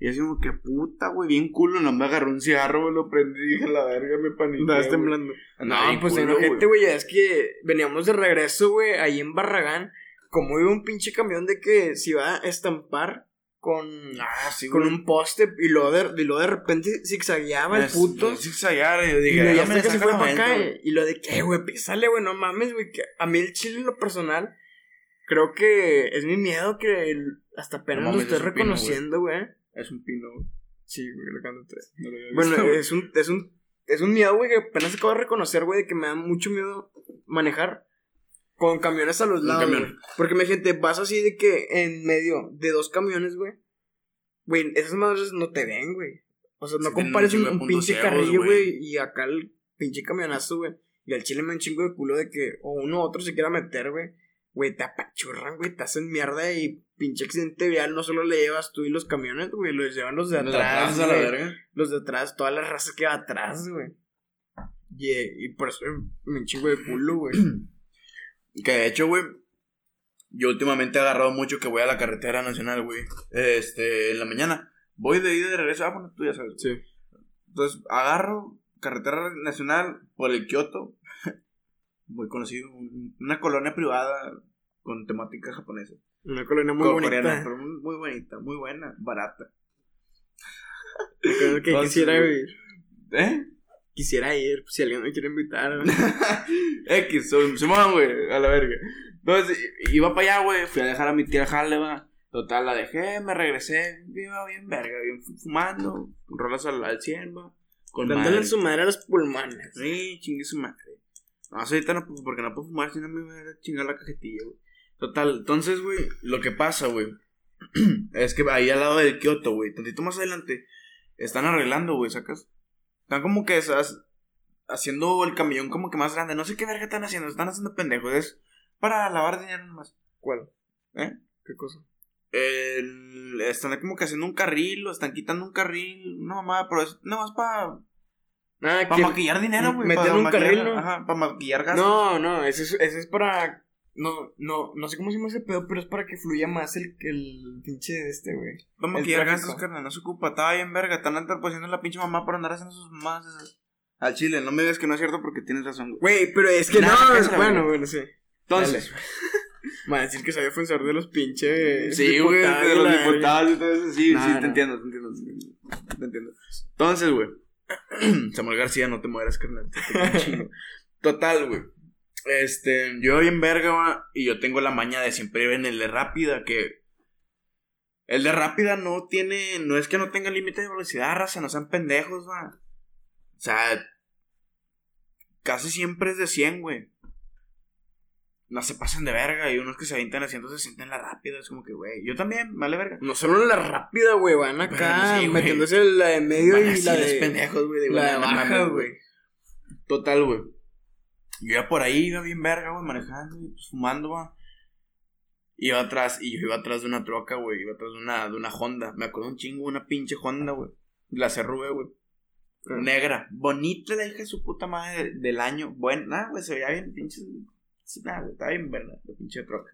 Y así como, que puta, güey, bien culo. No me agarró un cigarro, güey, lo prendí y dije, la verga, me paniqué. Andabas temblando. No, bien pues culo, enojete, güey. ya Es que veníamos de regreso, güey, ahí en Barragán. Como iba un pinche camión de que se iba a estampar con, Ah, sí, con un poste y luego de, y luego de repente zigzagueaba el puto. zigzaguear, y yo Y luego ya "Déjame hasta que se sacar fue para momento, acá. güey". Y lo de que, güey, písale, güey, no mames, güey. Que a mí el chile en lo personal, creo que es mi miedo que el- hasta apenas No lo es pino, reconociendo, güey. Es un pino, güey. Sí, güey, lo canto tres. No lo había Bueno, güey. es un, es un, es un miedo, güey, que apenas acabo de reconocer, güey, de que me da mucho miedo manejar con camiones a los Un lados. camión. güey. Porque me gente, vas así de que en medio de dos camiones, güey. Güey, esas madres no te ven, güey. O sea, no Sí, compares un un, un pinche carrillo, güey. y acá el pinche camionazo, güey. Y al chile me un chingo de culo de que o uno u otro se quiera meter, güey. Güey, te apachurran, güey, te hacen mierda y pinche accidente vial no solo le llevas tú y los camiones, güey, los llevan los de Los de atrás, atrás a la güey. verga. Los de atrás, toda la raza que va atrás, güey. Y, y por eso me chingo de culo, güey. Que de hecho, güey, yo últimamente he agarrado mucho que voy a la carretera nacional, güey. Este, en la mañana. Voy de ida y de regreso. Ah, bueno, tú ya sabes. Sí. Entonces, agarro carretera nacional por el Kioto. Muy conocido. un- Una colonia privada con temática japonesa. Una colonia muy coreana, bonita. pero muy, bonita, muy buena, barata. Que, que Entonces, quisiera güey. ir. ¿Eh? Quisiera ir, si alguien me quiere invitar. X, Simón, güey, a la verga. Entonces, iba para allá, güey, fui a dejar a mi tía Jale, va. Total, la dejé, me regresé, iba bien verga, bien fu- fumando, con rolas al, al 100, va. Con Dándole su madre a los pulmones. Sí, chingue su madre. No, ahorita no, pues, porque no puedo fumar, si no me voy a chingar la cajetilla, güey. Total, entonces, güey, lo que pasa, güey, es que ahí al lado del Kioto, güey, tantito más adelante, están arreglando, güey, ¿sacas? Están como que esas, haciendo el camión como que más grande. No sé qué verga están haciendo, están haciendo pendejos. Es para lavar dinero nomás. ¿Cuál? ¿Eh? ¿Qué cosa? El, están como que haciendo un carril, o están quitando un carril, no mamá, pero es nomás para Ah, para maquillar dinero, güey. meter un maquillar- carril, ¿no? Ajá, para maquillar gastos. No, no, ese es, ese es para. No, no, no sé cómo se llama ese pedo, pero es para que fluya más el, el pinche de este, güey. Para el maquillar tráfico. gastos, carnal, no se ocupa. Estaba bien verga, están interponiendo la pinche mamá por andar haciendo sus mamás esas. Al chile, no me digas que no es cierto porque tienes razón, güey. Güey, pero es que Nah, no, que es bueno, bueno, sí. Entonces, Va a decir que soy defensor de los pinches. Sí, güey, de los diputados y todo eso. Sí, No, sí, no. te entiendo, te entiendo, te entiendo. Te entiendo. Entonces, güey. Samuel García, no te mueras, carnal. Total, güey. Este, yo voy en verga, y yo tengo la maña de siempre ir en el de rápida, que. El de rápida no tiene. No es que no tenga límite de velocidad, raza, no sean pendejos, va. O sea. Casi siempre es de 100, güey. No se pasan de verga. Y unos que se avientan a 160 en la rápida. Es como que, güey. Yo también, vale verga. No solo en la rápida, güey, van acá sí, metiéndose la de medio y la de. pendejos, güey. de, la de baja, güey. Total, güey. Yo iba por ahí, iba bien verga, güey, manejando, pues, fumando, va. Iba atrás, y yo iba atrás de una troca, güey. Iba atrás de una, de una Honda. Me acuerdo un chingo, una pinche Honda, güey. La cerrube, güey. Negra. Bonita la hija de su puta madre de- del año. Buena, güey, se veía bien, pinche. Nah, güey, estaba bien verga, la pinche troca.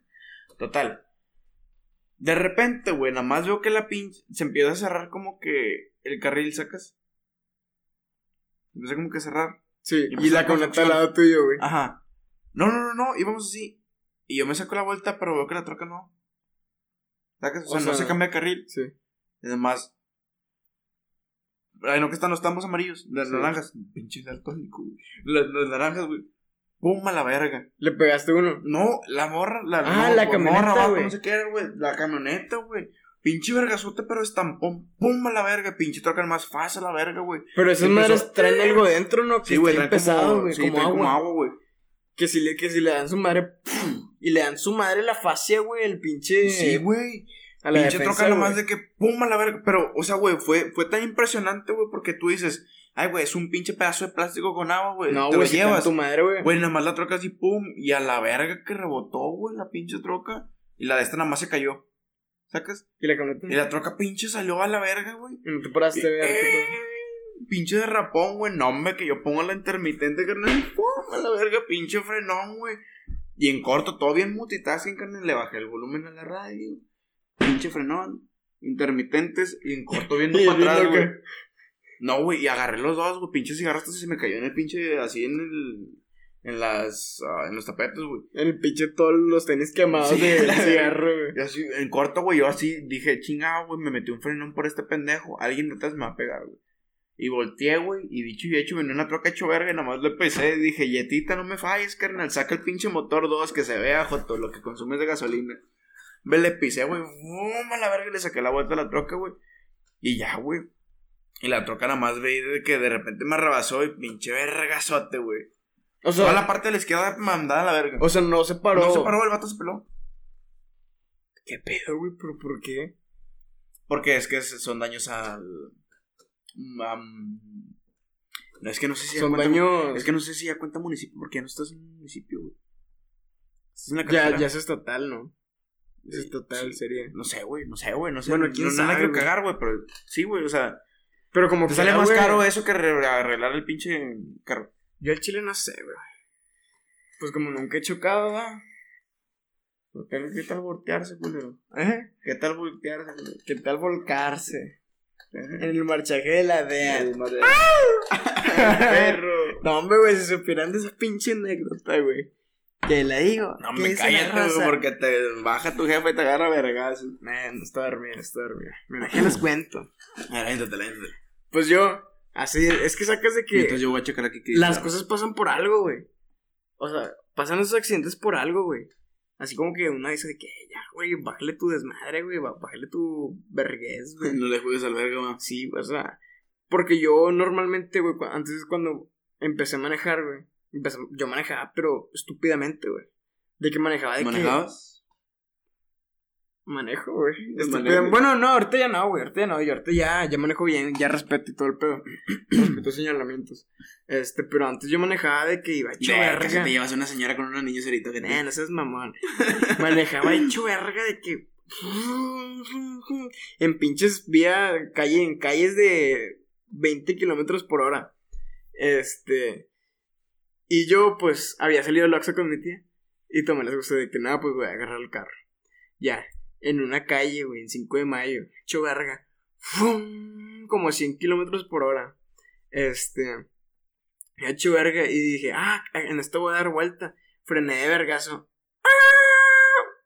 Total. De repente, güey, nada más veo que la pinche. Se empieza a cerrar como que el carril, ¿sacas? Empieza como que a cerrar. Sí, Y y empezó la conecta al lado tuyo, güey. Ajá. No, no, no, no, íbamos así. Y yo me saco la vuelta, pero veo que la troca no. ¿Sacas? O sea, O no se cambia de carril. Sí. Y además. Ay, no, que están los tambos amarillos. Las Sí. naranjas. Pinche daltónico, güey. Las, las naranjas, güey. Pum a la verga. Le pegaste uno. No, la morra. La, Ah, no, la camioneta, morra. No sé qué era, güey. La camioneta, güey. Pinche vergazote, pero estampón. Pum a la verga. Pinche troca más fácil a la verga, güey. Pero esas Empezó- madres traen algo dentro, ¿no? Que Sí, güey, pesado, güey. sí, como agua. como agua, güey. Que si le, que si le dan su madre. ¡pum! Y le dan su madre la fascia, güey. El pinche. Sí, güey. A la Pinche defensa, troca nomás de que pum a la verga. Pero, o sea, güey, fue, fue tan impresionante, güey, porque tú dices, ay, güey, es un pinche pedazo de plástico con agua, güey. No, te güey, lo llevas. tu madre, güey. Güey, nada más la troca así, pum, y a la verga que rebotó, güey, la pinche troca. Y la de esta nada más se cayó. ¿Sacas? Y la camioneta. Y la troca pinche salió a la verga, güey. Y no te paraste a ver Eh, pinche derrapón, güey. No, hombre, que yo pongo la intermitente, carnal. Pum, a la verga, pinche frenón, güey. Y en corto, todo bien multitasking, carnal. Le bajé el volumen a la radio. Pinche frenón. Intermitentes. Y en corto viendo Y para atrás, güey. No, güey. Y agarré los dos, güey. Pinche cigarro hasta se me cayó en el pinche. Así en el. En las. ah, en los tapetes, güey. El pinche todos los tenis quemados Sí, de la- cigarro, güey. Y así, en corto, güey, yo así dije, chingado, güey, me metí un frenón por este pendejo. Alguien detrás me va a pegar, güey. Y volteé, güey, y dicho y hecho, venía una troca hecho verga y nada más le pesé. Dije, Yetita, no me falles, carnal. Saca el pinche motor 2 que se vea, joto, lo que consumes de gasolina. Ve, le pisé, güey, a la verga y le saqué la vuelta a la troca, güey. Y ya, güey. Y la troca nada más veí de que de repente me rebasó y pinche vergazote, güey. O Toda sea, la parte de la izquierda mandada a la verga. o sea, no se paró. no se paró, el vato se peló. ¿Qué pedo, güey? ¿Pero por qué? Porque es que son daños al. no, es que no sé si ya Son cuenta- daños. Es que no sé si ya cuenta municipio, porque ya no estás en un municipio, güey. Estás en la Ya, ya es estatal, ¿no? Es estatal, sí. sería. No sé, güey, no sé, güey, no sé. Bueno, no, quién no, no sabe, la quiero güey. cagar, güey, pero sí, güey, o sea, Pero como te que sale ya, más caro eso que re- arreglar el pinche carro. Yo al chile no sé, güey. Pues como nunca he chocado, ¿va? ¿Qué, qué tal voltearse, culero? ¿Eh? ¿Qué tal voltearse, culero? ¿Qué tal volcarse? En el marchaje de la DEA. El Perro. No, hombre, güey, si supieran de esa pinche anécdota, güey. Que la digo. No me raza. porque te baja tu jefe y te agarra vergas. Man, está dormida, está dormida. Mira, ¿qué les cuento? Aléntate, aléntate. Pues yo, así, es que sacas de que Entonces yo voy a checar aquí que las cosas pasan por algo, güey. O sea, pasan esos accidentes por algo, güey. Así como que una dice de que, ya, güey, bájale tu desmadre, güey, bá- bájale tu vergüenza, güey. No le juegues al verga, ma. Sí, o sea, porque yo normalmente, güey, antes cuando empecé a manejar, güey, yo manejaba, pero estúpidamente, güey. De que manejaba de que... ¿Manejabas? Manejo, güey. Manejo. Bueno, no, ahorita ya no, güey. Ahorita ya no. Yo ahorita ya, ya manejo bien, ya respeto y todo el pedo. respeto señalamientos. Este, pero antes yo manejaba de que iba hecho Verga, si te llevas una señora con unos niños ahorita que Eh, no seas mamón. manejaba hecho verga de que. En pinches vía, calle, en calles de 20 kilómetros por hora. Este. Y yo, pues, había salido al Oxxo con mi tía. Y tomé la gusto de que nada, pues voy a agarrar el carro. Ya, en una calle, güey, en 5 de mayo, hecho verga. ¡Fum! Como 100 kilómetros por hora. Este. Hecho verga. Y dije, ah, en esto voy a dar vuelta. Frené de vergazo. ¡Ah!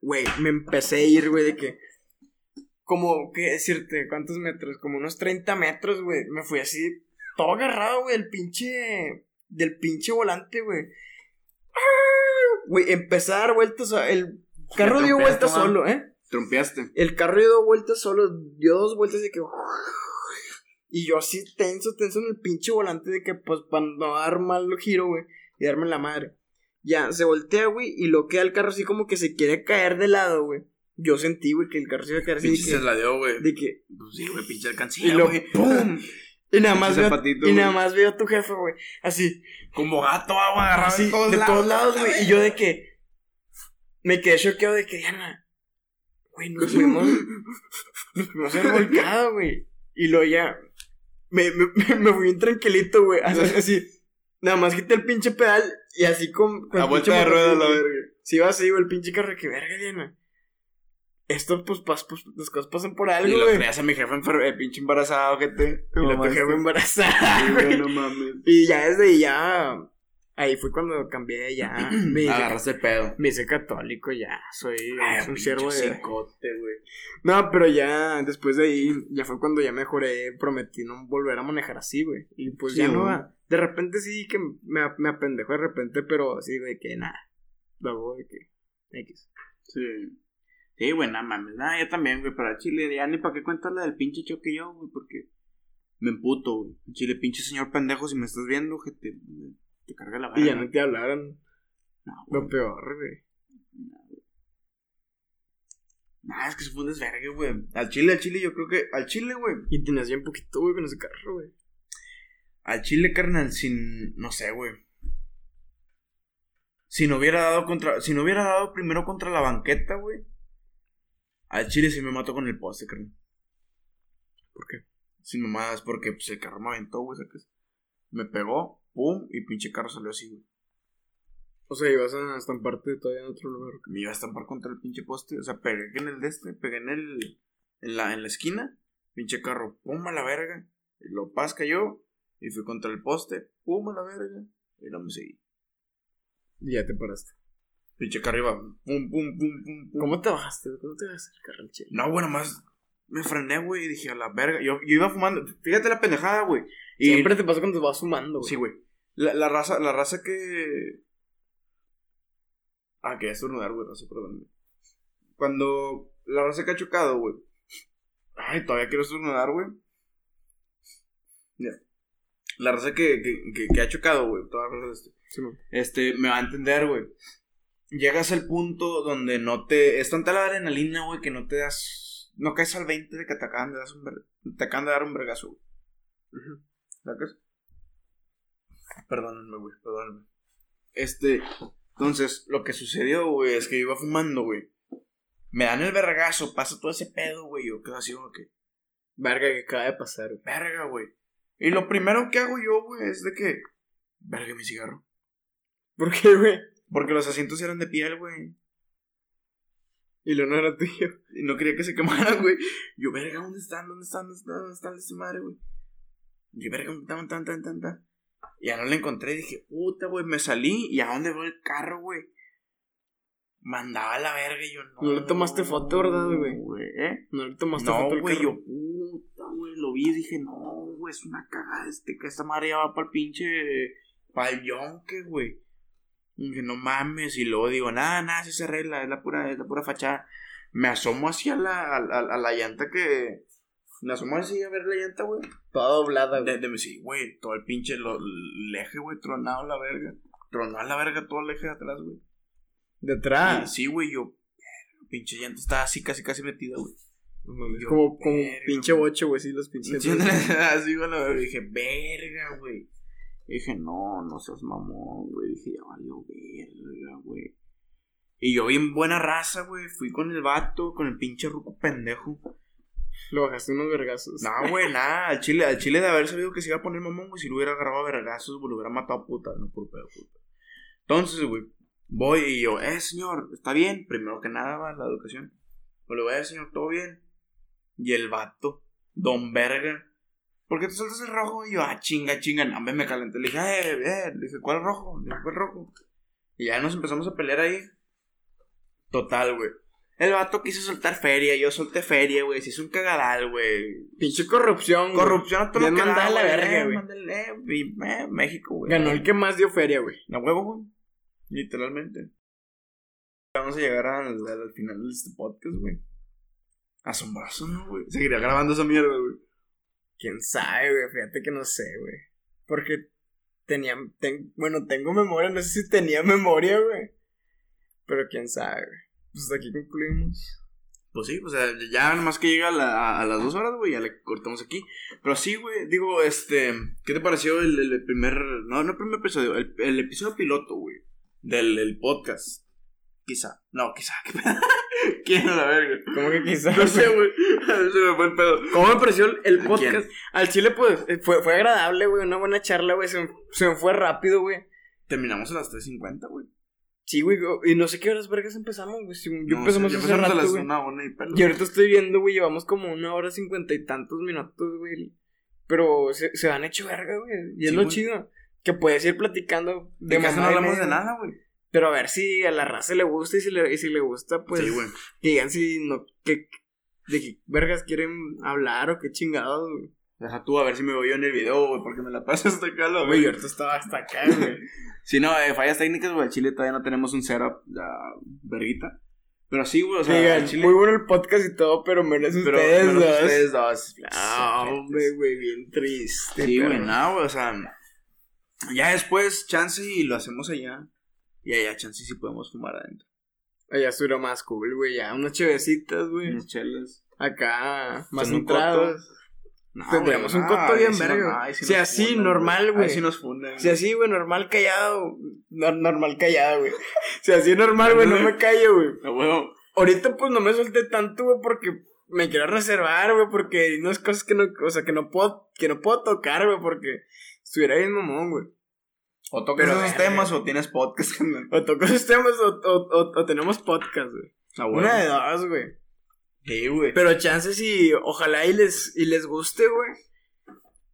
Güey, me empecé a ir, güey, de que. Como, ¿qué decirte? ¿Cuántos metros? Como unos 30 metros, güey. Me fui así, todo agarrado, güey, el pinche. Del pinche volante, güey. ¡Ah! Güey, empecé a dar vueltas. El carro dio vueltas solo, ¿eh? Trompeaste. El carro dio vueltas solo, dio dos vueltas de que. Y yo así tenso, tenso en el pinche volante de que, pues, para no dar mal giro, güey, y darme la madre. Ya, se voltea, güey, y lo queda el carro así como que se quiere caer de lado, güey. Yo sentí, güey, que el carro se iba a caer así. Pinche se la dio, güey. de que. Pues sí, güey, pinche Y alcancía, lo. güey. ¡Pum! Y nada más veo. zapatito, Y nada más veo a tu jefe, güey. Así. Como gato, agua agarrado Así, de todos de lados. todos lados, güey. Y yo de que. Me quedé choqueado de que, Diana. Güey, nos fuimos. Nos fuimos a haber volcado, güey. Y luego ya. Me, me, me fui bien tranquilito, güey. Así, así. Nada más quité el pinche pedal y así con. con A el vuelta de rueda, la verga. Si iba así, güey, el pinche carro, que verga, Diana. Esto, pues, pas, pues, las cosas pasan por Y algo, lo güey. creas a mi jefe enfer- eh, pinche embarazado, que te. Y la tu jefa embarazada, Sí, güey. no mames. Y ya desde ya. Ahí fue cuando cambié ya. Me hice, Agarraste pedo. me hice católico ya. Soy Ay, un siervo de. cicote, güey. No, pero ya después de ahí, ya fue cuando ya mejoré. Prometí no volver a manejar así, güey. Y pues Sí, ya no güey. De repente sí que me, me apendejo de repente, pero así de que nada. Luego de que. X. Sí. Sí, güey, nada mames. Nada, yo también, güey, para Chile. Ya ni para qué contarle del pinche choque yo, güey, porque me emputo, güey. Chile, pinche señor pendejo, si me estás viendo, que te, te carga la Y ya no te hablaron. No, güey. Lo peor, güey. Nah, es que se fue un desvergue, güey. Al Chile, al Chile, yo creo que. Al Chile, güey. Y tenías bien poquito, güey, con ese carro, güey. Al Chile, carnal, sin. No sé, güey. Si no hubiera dado contra. Si no hubiera dado primero contra la banqueta, güey. Al Chile sí me mato con el poste, carnal. ¿Por qué? Sin mamadas, porque pues el carro me aventó, güey, ¿sacas? Me pegó, pum, y pinche carro salió así, güey. O sea, ibas a estamparte todavía en otro lugar. Me iba a estampar contra el pinche poste. O sea, pegué en el de este, pegué en el. En la, en la esquina. Pinche carro, pum a la verga. Y lo paz cayó. Y fui contra el poste, pum a la verga. Y no me seguí. Y ya te paraste. Pinche carro iba, pum, pum, pum, pum, pum. ¿Cómo te bajaste? ¿Cómo te bajaste el carro chile? No, güey, nomás me frené, güey, y dije a la verga. Yo, yo iba fumando. Fíjate la pendejada, güey. Y Siempre te pasa cuando vas fumando, güey. Sí, güey. La, la raza, la raza que. Ah, que estornudar, güey, raza, perdón. güey. Cuando la raza que ha chocado, güey. Ay, todavía quiero estornudar, güey. Ya. La raza que, que, que, que ha chocado, güey. Toda la raza este, Sí, man. este, me va a entender, güey. Llegas al punto donde no te. Es tanta la adrenalina, güey, que no te das. No caes al 20 de que te acaban de, dar un, te acaban de dar un vergazo, güey. Ujú. ¿Sacas? Perdónenme, güey, perdónenme. Este, entonces, lo que sucedió, güey, es que yo iba fumando, güey. Me dan el vergazo, pasa todo ese pedo, güey. Yo quedo así como que, Verga que acaba de pasar, güey. verga, güey. Y lo primero que hago yo, güey, es de que, verga mi cigarro. ¿Por qué, güey? Porque los asientos eran de piel, güey. Y lo no era tuyo. Y no quería que se quemaran, güey. Yo, verga, ¿dónde están? ¿Dónde están? ¿Dónde están? ¿Dónde están esta madre, güey? Yo, verga, ¿dónde están? Tan, tan, tan, tan. Ya no la encontré. Dije, puta, güey, me salí. ¿Y a dónde va el carro, güey? Mandaba a la verga y yo, no. No le tomaste foto, ¿verdad, güey? ¿Eh? No le tomaste foto No, güey, yo, puta, güey, lo vi y dije, no, güey, es una cagada este, que esta madre ya va para el pinche, para el yonque, güey. Dije, no mames, y luego digo, nada, nada, si se arregla, es la pura, es la pura fachada. Me asomo hacia la, a, a- a la llanta que, me asomo así a ver la llanta, güey. Toda doblada, güey. De, de, sí, güey, todo el pinche, lo, el eje, güey, tronado, la verga. tronó a la verga todo el eje de atrás, güey. De atrás. sí, güey, yo, pinche llanta estaba así, casi, casi metida, güey. Yo, como, como verga, pinche boche, güey, sí, los pinches. Sí, así, güey, verga. Dije, verga, güey. Dije, no, no seas mamón, güey. Dije, ya valió verga, güey. Y yo bien buena raza, güey. Fui con el vato, con el pinche ruco pendejo. Lo bajaste unos vergazos. No, güey, nada. Al chile, al chile de haber sabido que se iba a poner mamón, güey. Si lo hubiera agarrado a vergazos, güey, lo hubiera matado a puta, no por pedo, puta. Entonces, güey, voy y yo, eh, señor, está bien. Primero que nada, va, la educación. Yo le voy a decir, señor, todo bien. Y el vato, don verga. ¿Por qué te sueltas el rojo? Y yo, ah, chinga, chinga. No, me, me calenté. Le dije, eh, eh. Le dije, ¿cuál rojo? Le dije, ¿cuál rojo? Y ya nos empezamos a pelear ahí. Total, güey. El vato quiso soltar feria, yo solté feria, güey. Se hizo un cagadal, güey. Pinche corrupción, güey. Corrupción a todo lo que da, la güey. verga, güey. eh, México, güey. Ganó el que más dio feria, güey. La huevo, güey. Literalmente. Vamos a llegar al, al- al final de este podcast, güey. Asombroso, ¿no, güey? Seguiría grabando esa mierda, güey. Quién sabe, güey. Fíjate que no sé, güey. Porque tenía. ten- bueno, tengo memoria. No sé si tenía memoria, güey. Pero quién sabe, güey. Pues aquí concluimos. Pues sí, o sea, ya nomás que llega a, la- a las dos horas, güey, ya le cortamos aquí. Pero sí, güey, digo, este, ¿qué te pareció el, el primer, no, no el primer episodio, el, el episodio piloto, güey, del, podcast? Quizá, no, quizá, ¿quién la verga? ¿Cómo que quizás? No sé, güey, se me fue el pedo. ¿Cómo me pareció el- el ¿A podcast? Al chile, pues, eh, fue, fue agradable, güey. Una buena charla, güey. Se, se me fue rápido, güey. Terminamos a las 3.50, güey. Sí, güey. Y no sé qué horas vergas empezamos, güey. Si- Yo No empezamos sé, ya hace empezamos a las güey. una, una y pelo. Y ahorita estoy viendo, güey, llevamos como una hora cincuenta y tantos minutos, güey. Pero se, se han hecho verga, güey. Y es lo güey. chido. Que puedes ir platicando de De casi no hablamos media. de nada, güey. Pero a ver si a la raza le gusta y si le, y si le gusta, pues. sí, güey. que digan si no. Que, de qué vergas quieren hablar o qué chingados, güey. Deja tú a ver si me voy yo en el video, güey, porque me la paso hasta acá, Güey, güey. ahorita estaba hasta acá, güey. Si no, eh, fallas técnicas, güey. Chile todavía no tenemos un setup, ya, verguita. Pero sí, güey, o sea, Digan, Chile. muy bueno el podcast y todo, pero menos pero ustedes menos dos. ustedes dos. Ah, hombre, güey, bien triste. Sí, güey, nada, güey, o sea. Ya después, chance y lo hacemos allá. Y allá, chance sí podemos fumar adentro. Allá estuvo más cool, güey, ya. Unas chevecitas, güey. Unas chelas. Acá, más Con un entrados. No, Tendríamos un no, coto bien no- verga. Si así, normal, güey. Nos. Si así, güey, normal callado. no- normal callado, güey. Si así normal, güey, no me callo, güey. A huevo. Ahorita, pues, no me solté tanto, güey, porque me quiero reservar, güey, porque hay unas cosas que no, o sea, que no puedo, que no puedo tocar, güey, porque estuviera bien mamón, güey. O tocas Pero, esos temas o tienes podcast. O toco esos temas o, o, o, o tenemos podcast, güey. Una de dos, güey. Sí, güey. Pero chances y ojalá y les, y les guste, güey.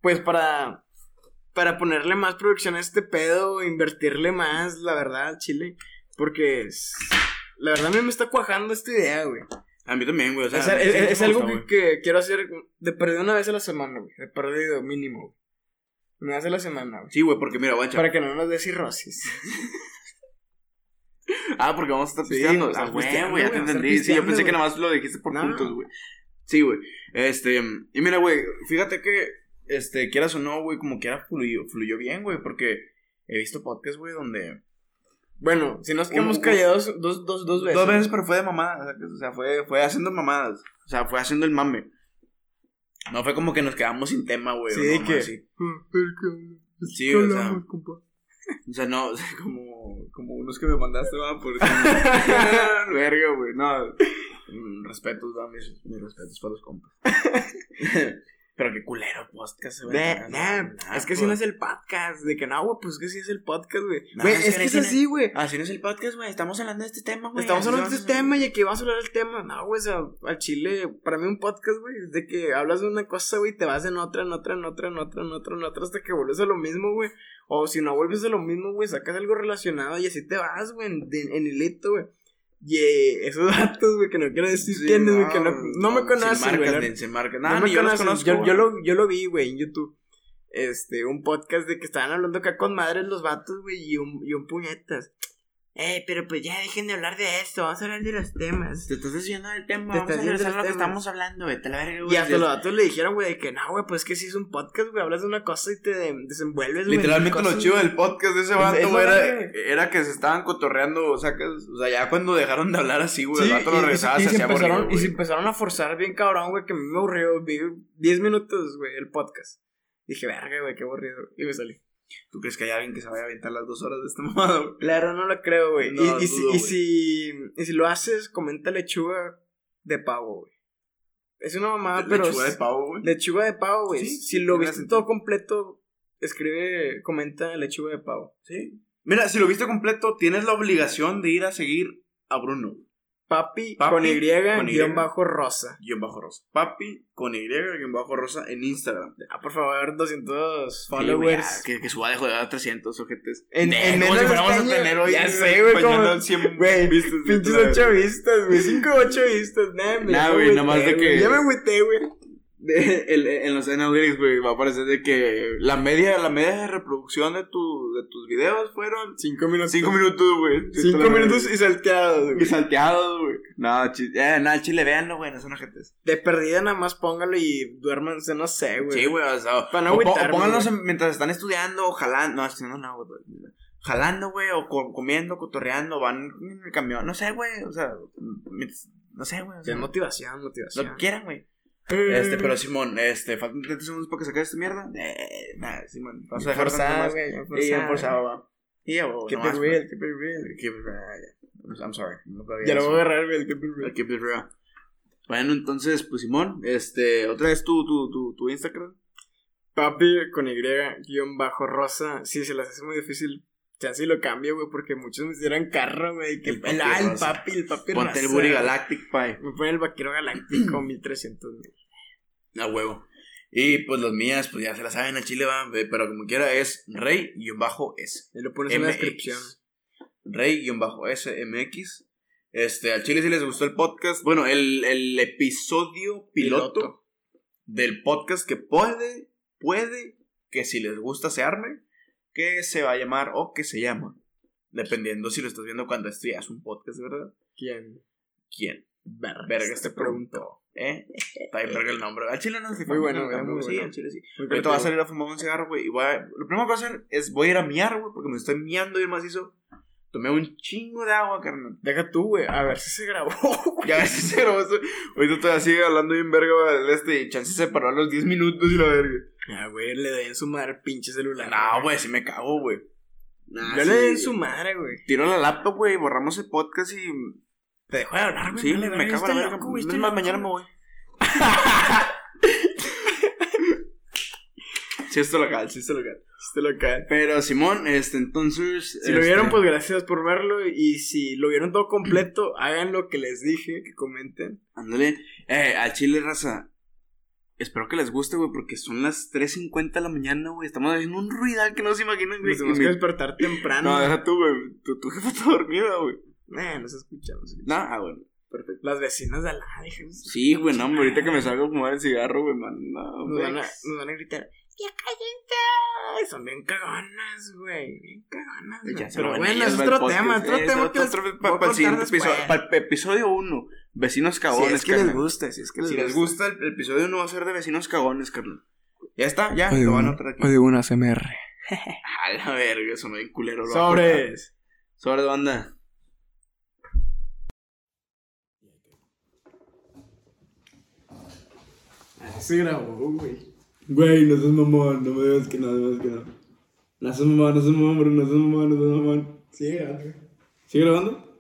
Pues para, para ponerle más producción a este pedo, invertirle más, la verdad, chile. Porque es- la verdad a mí me está cuajando esta idea, güey. A mí también, güey. O sea, es algo que, güey. que quiero hacer de perdido una vez a la semana, güey. De perdido, mínimo, güey. Una vez a la semana, güey. Sí, güey, porque mira, guacha. Para que no nos dé cirrosis. Ah, porque vamos a estar Sí, pisteando. a ah, güey, güey, ya te entendí. Sí, yo pensé que nada más lo dijiste por No. puntos, güey. Sí, güey. Este, y mira, güey, fíjate que, este, quieras o no, güey, como quiera fluyó, fluyó bien, güey, porque he visto podcasts, güey, donde... Bueno, si nos quedamos callados dos, dos, dos veces. Dos veces, pero fue de mamada, o sea, fue, fue haciendo mamadas, o sea, fue haciendo el mame. No fue como que nos quedamos sin tema, güey. Sí, o de no, que-. Sí, ¿Qué o sea, hablamos, compa? O sea, no, o sea, como, como unos que me mandaste, va, por Verga, güey, no. Mm, Respetos, va, mis, mis respetos para los compas. Pero qué culero podcast, güey. Nah, nah, Nah, es que si no es el podcast. De que no, güey, pues es que sí es el podcast, güey. Es es, que es así, güey. Así no es el podcast, güey. Estamos hablando de este tema, güey. Estamos hablando de este tema y aquí vas a hablar del tema. No, güey, o sea, al chile, para mí un podcast, güey, es de que hablas de una cosa, güey, y te vas en otra, en otra, en otra, en otra, en otra, en otra, hasta que vuelves a lo mismo, güey. O si no vuelves a lo mismo, güey, sacas algo relacionado y así te vas, güey, en, en hilito, güey. Y eh, esos datos, güey, que no quiero decir Sí, quiénes, güey, que no, no me conocen, güey. marcas, la- ni sin marcas. No Nah, me yo los conocen. conozco. Yo, lo, yo lo vi, güey, en YouTube. Este, un podcast de que estaban hablando acá con madres los vatos, güey, y un, y un puñetas. Eh, pero pues ya dejen de hablar de esto, vamos a hablar de los temas. Te estás desviando del tema, Te vamos a estás regresar a lo que estamos hablando, vete a la verga, güey. Y hasta los datos le dijeron, güey, de que no, güey, pues que si es un podcast, güey, hablas de una cosa y te de- desenvuelves, güey. en Literalmente lo chido güey. del podcast de ese Es- vato, güey, era, que se estaban cotorreando, o sea, que, o sea, ya cuando dejaron de hablar así, güey, Sí, el vato lo regresaba, y se se hacía empezaron, aburrido, y se güey. empezaron a forzar bien cabrón, güey, que a mí me aburrió. Vi 10 minutos, güey, el podcast. Dije, verga, güey, qué aburrido. Y me salí. ¿Tú crees que hay alguien que se vaya a aventar las dos horas de esta mamada, güey? Claro, no lo creo, güey. No, y, y, si, y, si, y si lo haces, comenta lechuga de pavo, güey. Es una mamada, pero. Lechuga de pavo, güey. Lechuga de pavo, güey. Sí, si lo viste todo completo, escribe, comenta lechuga de pavo. Sí. Mira, si lo viste completo, tienes la obligación de ir a seguir a Bruno. Papi, Papi, con Y, con Y. guion bajo rosa. Guión bajo rosa. Papi con Y, guion bajo rosa en Instagram. Ah, por favor, 200 Sí, güey, ya, followers. que, que suba de joder a 300 ojetes. En- en como si fuéramos a tener hoy. ya sé, güey, como- 100 Güey, vistas. Pinches de la- 8 vistas, güey. 5 8 vistas. Me- Nah, ya me güey, nada más de que-. Ya me agüité, güey. De- el- en los analytics, güey, va a aparecer de que la media, la media de reproducción de, tu, de tus videos fueron 5 minutos. 5 minutos, güey. 5 minutos y salteados, y güey. salteados, güey. No, chi- eh, chile, véanlo, güey, no son ojetes. De perdida nada más póngalo y duérmanse, no sé, güey. Sí, güey, o sea, Para no o, pónganlos mientras están estudiando, o jalando, no, no, no, güey. Jalando, güey, o co- comiendo, cotorreando, van en el camión, no sé, güey, o sea, no sé, güey. o Es sea, motivación, motivación. Lo que quieran, güey. Eh, Este, pero Simón, este, faltan 30 segundos para que saque esta mierda. Eh, nada, Simón, vas a dejar Forzado, güey. Y Forzado. bien forzado, va. Y ya, güey, Keep it real, keep it real. Keep it real, ya. I'm sorry. Ya lo voy a agarrar, güey, el keep it real. Keep it real. Bueno, entonces, pues Simón, este, otra vez tu, tu, tu, tu Instagram. Papi con Y, guion bajo rosa. Sí, se las hace muy difícil. Sí lo cambio, güey, porque muchos me hicieron carro, güey. Que El papi el, ah, el papi, el papi Ponte el. Booty Galactic Pie. Me pone el vaquero galáctico 1300 mil. A huevo. Y pues las mías, pues ya se las saben a Chile, va. eh, Pero como quiera es rey-s. Y lo pones en la MX. descripción. Rey-SMX. Este, al Chile si les gustó el podcast. Bueno, el, el episodio piloto, Piloto. del podcast que puede, puede que si les gusta se arme, que se va a llamar o que se llama. Dependiendo si lo estás viendo cuando esto ya es un podcast, ¿verdad? ¿Quién? ¿Quién? Vergas, Vergas te te preguntó. ¿Eh? Está bien verga el nombre. Al chile no se Muy bueno, güey, muy Sí, al chile sí. Muy Ahorita voy a salir a fumar un cigarro, güey. Y voy a... Lo primero que voy a hacer es voy a ir a miar, güey, porque me estoy miando bien macizo. Tomé un chingo de agua, carnal. Deja tú, güey, a ver si se grabó. Ya ves, se grabó. Ahorita todavía sigue hablando bien verga, güey, de este. Y chance se paró a los 10 minutos y la verga. Ah, güey, le doy en su madre pinche celular. No, güey, sí me cago, güey. Nah, Yo sí. le doy en su madre, güey. Tiro la laptop, güey, borramos el podcast y. Te dejo de hablar, güey. Sí, me verga, cago a la estoy verga. Es estoy más, mañana me voy. sí, esto local, sí, esto local. Este local. Pero, Simón, este, entonces. Si lo este, vieron, pues gracias por verlo. Y si lo vieron todo completo, hagan lo que les dije, que comenten. Ándale. Eh, al chile, raza. Espero que les guste, güey, porque son las 3.50 de la mañana, güey. Estamos haciendo un ruidal que no se imaginan, güey. Nos tenemos que despertar temprano. No, deja tú, güey. Tu, tu jefa está dormida, güey. Nah, no se escucha, no se escucha. No, ah, bueno. Perfecto. Las vecinas de al lado, Sí, güey, no, hombre, ahorita que me salgo a fumar el cigarro, güey, man. No, Nos van, a, nos van a gritar. ¡Ya cállense! Son bien cagonas, güey. Bien cagonas. güey. Ya se Pero bueno, es otro tema, otro tema que para el siguiente episodio. Para el episodio 1, vecinos Si cagones, es que les gusta, si es que les Si gusta. les gusta, el, el episodio 1 va a ser de vecinos cagones, carnal. Ya está, ya, lo van a anotar aquí. de una CMR. A la verga, sonó bien culero. Sobres. Sobres, banda. Se grabó, güey. Güey, no seas mamón, no me digas que no, no me digas que no. No seas mamón, no seas mamón, bro, no seas mamón, no seas mamón. Sí, grabó. ¿Sigue grabando?